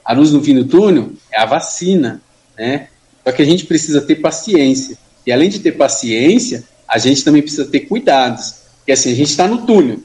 A luz no fim do túnel é a vacina, né? Só que a gente precisa ter paciência. E além de ter paciência, a gente também precisa ter cuidados. Porque assim, a gente está no túnel.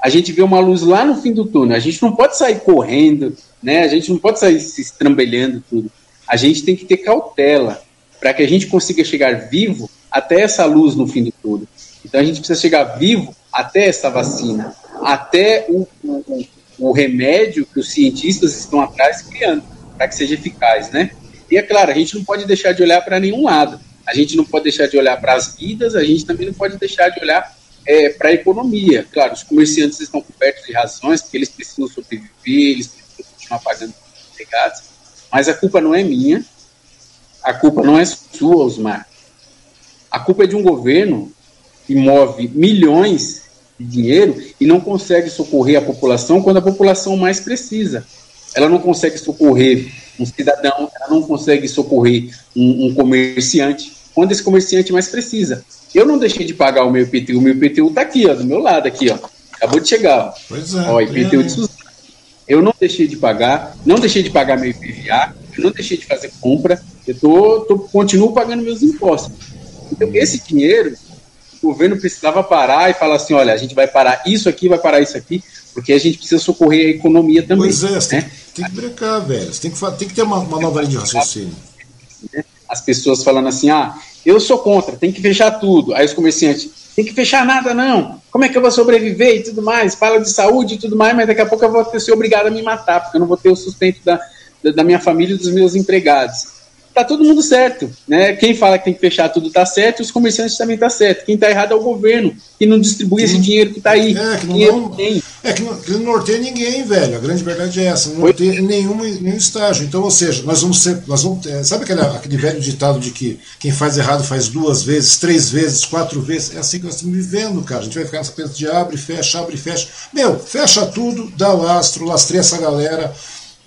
A gente vê uma luz lá no fim do túnel. A gente não pode sair correndo, né? A gente não pode sair se estrambelhando tudo. A gente tem que ter cautela para que a gente consiga chegar vivo até essa luz no fim do túnel. Então a gente precisa chegar vivo até essa vacina, até o, o, o remédio que os cientistas estão atrás criando para que seja eficaz, né? E é claro, a gente não pode deixar de olhar para nenhum lado. a gente não pode deixar de olhar para as vidas, a gente também não pode deixar de olhar é, para a economia. Claro, os comerciantes estão cobertos de razões, porque eles precisam sobreviver, eles precisam continuar pagando os empregados, mas a culpa não é minha, a culpa não é sua, Osmar. A culpa é de um governo que move milhões de dinheiro e não consegue socorrer a população quando a população mais precisa. Ela não consegue socorrer um cidadão, ela não consegue socorrer um, um comerciante quando esse comerciante mais precisa. Eu não deixei de pagar o meu IPTU, o meu IPTU está aqui, ó, do meu lado aqui, ó. Acabou de chegar, ó. Pois é. Ó, IPTU de Suzano. Eu não deixei de pagar, não deixei de pagar meu IPVA, eu não deixei de fazer compra, eu tô, tô, continuo pagando meus impostos. Então, esse dinheiro, o governo precisava parar e falar assim: olha, a gente vai parar isso aqui, vai parar isso aqui, porque a gente precisa socorrer a economia também. Pois é, você né? tem, que brincar, velho. Você tem que, tem que ter uma, uma nova linha de raciocínio. As pessoas falando assim: ah, eu sou contra, tem que fechar tudo. Aí os comerciantes, tem que fechar nada não. Como é que eu vou sobreviver e tudo mais? Fala de saúde e tudo mais, mas daqui a pouco eu vou ser obrigado a me matar, porque eu não vou ter o sustento da, da minha família e dos meus empregados tá todo mundo certo, né? Quem fala que tem que fechar tudo tá certo, os comerciantes também tá certo. Quem tá errado é o governo, que não distribui esse dinheiro que tá aí. É, que não, não tem. É que não, que não norteia ninguém, velho. A grande verdade é essa, não norteia nenhum, nenhum estágio. Então, ou seja, nós vamos ser, nós vamos, é, sabe aquele, aquele velho ditado de que quem faz errado faz duas vezes, três vezes, quatro vezes? É assim que nós estamos vivendo, cara. A gente vai ficar nessa pensa de abre, fecha, abre, fecha. Meu, fecha tudo, dá lastro, lastreia essa galera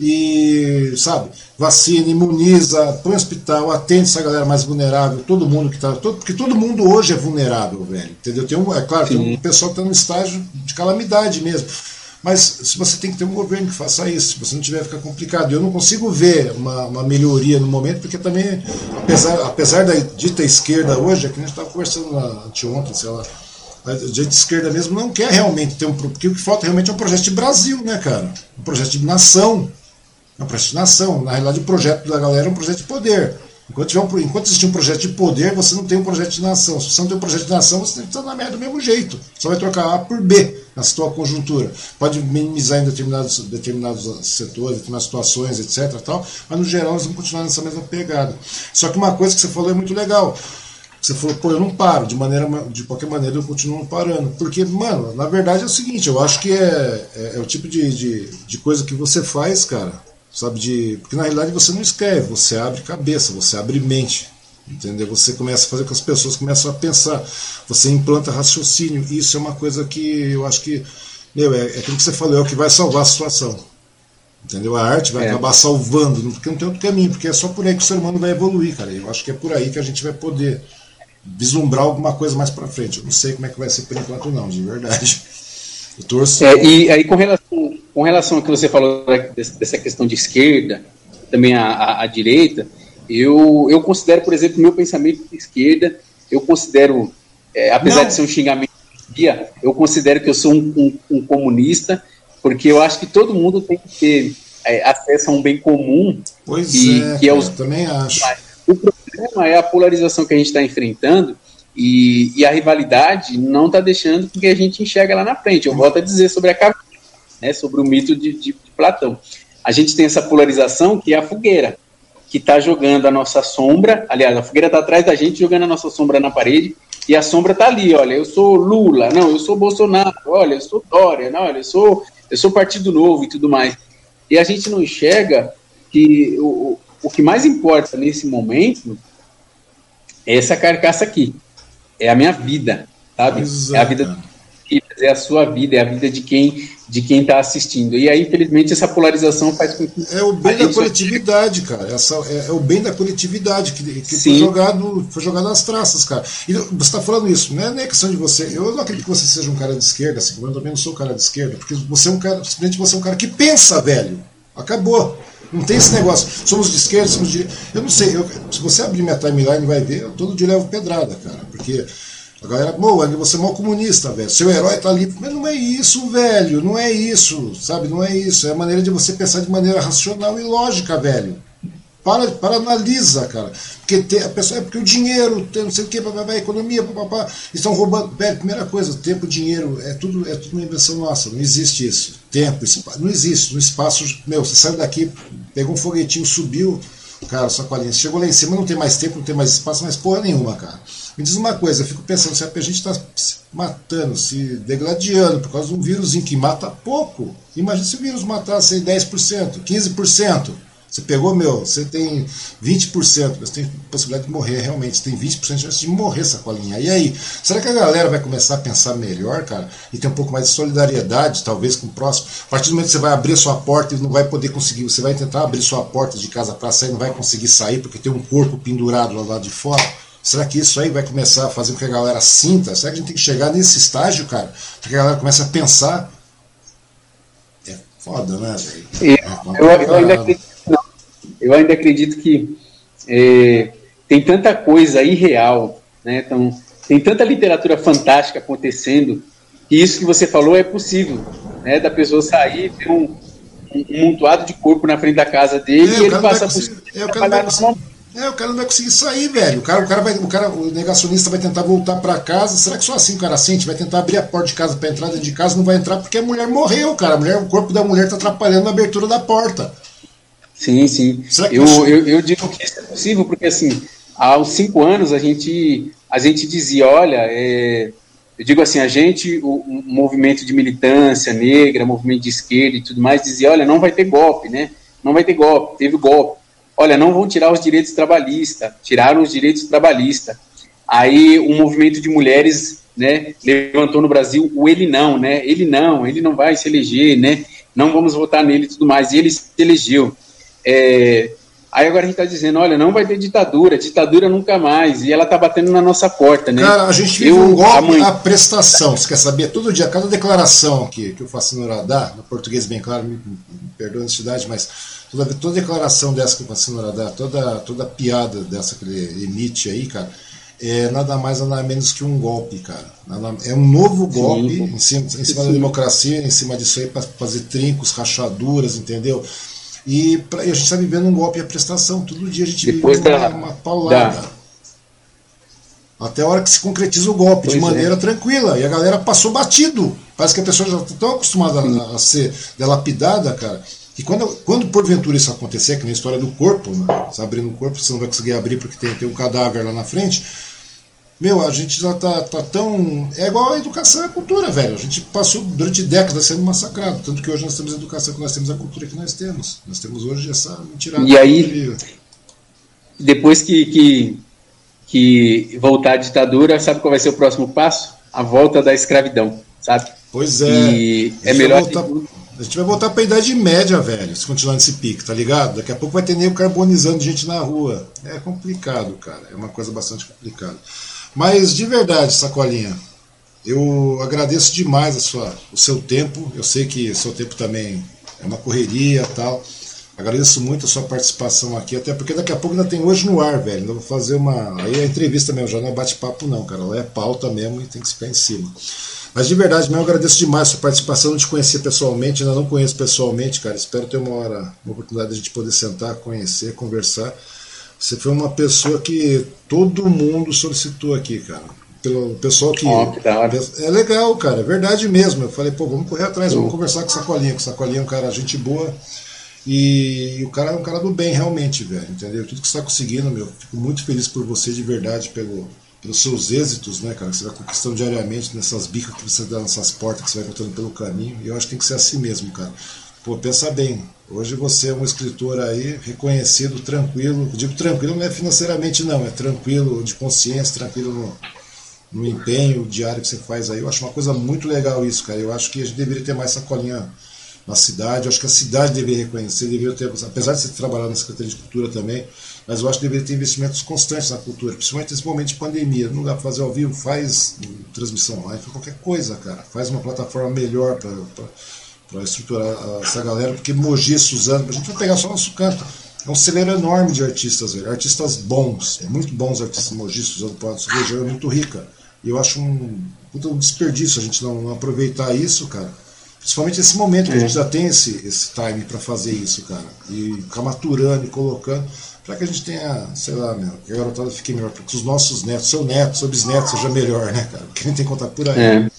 e, sabe, vacina, imuniza, põe hospital, atende essa galera mais vulnerável, todo mundo que está. Todo, porque todo mundo hoje é vulnerável, velho. Entendeu? Tem um, é claro, Sim. tem um pessoal que está no estágio de calamidade mesmo. Mas se você tem que ter um governo que faça isso, se você não tiver, fica complicado. Eu não consigo ver uma, uma melhoria no momento, porque também, apesar, apesar da dita esquerda hoje, é que a gente estava conversando lá, anteontem, sei lá, a direita esquerda mesmo não quer realmente ter um. Porque o que falta realmente é um projeto de Brasil, né, cara? Um projeto de nação é um projeto de nação. Na realidade, o projeto da galera é um projeto de poder. Enquanto, um, enquanto existir um projeto de poder, você não tem um projeto de nação. Se você não tem um projeto de nação, você está na merda do mesmo jeito. Só vai trocar A por B na sua conjuntura. Pode minimizar em determinados, determinados setores, determinadas situações, etc. Tal, mas no geral nós vamos continuar nessa mesma pegada. Só que uma coisa que você falou é muito legal. Você falou, pô, eu não paro, de, maneira, de qualquer maneira eu continuo parando. Porque, mano, na verdade é o seguinte, eu acho que é, é, é o tipo de, de, de coisa que você faz, cara sabe? De, porque na realidade você não escreve, você abre cabeça, você abre mente, entendeu? Você começa a fazer com que as pessoas começam a pensar, você implanta raciocínio. Isso é uma coisa que eu acho que, meu, é, é aquilo que você falou, é o que vai salvar a situação. Entendeu? A arte vai é. acabar salvando, porque não tem outro caminho, porque é só por aí que o ser humano vai evoluir, cara. Eu acho que é por aí que a gente vai poder vislumbrar alguma coisa mais para frente. Eu não sei como é que vai ser por enquanto, não, de verdade. (laughs) Eu torço. É, e aí, com relação, com relação ao que você falou dessa questão de esquerda, também a, a, a direita, eu, eu considero, por exemplo, meu pensamento de esquerda, eu considero, é, apesar Não. de ser um xingamento dia, eu considero que eu sou um, um, um, comunista, porque eu acho que todo mundo tem que ter é, acesso a um bem comum. Pois e, é, que é os... também acho. O problema é a polarização que a gente está enfrentando, e, e a rivalidade não está deixando que a gente enxerga lá na frente. Eu volto a dizer sobre a caverna, né, sobre o mito de, de, de Platão. A gente tem essa polarização que é a fogueira, que está jogando a nossa sombra. Aliás, a fogueira está atrás da gente, jogando a nossa sombra na parede, e a sombra está ali. Olha, eu sou Lula, não, eu sou Bolsonaro, olha, eu sou Dória, não, olha, eu sou, eu sou Partido Novo e tudo mais. E a gente não enxerga que o, o que mais importa nesse momento é essa carcaça aqui é a minha vida, sabe? Exato. É a vida é a sua vida, é a vida de quem de quem está assistindo. E aí, infelizmente, essa polarização faz com que. É o bem da coletividade, cara. Essa, é, é, o bem da coletividade que, que foi, jogado, foi jogado nas traças, cara. E você está falando isso, não é questão de você. Eu não acredito que você seja um cara de esquerda, assim, eu também não sou um cara de esquerda, porque você é um cara, simplesmente você é um cara que pensa, velho. Acabou. Não tem esse negócio. Somos de esquerda, somos de. Eu não sei. Eu, se você abrir minha timeline, vai ver, eu todo dia levo pedrada, cara. Porque a galera, pô, você é mal comunista, velho. Seu herói tá ali. Mas não é isso, velho. Não é isso, sabe? Não é isso. É a maneira de você pensar de maneira racional e lógica, velho. Para, para analisa, cara. Porque tem, a pessoa, é porque o dinheiro, tem, não sei o que, a economia, papapá, estão roubando. Velho, primeira coisa, tempo, dinheiro, é tudo, é tudo uma invenção nossa, não existe isso. Tempo, espaço, não existe. No espaço, meu, você saiu daqui, pegou um foguetinho, subiu, Cara, sacolinha. Chegou lá em cima, não tem mais tempo, não tem mais espaço, mas porra nenhuma, cara. Me diz uma coisa, eu fico pensando, se a gente está se matando, se degladiando por causa de um vírus que mata pouco. Imagina se o vírus matasse 10%, 15%. Você pegou, meu, você tem 20%, você tem possibilidade de morrer realmente, você tem 20% de chance de morrer, sacolinha. E aí, será que a galera vai começar a pensar melhor, cara? E ter um pouco mais de solidariedade, talvez, com o próximo? A partir do momento que você vai abrir sua porta e não vai poder conseguir, você vai tentar abrir sua porta de casa para sair, não vai conseguir sair porque tem um corpo pendurado lá, lá de fora. Será que isso aí vai começar a fazer com que a galera sinta? Será que a gente tem que chegar nesse estágio, cara? Para que a galera comece a pensar? É foda, né, velho? É eu, eu ainda acredito eu ainda acredito que é, tem tanta coisa irreal, né? Então, tem tanta literatura fantástica acontecendo, que isso que você falou é possível, né? Da pessoa sair, ter um, um, montuado de corpo na frente da casa dele é, e ele passar por cima é, é, o cara não vai conseguir sair, velho. O cara, o cara vai, o cara, o negacionista vai tentar voltar para casa. Será que só assim o cara sente? Vai tentar abrir a porta de casa para entrar dentro de casa, não vai entrar porque a mulher morreu, cara. A mulher, o corpo da mulher tá atrapalhando a abertura da porta. Sim, sim. Eu, eu, eu, digo que isso é possível, porque assim, há uns cinco anos a gente, a gente dizia, olha, é, eu digo assim, a gente, o, o, movimento de militância negra, movimento de esquerda e tudo mais, dizia, olha, não vai ter golpe, né? Não vai ter golpe, teve golpe. Olha, não vão tirar os direitos trabalhistas, tiraram os direitos trabalhistas. Aí o movimento de mulheres, né, levantou no Brasil o ele não, né? Ele não, ele não vai se eleger, né? Não vamos votar nele e tudo mais. E ele se elegeu. É, aí agora a gente está dizendo, olha, não vai ter ditadura, ditadura nunca mais, e ela está batendo na nossa porta, né? Cara, a gente vive Eu, um golpe mãe... à prestação, você quer saber? Todo dia, cada declaração que, que eu faço no radar, no português bem claro, me, me perdoa a honestidade, mas toda, toda declaração dessa que eu faço no radar, toda, toda piada dessa que ele emite aí, cara, é nada mais nada menos que um golpe, cara. É um novo golpe sim, em cima, em cima da democracia, em cima disso aí, para fazer trincos, rachaduras, entendeu? E, pra, e a gente está vivendo um golpe à prestação. Todo dia a gente Depois vive da, uma, uma paulada. Da... Até a hora que se concretiza o golpe, pois de maneira é. tranquila. E a galera passou batido. Parece que a pessoa já está tão acostumada a, a, ser delapidada, cara. E quando, quando porventura isso acontecer, que na história do corpo, né? você abrindo o corpo, você não vai conseguir abrir porque tem, tem um cadáver lá na frente meu, a gente já tá, tá tão. É igual a educação e a cultura, velho. A gente passou durante décadas sendo massacrado. Tanto que hoje nós temos a educação que nós temos, a cultura que nós temos. Nós temos hoje essa mentirada. E aí, depois que, que, que voltar a ditadura, sabe qual vai ser o próximo passo? A volta da escravidão, sabe? Pois é. E é melhor. Voltar... A gente vai voltar para a Idade Média, velho, se continuar nesse pique, tá ligado? Daqui a pouco vai ter nem carbonizando gente na rua. É complicado, cara. É uma coisa bastante complicada. Mas de verdade, Sacolinha, eu agradeço demais a sua, o seu tempo. Eu sei que o seu tempo também é uma correria tal. Agradeço muito a sua participação aqui, até porque daqui a pouco ainda tem hoje no ar, velho. Eu vou fazer uma. Aí é entrevista mesmo, já não é bate-papo, não, cara. Lá é pauta mesmo e tem que ficar em cima. Mas de verdade, mesmo, eu agradeço demais a sua participação. Não te conhecer pessoalmente, ainda não conheço pessoalmente, cara. Espero ter uma hora, uma oportunidade de a gente poder sentar, conhecer, conversar. Você foi uma pessoa que todo mundo solicitou aqui, cara. Pelo pessoal que. Oh, que é legal, cara, é verdade mesmo. Eu falei, pô, vamos correr atrás, vamos conversar com o Sacolinha, que o Sacolinha é um cara, gente boa. E o cara é um cara do bem, realmente, velho. Entendeu? Tudo que você está conseguindo, meu. Fico muito feliz por você, de verdade, pelo, pelos seus êxitos, né, cara? Que você vai conquistando diariamente nessas bicas que você dá nessas portas que você vai encontrando pelo caminho. E eu acho que tem que ser assim mesmo, cara. Pô, pensa bem. Hoje você é um escritor aí reconhecido, tranquilo. Digo tranquilo não é financeiramente não, é tranquilo de consciência, tranquilo no, no empenho diário que você faz aí. Eu acho uma coisa muito legal isso, cara. Eu acho que a gente deveria ter mais sacolinha na cidade. Eu acho que a cidade deveria reconhecer, deveria ter, apesar de você trabalhar na Secretaria de Cultura também, mas eu acho que deveria ter investimentos constantes na cultura, principalmente nesse momento de pandemia. Não dá para fazer ao vivo, faz transmissão live, qualquer coisa, cara. Faz uma plataforma melhor para estruturar essa galera, porque Mogi, Suzano, a gente vai pegar só nosso canto. É um celeiro enorme de artistas, velho. Artistas bons, é muito bons artistas Mogi, Suzano, nossa região é muito rica. E eu acho um, um desperdício a gente não, não, aproveitar isso, cara. Principalmente nesse momento que a gente já tem esse, esse time para fazer isso, cara. E ficar maturando e colocando, para que a gente tenha, sei lá, meu, que a garotada fique melhor, para que os nossos netos, seu neto, seu bisneto seja melhor, né, cara? Porque a gente tem que contar por aí. É.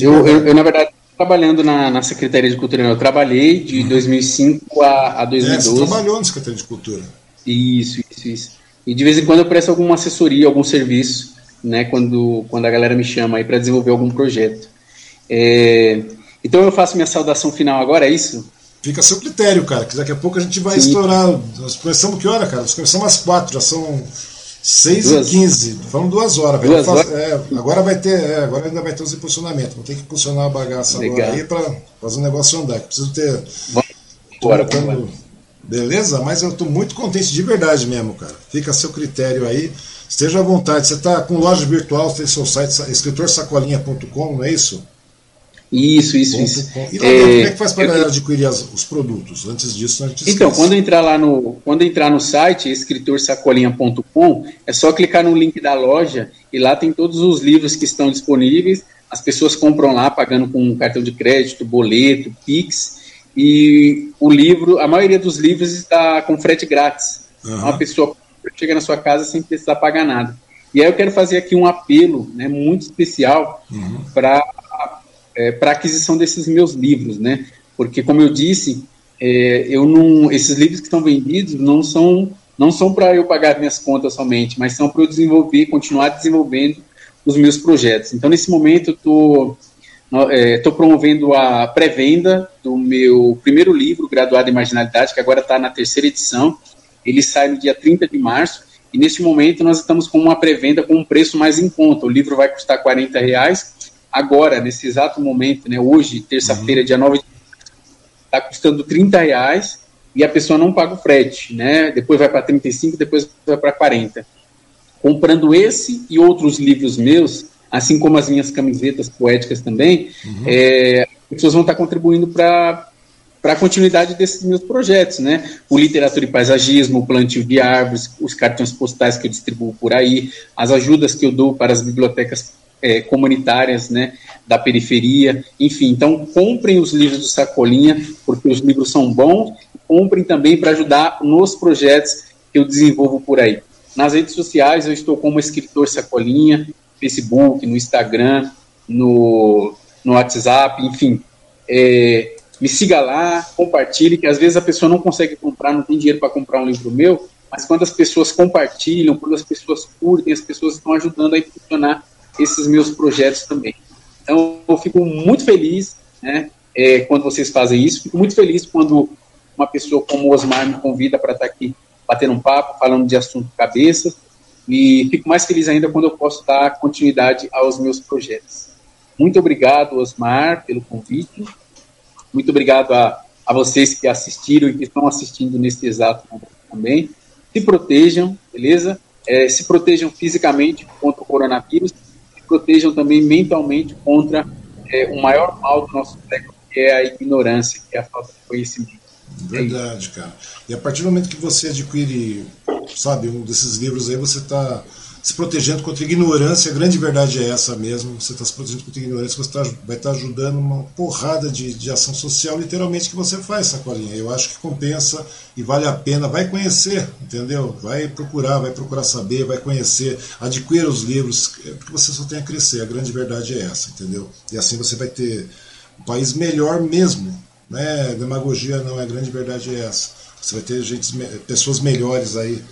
Eu, eu, eu, na verdade, trabalhando na, na Secretaria de Cultura. Eu trabalhei de 2005 a, a 2012. É, você trabalhou na Secretaria de Cultura. Isso, isso, isso. E de vez em quando eu presto alguma assessoria, algum serviço, né, quando, quando a galera me chama aí para desenvolver algum projeto. É, então eu faço minha saudação final agora, é isso? Fica a seu critério, cara, que daqui a pouco a gente vai Sim. estourar. Nós começamos que hora, cara? Nós começamos às quatro, já são 6 e 15 Falando duas horas. Duas horas? É, agora vai ter, é, agora ainda vai ter os impulsionamentos. Vou ter que impulsionar a bagaça Legal. agora aí para fazer o negócio andar. Preciso ter. Embora, vamos Beleza? Mas eu estou muito contente de verdade mesmo, cara. Fica a seu critério aí. Esteja à vontade. Você está com loja virtual, tem seu site escritorsacolinha.com, não é isso? Isso, isso, isso. E lá, é, como é que faz para a galera adquirir as, os produtos? Antes disso, a gente Então, quando entrar lá no, quando entrar no site escritorsacolinha.com, é só clicar no link da loja e lá tem todos os livros que estão disponíveis. As pessoas compram lá pagando com cartão de crédito, boleto, Pix. E o livro, a maioria dos livros está com frete grátis. Uhum. Uma pessoa chega na sua casa sem precisar pagar nada. E aí eu quero fazer aqui um apelo né, muito especial uhum. para é, para aquisição desses meus livros, né? Porque, como eu disse, é, eu não, esses livros que estão vendidos não são não são para eu pagar minhas contas somente, mas são para eu desenvolver, continuar desenvolvendo os meus projetos. Então, nesse momento, eu estou é, promovendo a pré-venda do meu primeiro livro, Graduado em Marginalidade, que agora está na terceira edição. Ele sai no dia 30 de março. E neste momento nós estamos com uma pré-venda com um preço mais em conta. O livro vai custar 40 reais agora, nesse exato momento, né, hoje, terça-feira, uhum. dia 9 de está custando 30 reais e a pessoa não paga o frete, né? Depois vai para 35, depois vai para 40. Comprando esse e outros livros meus, assim como as minhas camisetas poéticas também, uhum. é, as pessoas vão estar contribuindo para para a continuidade desses meus projetos, né? O literatura e paisagismo, o plantio de árvores, os cartões postais que eu distribuo por aí, as ajudas que eu dou para as bibliotecas é, comunitárias né, da periferia, enfim. Então, comprem os livros do Sacolinha, porque os livros são bons, comprem também para ajudar nos projetos que eu desenvolvo por aí. Nas redes sociais, eu estou como escritor Sacolinha, no Facebook, no Instagram, no, no WhatsApp, enfim. É, me siga lá, compartilhe, que às vezes a pessoa não consegue comprar, não tem dinheiro para comprar um livro meu, mas quando as pessoas compartilham, quando as pessoas curtem, as pessoas estão ajudando a impulsionar esses meus projetos também. Então, eu fico muito feliz né, é, quando vocês fazem isso, fico muito feliz quando uma pessoa como o Osmar me convida para estar aqui batendo um papo, falando de assunto cabeça, e fico mais feliz ainda quando eu posso dar continuidade aos meus projetos. Muito obrigado, Osmar, pelo convite. Muito obrigado a, a vocês que assistiram e que estão assistindo neste exato momento também. Se protejam, beleza? É, se protejam fisicamente contra o coronavírus protejam também mentalmente contra é, o maior mal do nosso século, que é a ignorância, que é a falta de conhecimento. Verdade, cara. E a partir do momento que você adquire, sabe, um desses livros aí, você está se protegendo contra a ignorância, a grande verdade é essa mesmo, você está se protegendo contra a ignorância, você tá, vai estar tá ajudando uma porrada de, de ação social, literalmente, que você faz, Sacolinha. Eu acho que compensa e vale a pena, vai conhecer, entendeu? Vai procurar, vai procurar saber, vai conhecer, adquira os livros, é porque você só tem a crescer, a grande verdade é essa, entendeu? E assim você vai ter um país melhor mesmo, né? Demagogia não, a grande verdade é essa. Você vai ter gente, pessoas melhores aí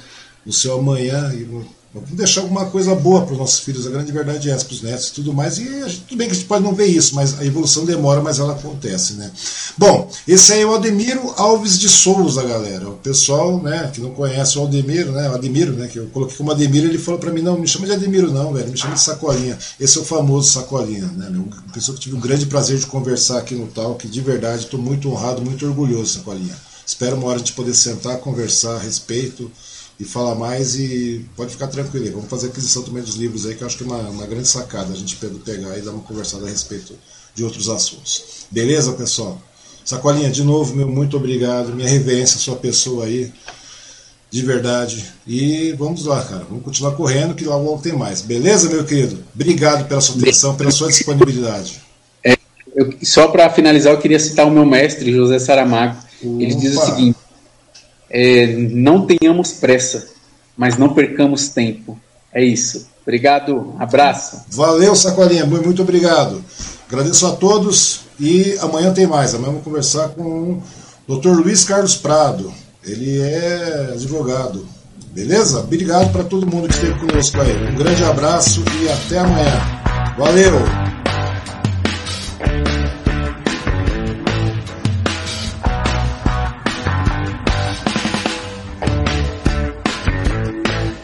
no seu amanhã e Vamos deixar alguma coisa boa para os nossos filhos, a grande verdade é essa, para os netos e tudo mais. E gente, tudo bem que a gente pode não ver isso, mas a evolução demora, mas ela acontece, né? Bom, esse aí é o Ademiro Alves de Souza, galera. O pessoal, né, que não conhece o Ademiro, né? O Ademiro, né? Que eu coloquei como Ademiro, ele falou para mim, não, me chama de Ademiro, não, velho, me chama de Sacolinha. Esse é o famoso Sacolinha, né? Uma pessoa que tive o grande prazer de conversar aqui no tal, que de verdade estou muito honrado, muito orgulhoso, Sacolinha. Espero uma hora gente poder sentar, conversar a respeito e falar mais e pode ficar tranquilo. Vamos fazer aquisição também dos livros aí, que eu acho que é uma, uma grande sacada a gente pegar e dar uma conversada a respeito de outros assuntos. Beleza, pessoal? Sacolinha, de novo, meu muito obrigado. Minha reverência sua pessoa aí. De verdade. E vamos lá, cara. Vamos continuar correndo, que logo tem mais. Beleza, meu querido? Obrigado pela sua atenção, pela sua disponibilidade. É, eu, só para finalizar, eu queria citar o meu mestre, José Saramago. Opa. Ele diz o seguinte é, não tenhamos pressa, mas não percamos tempo. É isso. Obrigado, abraço. Valeu, Sacolinha, muito obrigado. Agradeço a todos e amanhã tem mais. Amanhã vamos conversar com o Dr. Luiz Carlos Prado. Ele é advogado. Beleza? Obrigado para todo mundo que esteve conosco aí. Um grande abraço e até amanhã. Valeu!